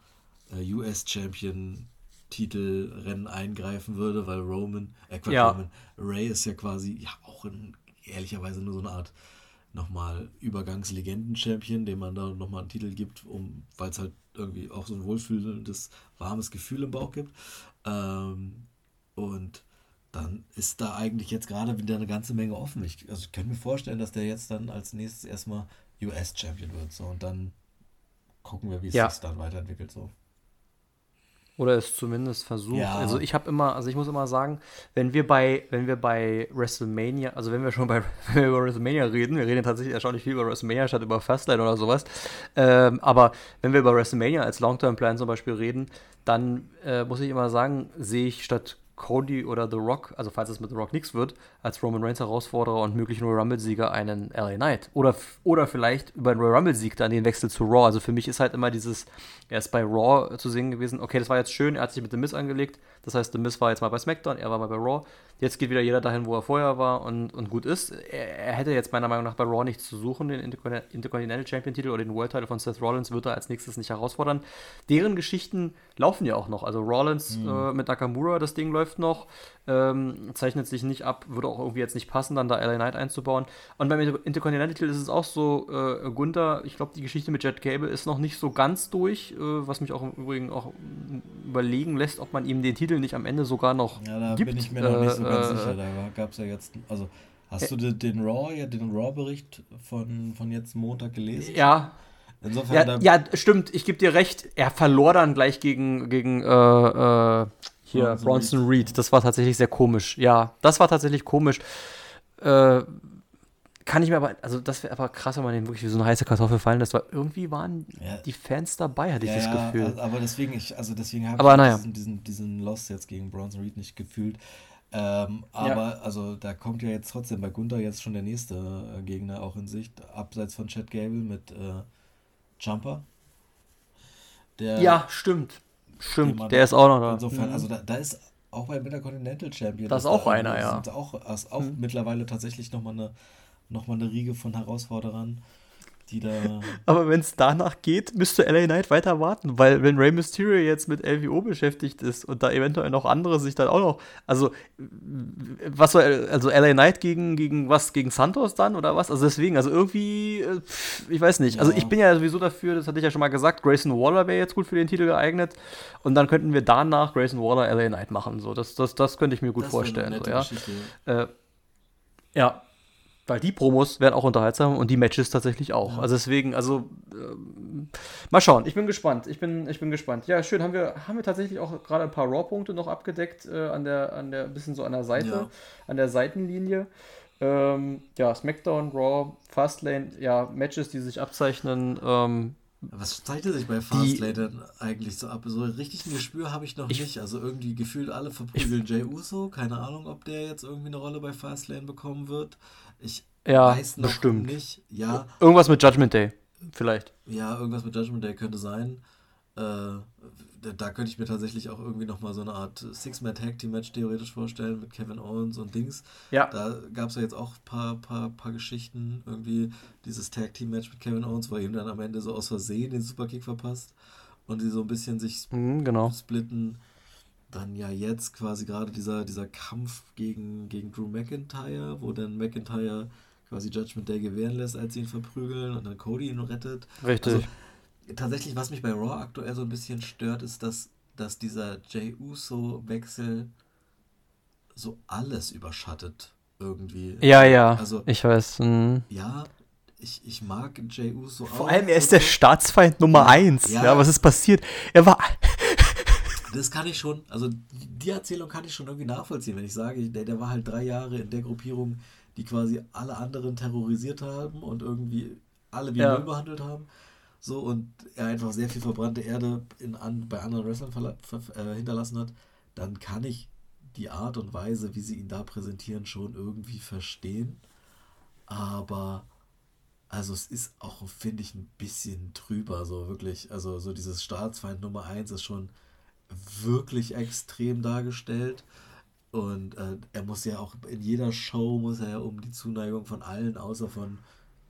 äh, US-Champion-Titelrennen eingreifen würde, weil Roman, äh, Quatsch, Ja. Roman, Ray ist ja quasi ja auch in, ehrlicherweise nur so eine Art nochmal Übergangslegenden-Champion, dem man da nochmal einen Titel gibt, um, weil es halt irgendwie auch so ein wohlfühlendes, warmes Gefühl im Bauch gibt. Ähm, und dann ist da eigentlich jetzt gerade wieder eine ganze Menge offen. Ich, also ich könnte mir vorstellen, dass der jetzt dann als nächstes erstmal US-Champion wird. So, und dann gucken wir, wie es Ja. sich dann weiterentwickelt. So. Oder es zumindest versucht. Ja. Also ich habe immer, also ich muss immer sagen, wenn wir bei, wenn wir bei WrestleMania, also wenn wir schon bei wir über WrestleMania reden, wir reden tatsächlich erstaunlich viel über WrestleMania statt über Fastlane oder sowas. Ähm, aber wenn wir über WrestleMania als Long-Term-Plan zum Beispiel reden, dann äh, muss ich immer sagen, sehe ich statt Cody oder The Rock, also falls es mit The Rock nichts wird, als Roman Reigns Herausforderer und möglichen Royal Rumble-Sieger einen LA Knight. Oder, oder vielleicht über einen Royal Rumble-Sieg dann den Wechsel zu Raw. Also für mich ist halt immer dieses, er ist bei Raw zu sehen gewesen, okay, das war jetzt schön, er hat sich mit The Miz angelegt, das heißt, The Miz war jetzt mal bei SmackDown, er war mal bei Raw. Jetzt geht wieder jeder dahin, wo er vorher war und, und gut ist. Er, er hätte jetzt meiner Meinung nach bei Raw nichts zu suchen, den Intercon- Intercontinental Champion-Titel oder den World-Title von Seth Rollins wird er als nächstes nicht herausfordern. Deren Geschichten laufen ja auch noch. Also Rollins äh, mit Nakamura, das Ding läuft noch, ähm, zeichnet sich nicht ab, würde auch irgendwie jetzt nicht passen, dann da LA Knight einzubauen. Und beim Inter Intercontinental ist es auch so, äh, Gunther, ich glaube, die Geschichte mit Jet Cable ist noch nicht so ganz durch, äh, was mich auch im Übrigen auch überlegen lässt, ob man ihm den Titel nicht am Ende sogar noch Ja, da gibt. bin ich mir noch nicht so Äh, ganz äh, sicher. Da gab es ja jetzt, also Hast du den, den Raw, ja, den Raw-Bericht von, von jetzt Montag gelesen? Ja. Insofern ja, ja, stimmt, ich gebe dir recht. Er verlor dann gleich gegen, gegen äh, äh, hier Bronson, Bronson Reed. Reed. Das war tatsächlich sehr komisch. Ja, das war tatsächlich komisch. Äh, kann ich mir aber, also das wäre aber krass, wenn man den wirklich wie so eine heiße Kartoffel fallen lässt, weil irgendwie waren ja. die Fans dabei, hatte ich das Gefühl. Also, aber deswegen, ich, also deswegen habe ich naja. diesen, diesen, diesen Loss jetzt gegen Bronson Reed nicht gefühlt. Ähm, aber ja. also da kommt ja jetzt trotzdem bei Gunther jetzt schon der nächste äh, Gegner auch in Sicht, abseits von Chad Gable mit äh, Jumper. Der, ja, stimmt. Stimmt, der ist auch noch da. Insofern, mhm. also da, da ist auch beim Intercontinental Champion. Das ist auch da einer, ja. Auch, ist auch mhm. mittlerweile tatsächlich nochmal eine, noch eine Riege von Herausforderern die da. Aber wenn es danach geht, müsste LA Knight weiter warten, weil wenn Rey Mysterio jetzt mit LWO beschäftigt ist und da eventuell noch andere sich dann auch noch, also was soll, also LA Knight gegen, gegen was, gegen Santos dann oder was? Also deswegen, also irgendwie, äh, ich weiß nicht. Also ja. Also ich bin ja sowieso dafür, das hatte ich ja schon mal gesagt, Grayson Waller wäre jetzt gut für den Titel geeignet und dann könnten wir danach Grayson Waller LA Knight machen. So, das, das, das könnte ich mir gut das vorstellen. So, ja. Äh, ja, weil die Promos werden auch unterhaltsam und die Matches tatsächlich auch. Ja. Also deswegen, also äh, mal schauen. Ich bin gespannt. Ich bin, ich bin gespannt. Ja, schön. Haben wir, haben wir tatsächlich auch gerade ein paar Raw-Punkte noch abgedeckt äh, an der, an der, bisschen so an der Seite, ja. an der Seitenlinie. Ähm, ja, SmackDown, Raw, Fastlane, ja, Matches, die sich abzeichnen. Ähm, was zeichnet sich bei Fastlane denn eigentlich so ab? So richtig ein Gespür habe ich noch ich, nicht. Also irgendwie gefühlt alle verprügeln Jay Uso. Keine Ahnung, ob der jetzt irgendwie eine Rolle bei Fastlane bekommen wird. Ich ja, weiß noch bestimmt. nicht. Ja. Irgendwas mit Judgment Day, vielleicht. Ja, irgendwas mit Judgment Day könnte sein. Äh, da könnte ich mir tatsächlich auch irgendwie nochmal so eine Art Six-Man-Tag-Team-Match theoretisch vorstellen mit Kevin Owens und Dings. Ja. Da gab es ja jetzt auch ein paar, paar, paar Geschichten. Irgendwie dieses Tag-Team-Match mit Kevin Owens, wo er ihm dann am Ende so aus Versehen den Superkick verpasst und die so ein bisschen sich mhm, genau. splitten dann ja jetzt quasi gerade dieser, dieser Kampf gegen, gegen Drew McIntyre, wo dann McIntyre quasi Judgment Day gewähren lässt, als sie ihn verprügeln und dann Cody ihn rettet. Richtig. Also, tatsächlich, was mich bei Raw aktuell so ein bisschen stört, ist, dass, dass dieser Jay Uso-Wechsel so alles überschattet irgendwie. Ja, ja. Also, ich weiß. Mh. Ja, ich, ich mag Jay Uso Vor auch. allem, er ist der Staatsfeind Nummer 1. Ja. ja, was ist passiert? Er war. Das kann ich schon, also die Erzählung kann ich schon irgendwie nachvollziehen, wenn ich sage, der, der war halt drei Jahre in der Gruppierung, die quasi alle anderen terrorisiert haben und irgendwie alle wie ja. Müll behandelt haben. So, und er einfach sehr viel verbrannte Erde in, an, bei anderen Wrestlern äh, hinterlassen hat, dann kann ich die Art und Weise, wie sie ihn da präsentieren, schon irgendwie verstehen. Aber also es ist auch, finde ich, ein bisschen trüber, so wirklich. Also so dieses Staatsfeind Nummer 1 ist schon wirklich extrem dargestellt. Und äh, er muss ja auch in jeder Show muss er ja um die Zuneigung von allen, außer von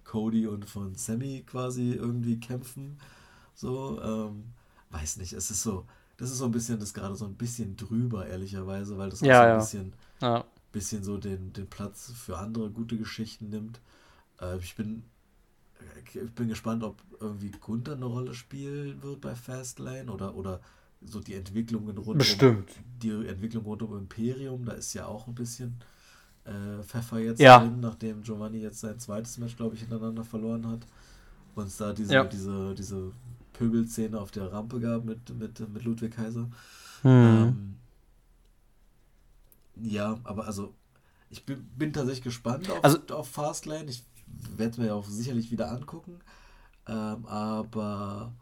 Cody und von Sammy quasi irgendwie kämpfen. So, ähm, weiß nicht, es ist so, das ist so ein bisschen, das gerade so ein bisschen drüber, ehrlicherweise, weil das ja, so ein ja. bisschen, ja. bisschen so den, den Platz für andere gute Geschichten nimmt. Äh, ich bin ich bin gespannt, ob irgendwie Gunther eine Rolle spielen wird bei Fastlane oder, oder so die Entwicklungen rund Bestimmt. um die Entwicklung rund um Imperium, da ist ja auch ein bisschen äh, Pfeffer jetzt ja. drin, nachdem Giovanni jetzt sein zweites Match, glaube ich, hintereinander verloren hat. Und es da diese, ja. diese, diese Pöbelszene auf der Rampe gab mit, mit, mit Ludwig Kaiser. Mhm. Ähm, ja, aber also ich bin, bin tatsächlich gespannt auf, also, auf Fastlane. Ich werde mir ja auch sicherlich wieder angucken. Ähm, aber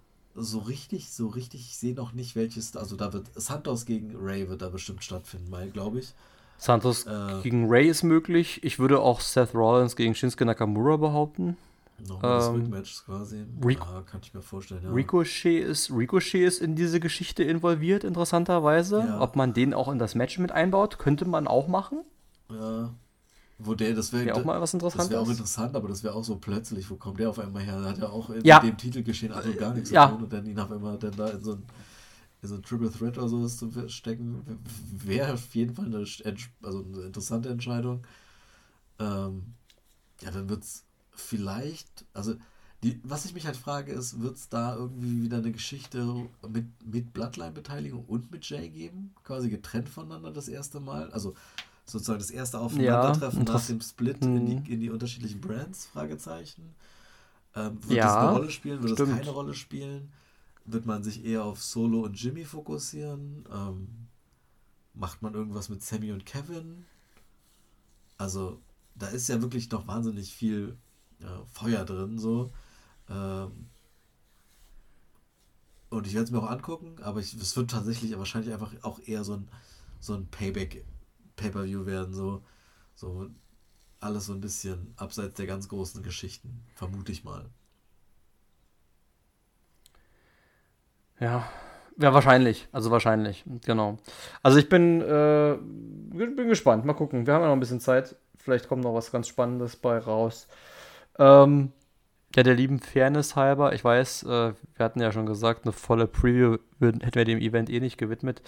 so richtig, so richtig, ich sehe noch nicht, welches, also da wird Santos gegen Ray wird da bestimmt stattfinden, glaube ich. Santos äh, gegen Ray ist möglich. Ich würde auch Seth Rollins gegen Shinsuke Nakamura behaupten. Nochmal ähm, das Rückmatch quasi. Rico, ja, kann ich mir vorstellen, ja. Ricochet ist, Ricochet ist in diese Geschichte involviert, interessanterweise. Ja. Ob man den auch in das Match mit einbaut, könnte man auch machen. Ja. Wo der, das wäre wär auch mal was Interessantes. Das wäre auch interessant, aber das wäre auch so plötzlich. Wo kommt der auf einmal her? Da hat er auch in ja. dem Titelgeschehen also gar nichts ja. zu tun und dann ihn auf einmal dann da in so ein, in so ein Triple Threat oder sowas zu stecken, wäre auf jeden Fall eine, also eine interessante Entscheidung. Ähm, ja, dann wird es vielleicht, also die, was ich mich halt frage, ist, wird es da irgendwie wieder eine Geschichte mit, mit Bloodline-Beteiligung und mit Jay geben? Quasi getrennt voneinander das erste Mal? Also sozusagen das erste Aufeinandertreffen ja, nach dem Split in die, mhm. in die unterschiedlichen Brands? Fragezeichen. Ähm, wird ja, das eine Rolle spielen? Wird stimmt. das keine Rolle spielen? Wird man sich eher auf Solo und Jimmy fokussieren? Ähm, macht man irgendwas mit Sammy und Kevin? Also, da ist ja wirklich noch wahnsinnig viel äh, Feuer drin, so. Ähm, und ich werde es mir auch angucken, aber es wird tatsächlich wahrscheinlich einfach auch eher so ein, so ein Payback-Pay-Per-View werden, so, so alles so ein bisschen abseits der ganz großen Geschichten, vermute ich mal. Ja, ja, wahrscheinlich. Also wahrscheinlich, genau. Also ich bin, äh, bin gespannt. Mal gucken. Wir haben ja noch ein bisschen Zeit. Vielleicht kommt noch was ganz Spannendes bei raus. Ähm, ja, der lieben Fairness halber, ich weiß, äh, wir hatten ja schon gesagt, eine volle Preview würden, hätten wir dem Event eh nicht gewidmet.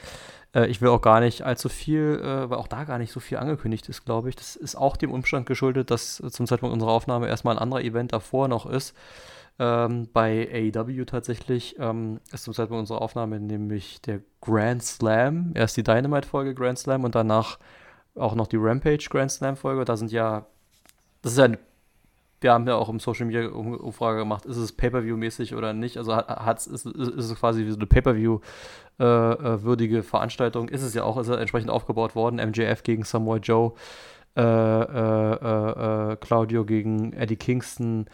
Äh, ich will auch gar nicht allzu viel, äh, weil auch da gar nicht so viel angekündigt ist, glaube ich. Das ist auch dem Umstand geschuldet, dass zum Zeitpunkt unserer Aufnahme erstmal ein anderer Event davor noch ist. Ähm, bei AEW tatsächlich ähm, ist zum Zeitpunkt unserer Aufnahme nämlich der Grand Slam, erst die Dynamite-Folge Grand Slam und danach auch noch die Rampage Grand Slam-Folge. Da sind ja, das ist ja ein wir haben ja auch im Social Media Umfrage gemacht, ist es Pay-Per-View-mäßig oder nicht? Also hat, ist, ist es quasi wie so eine Pay-Per-View-würdige äh, äh Veranstaltung. Ist es ja auch, ist ja entsprechend aufgebaut worden. MJF gegen Samoa Joe, äh, äh, äh, äh, Claudio gegen Eddie Kingston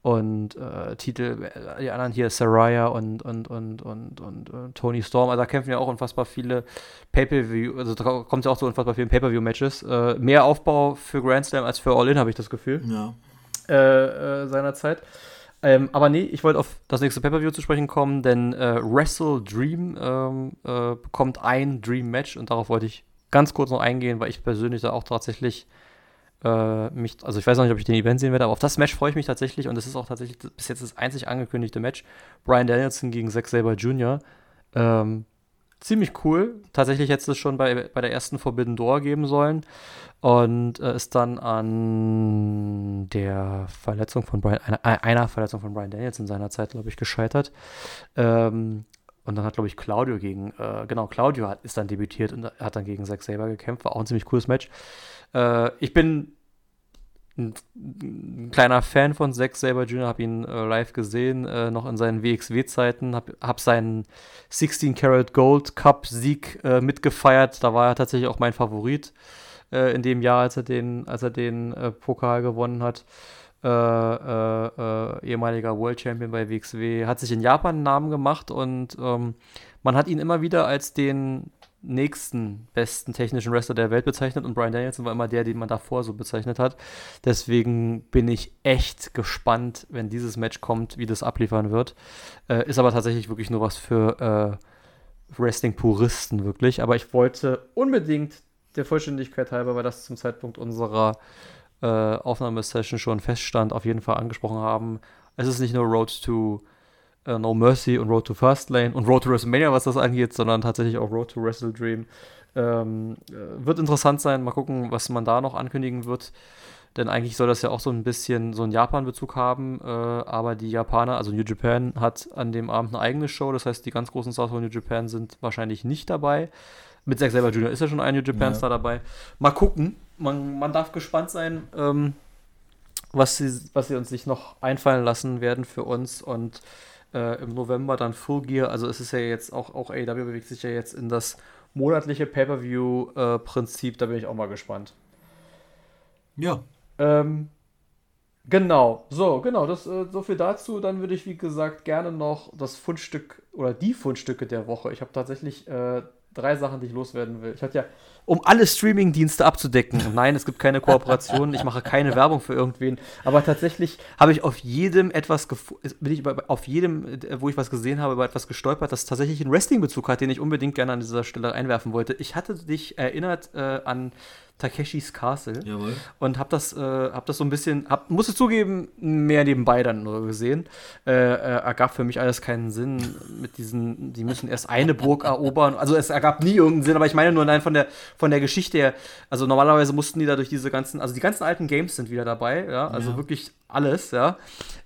und Titel, die anderen hier, Saraya und, und, und, und, und, Tony Storm. Also da kämpfen ja auch unfassbar viele Pay-Per-View, also da kommt ja auch zu unfassbar vielen Pay-Per-View-Matches. mehr Aufbau für Grand Slam als für All-In, habe ich das Gefühl. Ja äh, äh, seinerzeit. Ähm, aber nee, ich wollte auf das nächste Pay-Per-View zu sprechen kommen, denn äh, Wrestle Dream ähm, äh, bekommt ein Dream Match und darauf wollte ich ganz kurz noch eingehen, weil ich persönlich da auch tatsächlich äh, mich, also ich weiß noch nicht, ob ich den Event sehen werde, aber auf das Match freue ich mich tatsächlich und es ist auch tatsächlich bis jetzt das einzig angekündigte Match. Brian Danielson gegen Zack Saber Jr. Ähm, ziemlich cool. Tatsächlich hätte es schon bei, bei der ersten Forbidden Door geben sollen und äh, ist dann an der Verletzung von Brian, einer, einer Verletzung von Brian Daniels in seiner Zeit, glaube ich, gescheitert. Ähm, und dann hat, glaube ich, Claudio gegen, äh, genau, Claudio hat, ist dann debütiert und hat dann gegen Zack Saber gekämpft. War auch ein ziemlich cooles Match. Äh, ich bin ein, ein, kleiner Fan von Zack Saber Jr., habe ihn äh, live gesehen, äh, noch in seinen WXW-Zeiten, habe hab seinen 16 Karat Gold Cup Sieg äh, mitgefeiert. Da war er tatsächlich auch mein Favorit äh, in dem Jahr, als er den, als er den äh, Pokal gewonnen hat. Äh, ehemaliger World Champion bei WXW, hat sich in Japan einen Namen gemacht und ähm, man hat ihn immer wieder als den nächsten besten technischen Wrestler der Welt bezeichnet und Brian Danielson war immer der, den man davor so bezeichnet hat. Deswegen bin ich echt gespannt, wenn dieses Match kommt, wie das abliefern wird. Äh, ist aber tatsächlich wirklich nur was für äh, Wrestling-Puristen wirklich. Aber ich wollte unbedingt der Vollständigkeit halber, weil das zum Zeitpunkt unserer äh, Aufnahmesession schon feststand, auf jeden Fall angesprochen haben. Es ist nicht nur Road to uh, No Mercy und Road to Fastlane und Road to WrestleMania, was das angeht, sondern tatsächlich auch Road to Wrestle Dream. Ähm, äh, wird interessant sein, mal gucken, was man da noch ankündigen wird. Denn eigentlich soll das ja auch so ein bisschen so einen Japan-Bezug haben. Äh, aber die Japaner, also New Japan, hat an dem Abend eine eigene Show. Das heißt, die ganz großen Stars von New Japan sind wahrscheinlich nicht dabei. Mit Zack Saber Jr. ist ja schon ein New Japan ja. Dabei. Mal gucken. Man, man darf gespannt sein, ähm, was, sie, was sie uns sich noch einfallen lassen werden für uns. Und äh, im November dann Full Gear. Also es ist ja jetzt auch, auch AEW bewegt sich ja jetzt in das monatliche Pay-Per-View-Prinzip. Äh, da bin ich auch mal gespannt. Ja. Ähm, Genau, so, genau, das, äh, so viel dazu. Dann würde ich, wie gesagt, gerne noch das Fundstück oder die Fundstücke der Woche. Ich habe tatsächlich äh, drei Sachen, die ich loswerden will. Ich hatte ja, um alle Streaming-Dienste abzudecken. Und nein, es gibt keine Kooperation, ich mache keine Werbung für irgendwen. Aber tatsächlich habe ich auf jedem etwas, bin ich über, auf jedem, äh, wo ich was gesehen habe, über etwas gestolpert, das tatsächlich einen Wrestling-Bezug hat, den ich unbedingt gerne an dieser Stelle einwerfen wollte. Ich hatte dich erinnert äh, an Takeshis Castle. Jawohl. Und hab das, äh, hab das so ein bisschen, hab, musste zugeben, mehr nebenbei dann nur gesehen. Äh, äh, ergab für mich alles keinen Sinn mit diesen, die müssen erst eine Burg erobern. Also es ergab nie irgendeinen Sinn, aber ich meine nur nein von der, von der Geschichte her. Also normalerweise mussten die da durch diese ganzen, also die ganzen alten Games sind wieder dabei, ja. Also ja. wirklich alles, ja.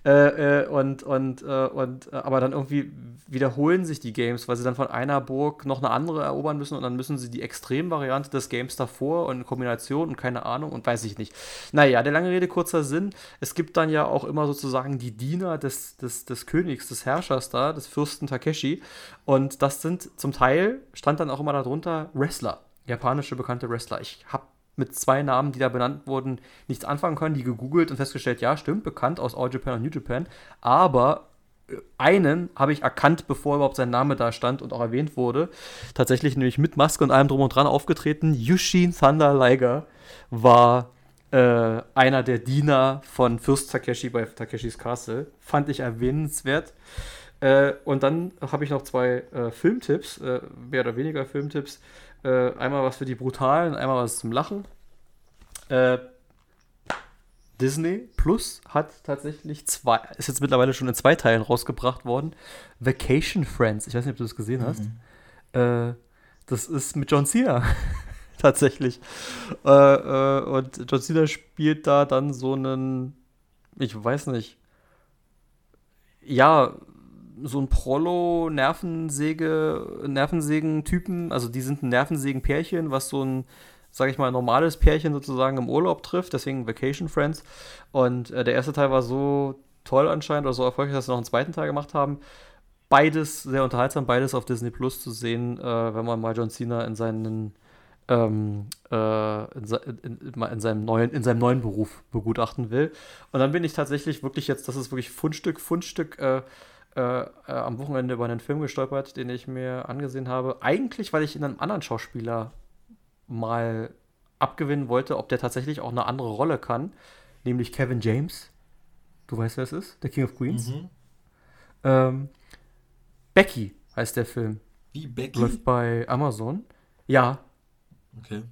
Äh, äh, und, und, äh, und, äh, aber dann irgendwie wiederholen sich die Games, weil sie dann von einer Burg noch eine andere erobern müssen und dann müssen sie die Extremvariante des Games davor und Kombination und keine Ahnung und weiß ich nicht. Naja, der lange Rede, kurzer Sinn. Es gibt dann ja auch immer sozusagen die Diener des, des, des Königs, des Herrschers da, des Fürsten Takeshi. Und das sind zum Teil, stand dann auch immer darunter, Wrestler. Japanische bekannte Wrestler. Ich habe mit zwei Namen, die da benannt wurden, nichts anfangen können, die gegoogelt und festgestellt, ja, stimmt, bekannt aus All Japan und New Japan. Aber einen habe ich erkannt, bevor überhaupt sein Name da stand und auch erwähnt wurde. Tatsächlich nämlich mit Maske und allem drum und dran aufgetreten. Yushin Thunder Liger war äh, einer der Diener von Fürst Takeshi bei Takeshis Castle. Fand ich erwähnenswert. Äh, und dann habe ich noch zwei äh, Filmtipps, äh, mehr oder weniger Filmtipps. Äh, einmal was für die Brutalen, einmal was zum Lachen. Äh, Disney Plus hat tatsächlich zwei, ist jetzt mittlerweile schon in zwei Teilen rausgebracht worden. Vacation Friends. Ich weiß nicht, ob du das gesehen hast. Mhm. Äh, das ist mit John Cena. tatsächlich. Äh, äh, und John Cena spielt da dann so einen, ich weiß nicht, ja, so ein Prollo-Nervensäge, Nervensägen-Typen. Also die sind ein Nervensägen-Pärchen, was so ein sage ich mal, normales Pärchen sozusagen im Urlaub trifft, deswegen Vacation Friends. Und äh, der erste Teil war so toll anscheinend oder so erfolgreich, dass sie noch einen zweiten Teil gemacht haben. Beides sehr unterhaltsam, beides auf Disney Plus zu sehen, äh, wenn man mal John Cena in seinen ähm, äh, in, in, in, seinem neuen, in seinem neuen Beruf begutachten will. Und dann bin ich tatsächlich wirklich jetzt, das ist wirklich Fundstück, Fundstück äh, äh, äh, am Wochenende über einen Film gestolpert, den ich mir angesehen habe. Eigentlich, weil ich in einem anderen Schauspieler mal abgewinnen wollte, ob der tatsächlich auch eine andere Rolle kann, nämlich Kevin James. Du weißt, wer es ist? Der King of Queens. Mhm. Ähm, Becky heißt der Film. Wie Becky? Läuft bei Amazon. Ja. Okay.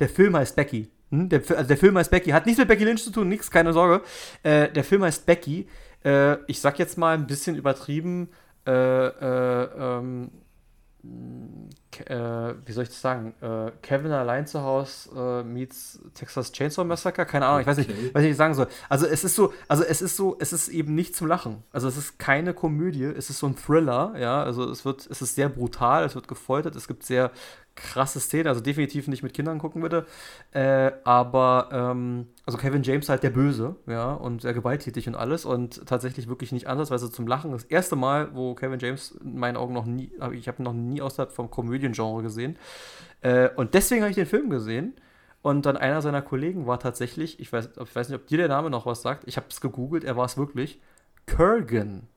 Der Film heißt Becky. Hm? Der, also der Film heißt Becky. Hat nichts mit Becky Lynch zu tun, nichts, keine Sorge. Äh, der Film heißt Becky. Äh, ich sag jetzt mal ein bisschen übertrieben. Äh, äh ähm, äh, wie soll ich das sagen, äh, Kevin allein zu Hause äh, meets Texas Chainsaw Massacre, keine Ahnung, ich weiß nicht, okay. was ich sagen soll. Also es ist so, also es ist so, es ist eben nicht zum Lachen. Also es ist keine Komödie, es ist so ein Thriller, ja, also es wird, es ist sehr brutal, es wird gefoltert, es gibt sehr krasse Szene, also definitiv nicht mit Kindern gucken würde. Äh, aber, ähm, also Kevin James halt der Böse, ja, und sehr gewalttätig und alles und tatsächlich wirklich nicht ansatzweise zum Lachen. Das erste Mal, wo Kevin James in meinen Augen noch nie, ich habe noch nie außerhalb vom Komödiengenre gesehen. Äh, und deswegen habe ich den Film gesehen. Und dann einer seiner Kollegen war tatsächlich, ich weiß, ich weiß nicht, ob dir der Name noch was sagt, ich habe es gegoogelt, er war es wirklich, Kurgan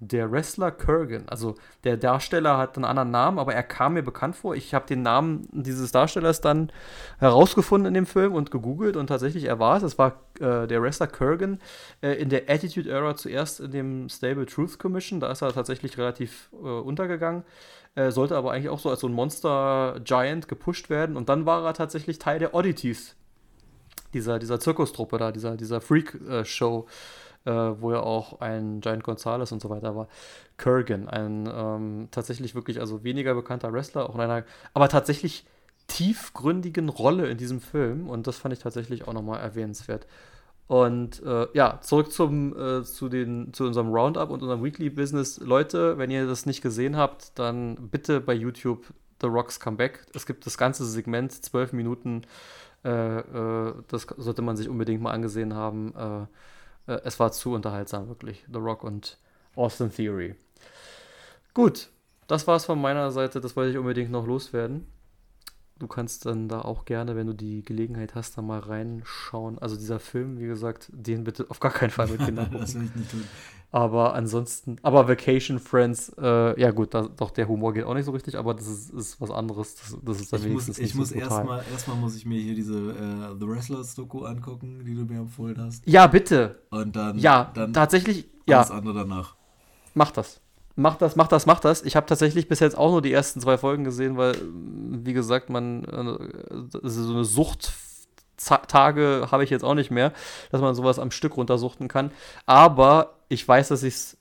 der Wrestler Kurgan. Also der Darsteller hat einen anderen Namen, aber er kam mir bekannt vor. Ich habe den Namen dieses Darstellers dann herausgefunden in dem Film und gegoogelt und tatsächlich er war es. Es war äh, der Wrestler Kurgan äh, in der Attitude Era zuerst in dem Stable Truth Commission. Da ist er tatsächlich relativ äh, untergegangen. sollte aber eigentlich auch so als so ein Monster Giant gepusht werden und dann war er tatsächlich Teil der Oddities. Dieser, dieser Zirkustruppe da, dieser, dieser Freak-Show. Äh, äh, wo ja auch ein Giant Gonzalez und so weiter war. Kurgan, ein ähm, tatsächlich wirklich also weniger bekannter Wrestler, auch in einer, aber tatsächlich tiefgründigen Rolle in diesem Film und das fand ich tatsächlich auch nochmal erwähnenswert. Und äh, ja, zurück zum, äh, zu, den, zu unserem Roundup und unserem Weekly Business. Leute, wenn ihr das nicht gesehen habt, dann bitte bei YouTube The Rocks Comeback. Es gibt das ganze Segment, zwölf Minuten. Äh, äh, das sollte man sich unbedingt mal angesehen haben. Äh, es war zu unterhaltsam, wirklich. The Rock und Austin Theory. Gut, das war's von meiner Seite. Das wollte ich unbedingt noch loswerden. Du kannst dann da auch gerne, wenn du die Gelegenheit hast, da mal reinschauen. Also dieser Film, wie gesagt, den bitte auf gar keinen Fall mit Kindern gucken. das will ich nicht tun. Aber ansonsten, aber Vacation Friends, äh, ja gut, da, doch der Humor geht auch nicht so richtig, aber das ist, ist was anderes. Das, das ist dann ich wenigstens muss, Ich muss so erstmal, erstmal muss ich mir hier diese äh, The Wrestlers Doku angucken, die du mir empfohlen hast. Ja, bitte. Und dann, ja, dann tatsächlich, ja. Alles andere danach. Mach das. Mach das, mach das, mach das. Ich habe tatsächlich bis jetzt auch nur die ersten zwei Folgen gesehen, weil, wie gesagt, man äh, so eine Sucht Tage habe ich jetzt auch nicht mehr, dass man sowas am Stück runtersuchten kann. Aber ich weiß, dass ich es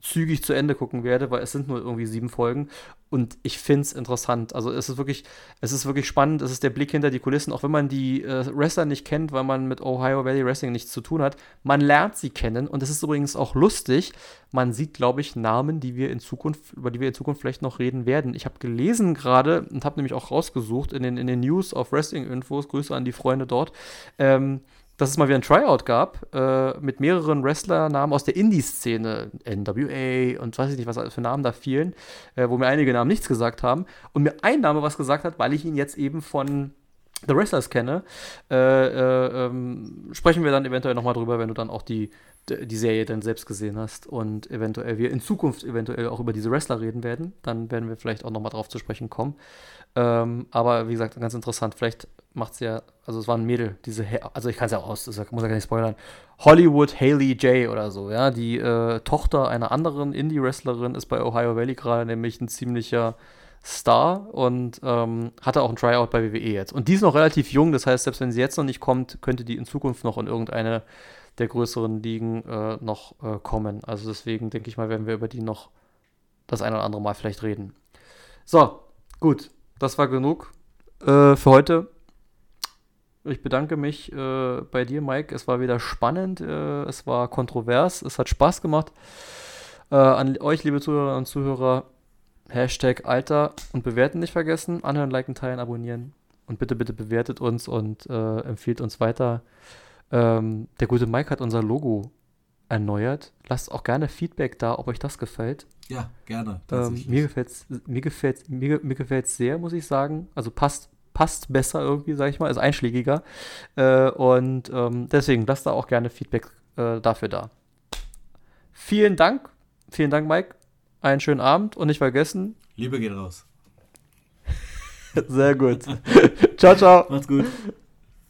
zügig zu Ende gucken werde, weil es sind nur irgendwie sieben Folgen. Und ich finde es interessant. Also es ist wirklich, es ist wirklich spannend. Es ist der Blick hinter die Kulissen, auch wenn man die äh, Wrestler nicht kennt, weil man mit Ohio Valley Wrestling nichts zu tun hat. Man lernt sie kennen und es ist übrigens auch lustig. Man sieht, glaube ich, Namen, die wir in Zukunft, über die wir in Zukunft vielleicht noch reden werden. Ich habe gelesen gerade und habe nämlich auch rausgesucht in den, in den News auf Wrestling-Infos, Grüße an die Freunde dort, ähm, dass es mal wieder ein Tryout gab äh, mit mehreren Wrestlernamen aus der Indie-Szene, NWA und weiß ich nicht, was für Namen da fielen, äh, wo mir einige Namen nichts gesagt haben und mir ein Name was gesagt hat, weil ich ihn jetzt eben von The Wrestlers kenne. Äh, äh ähm, sprechen wir dann eventuell nochmal drüber, wenn du dann auch die, die Serie dann selbst gesehen hast und eventuell wir in Zukunft eventuell auch über diese Wrestler reden werden. Dann werden wir vielleicht auch nochmal drauf zu sprechen kommen. Ähm, aber wie gesagt, ganz interessant. Vielleicht macht es ja, also es war ein Mädel, diese, also ich kann es ja aus, das muss ja gar nicht spoilern. Hollywood Haley J oder so, ja. Die äh, Tochter einer anderen Indie-Wrestlerin ist bei Ohio Valley gerade nämlich ein ziemlicher Star und ähm, hatte auch ein Tryout bei WWE jetzt. Und die ist noch relativ jung, das heißt, selbst wenn sie jetzt noch nicht kommt, könnte die in Zukunft noch in irgendeine der größeren Ligen äh, noch äh, kommen. Also deswegen denke ich mal, werden wir über die noch das ein oder andere Mal vielleicht reden. So, gut das war genug äh, für heute. Ich bedanke mich äh, bei dir, Mike. Es war wieder spannend, äh, es war kontrovers, es hat Spaß gemacht. Äh, an euch, liebe Zuhörer und Zuhörer, Hashtag Alter und bewerten nicht vergessen. Anhören, liken, teilen, abonnieren. Und bitte, bitte bewertet uns und äh, empfiehlt uns weiter. Ähm, der gute Mike hat unser Logo erneuert. Lasst auch gerne Feedback da, ob euch das gefällt. Ja, gerne. Ähm, mir gefällt es mir gefällt's, mir, mir gefällt's sehr, muss ich sagen. Also passt, passt besser irgendwie, sag ich mal, ist einschlägiger. Äh, und ähm, deswegen lasst da auch gerne Feedback äh, dafür da. Vielen Dank. Vielen Dank, Mike. Einen schönen Abend und nicht vergessen. Liebe geht raus. Sehr gut. ciao, ciao. Macht's gut.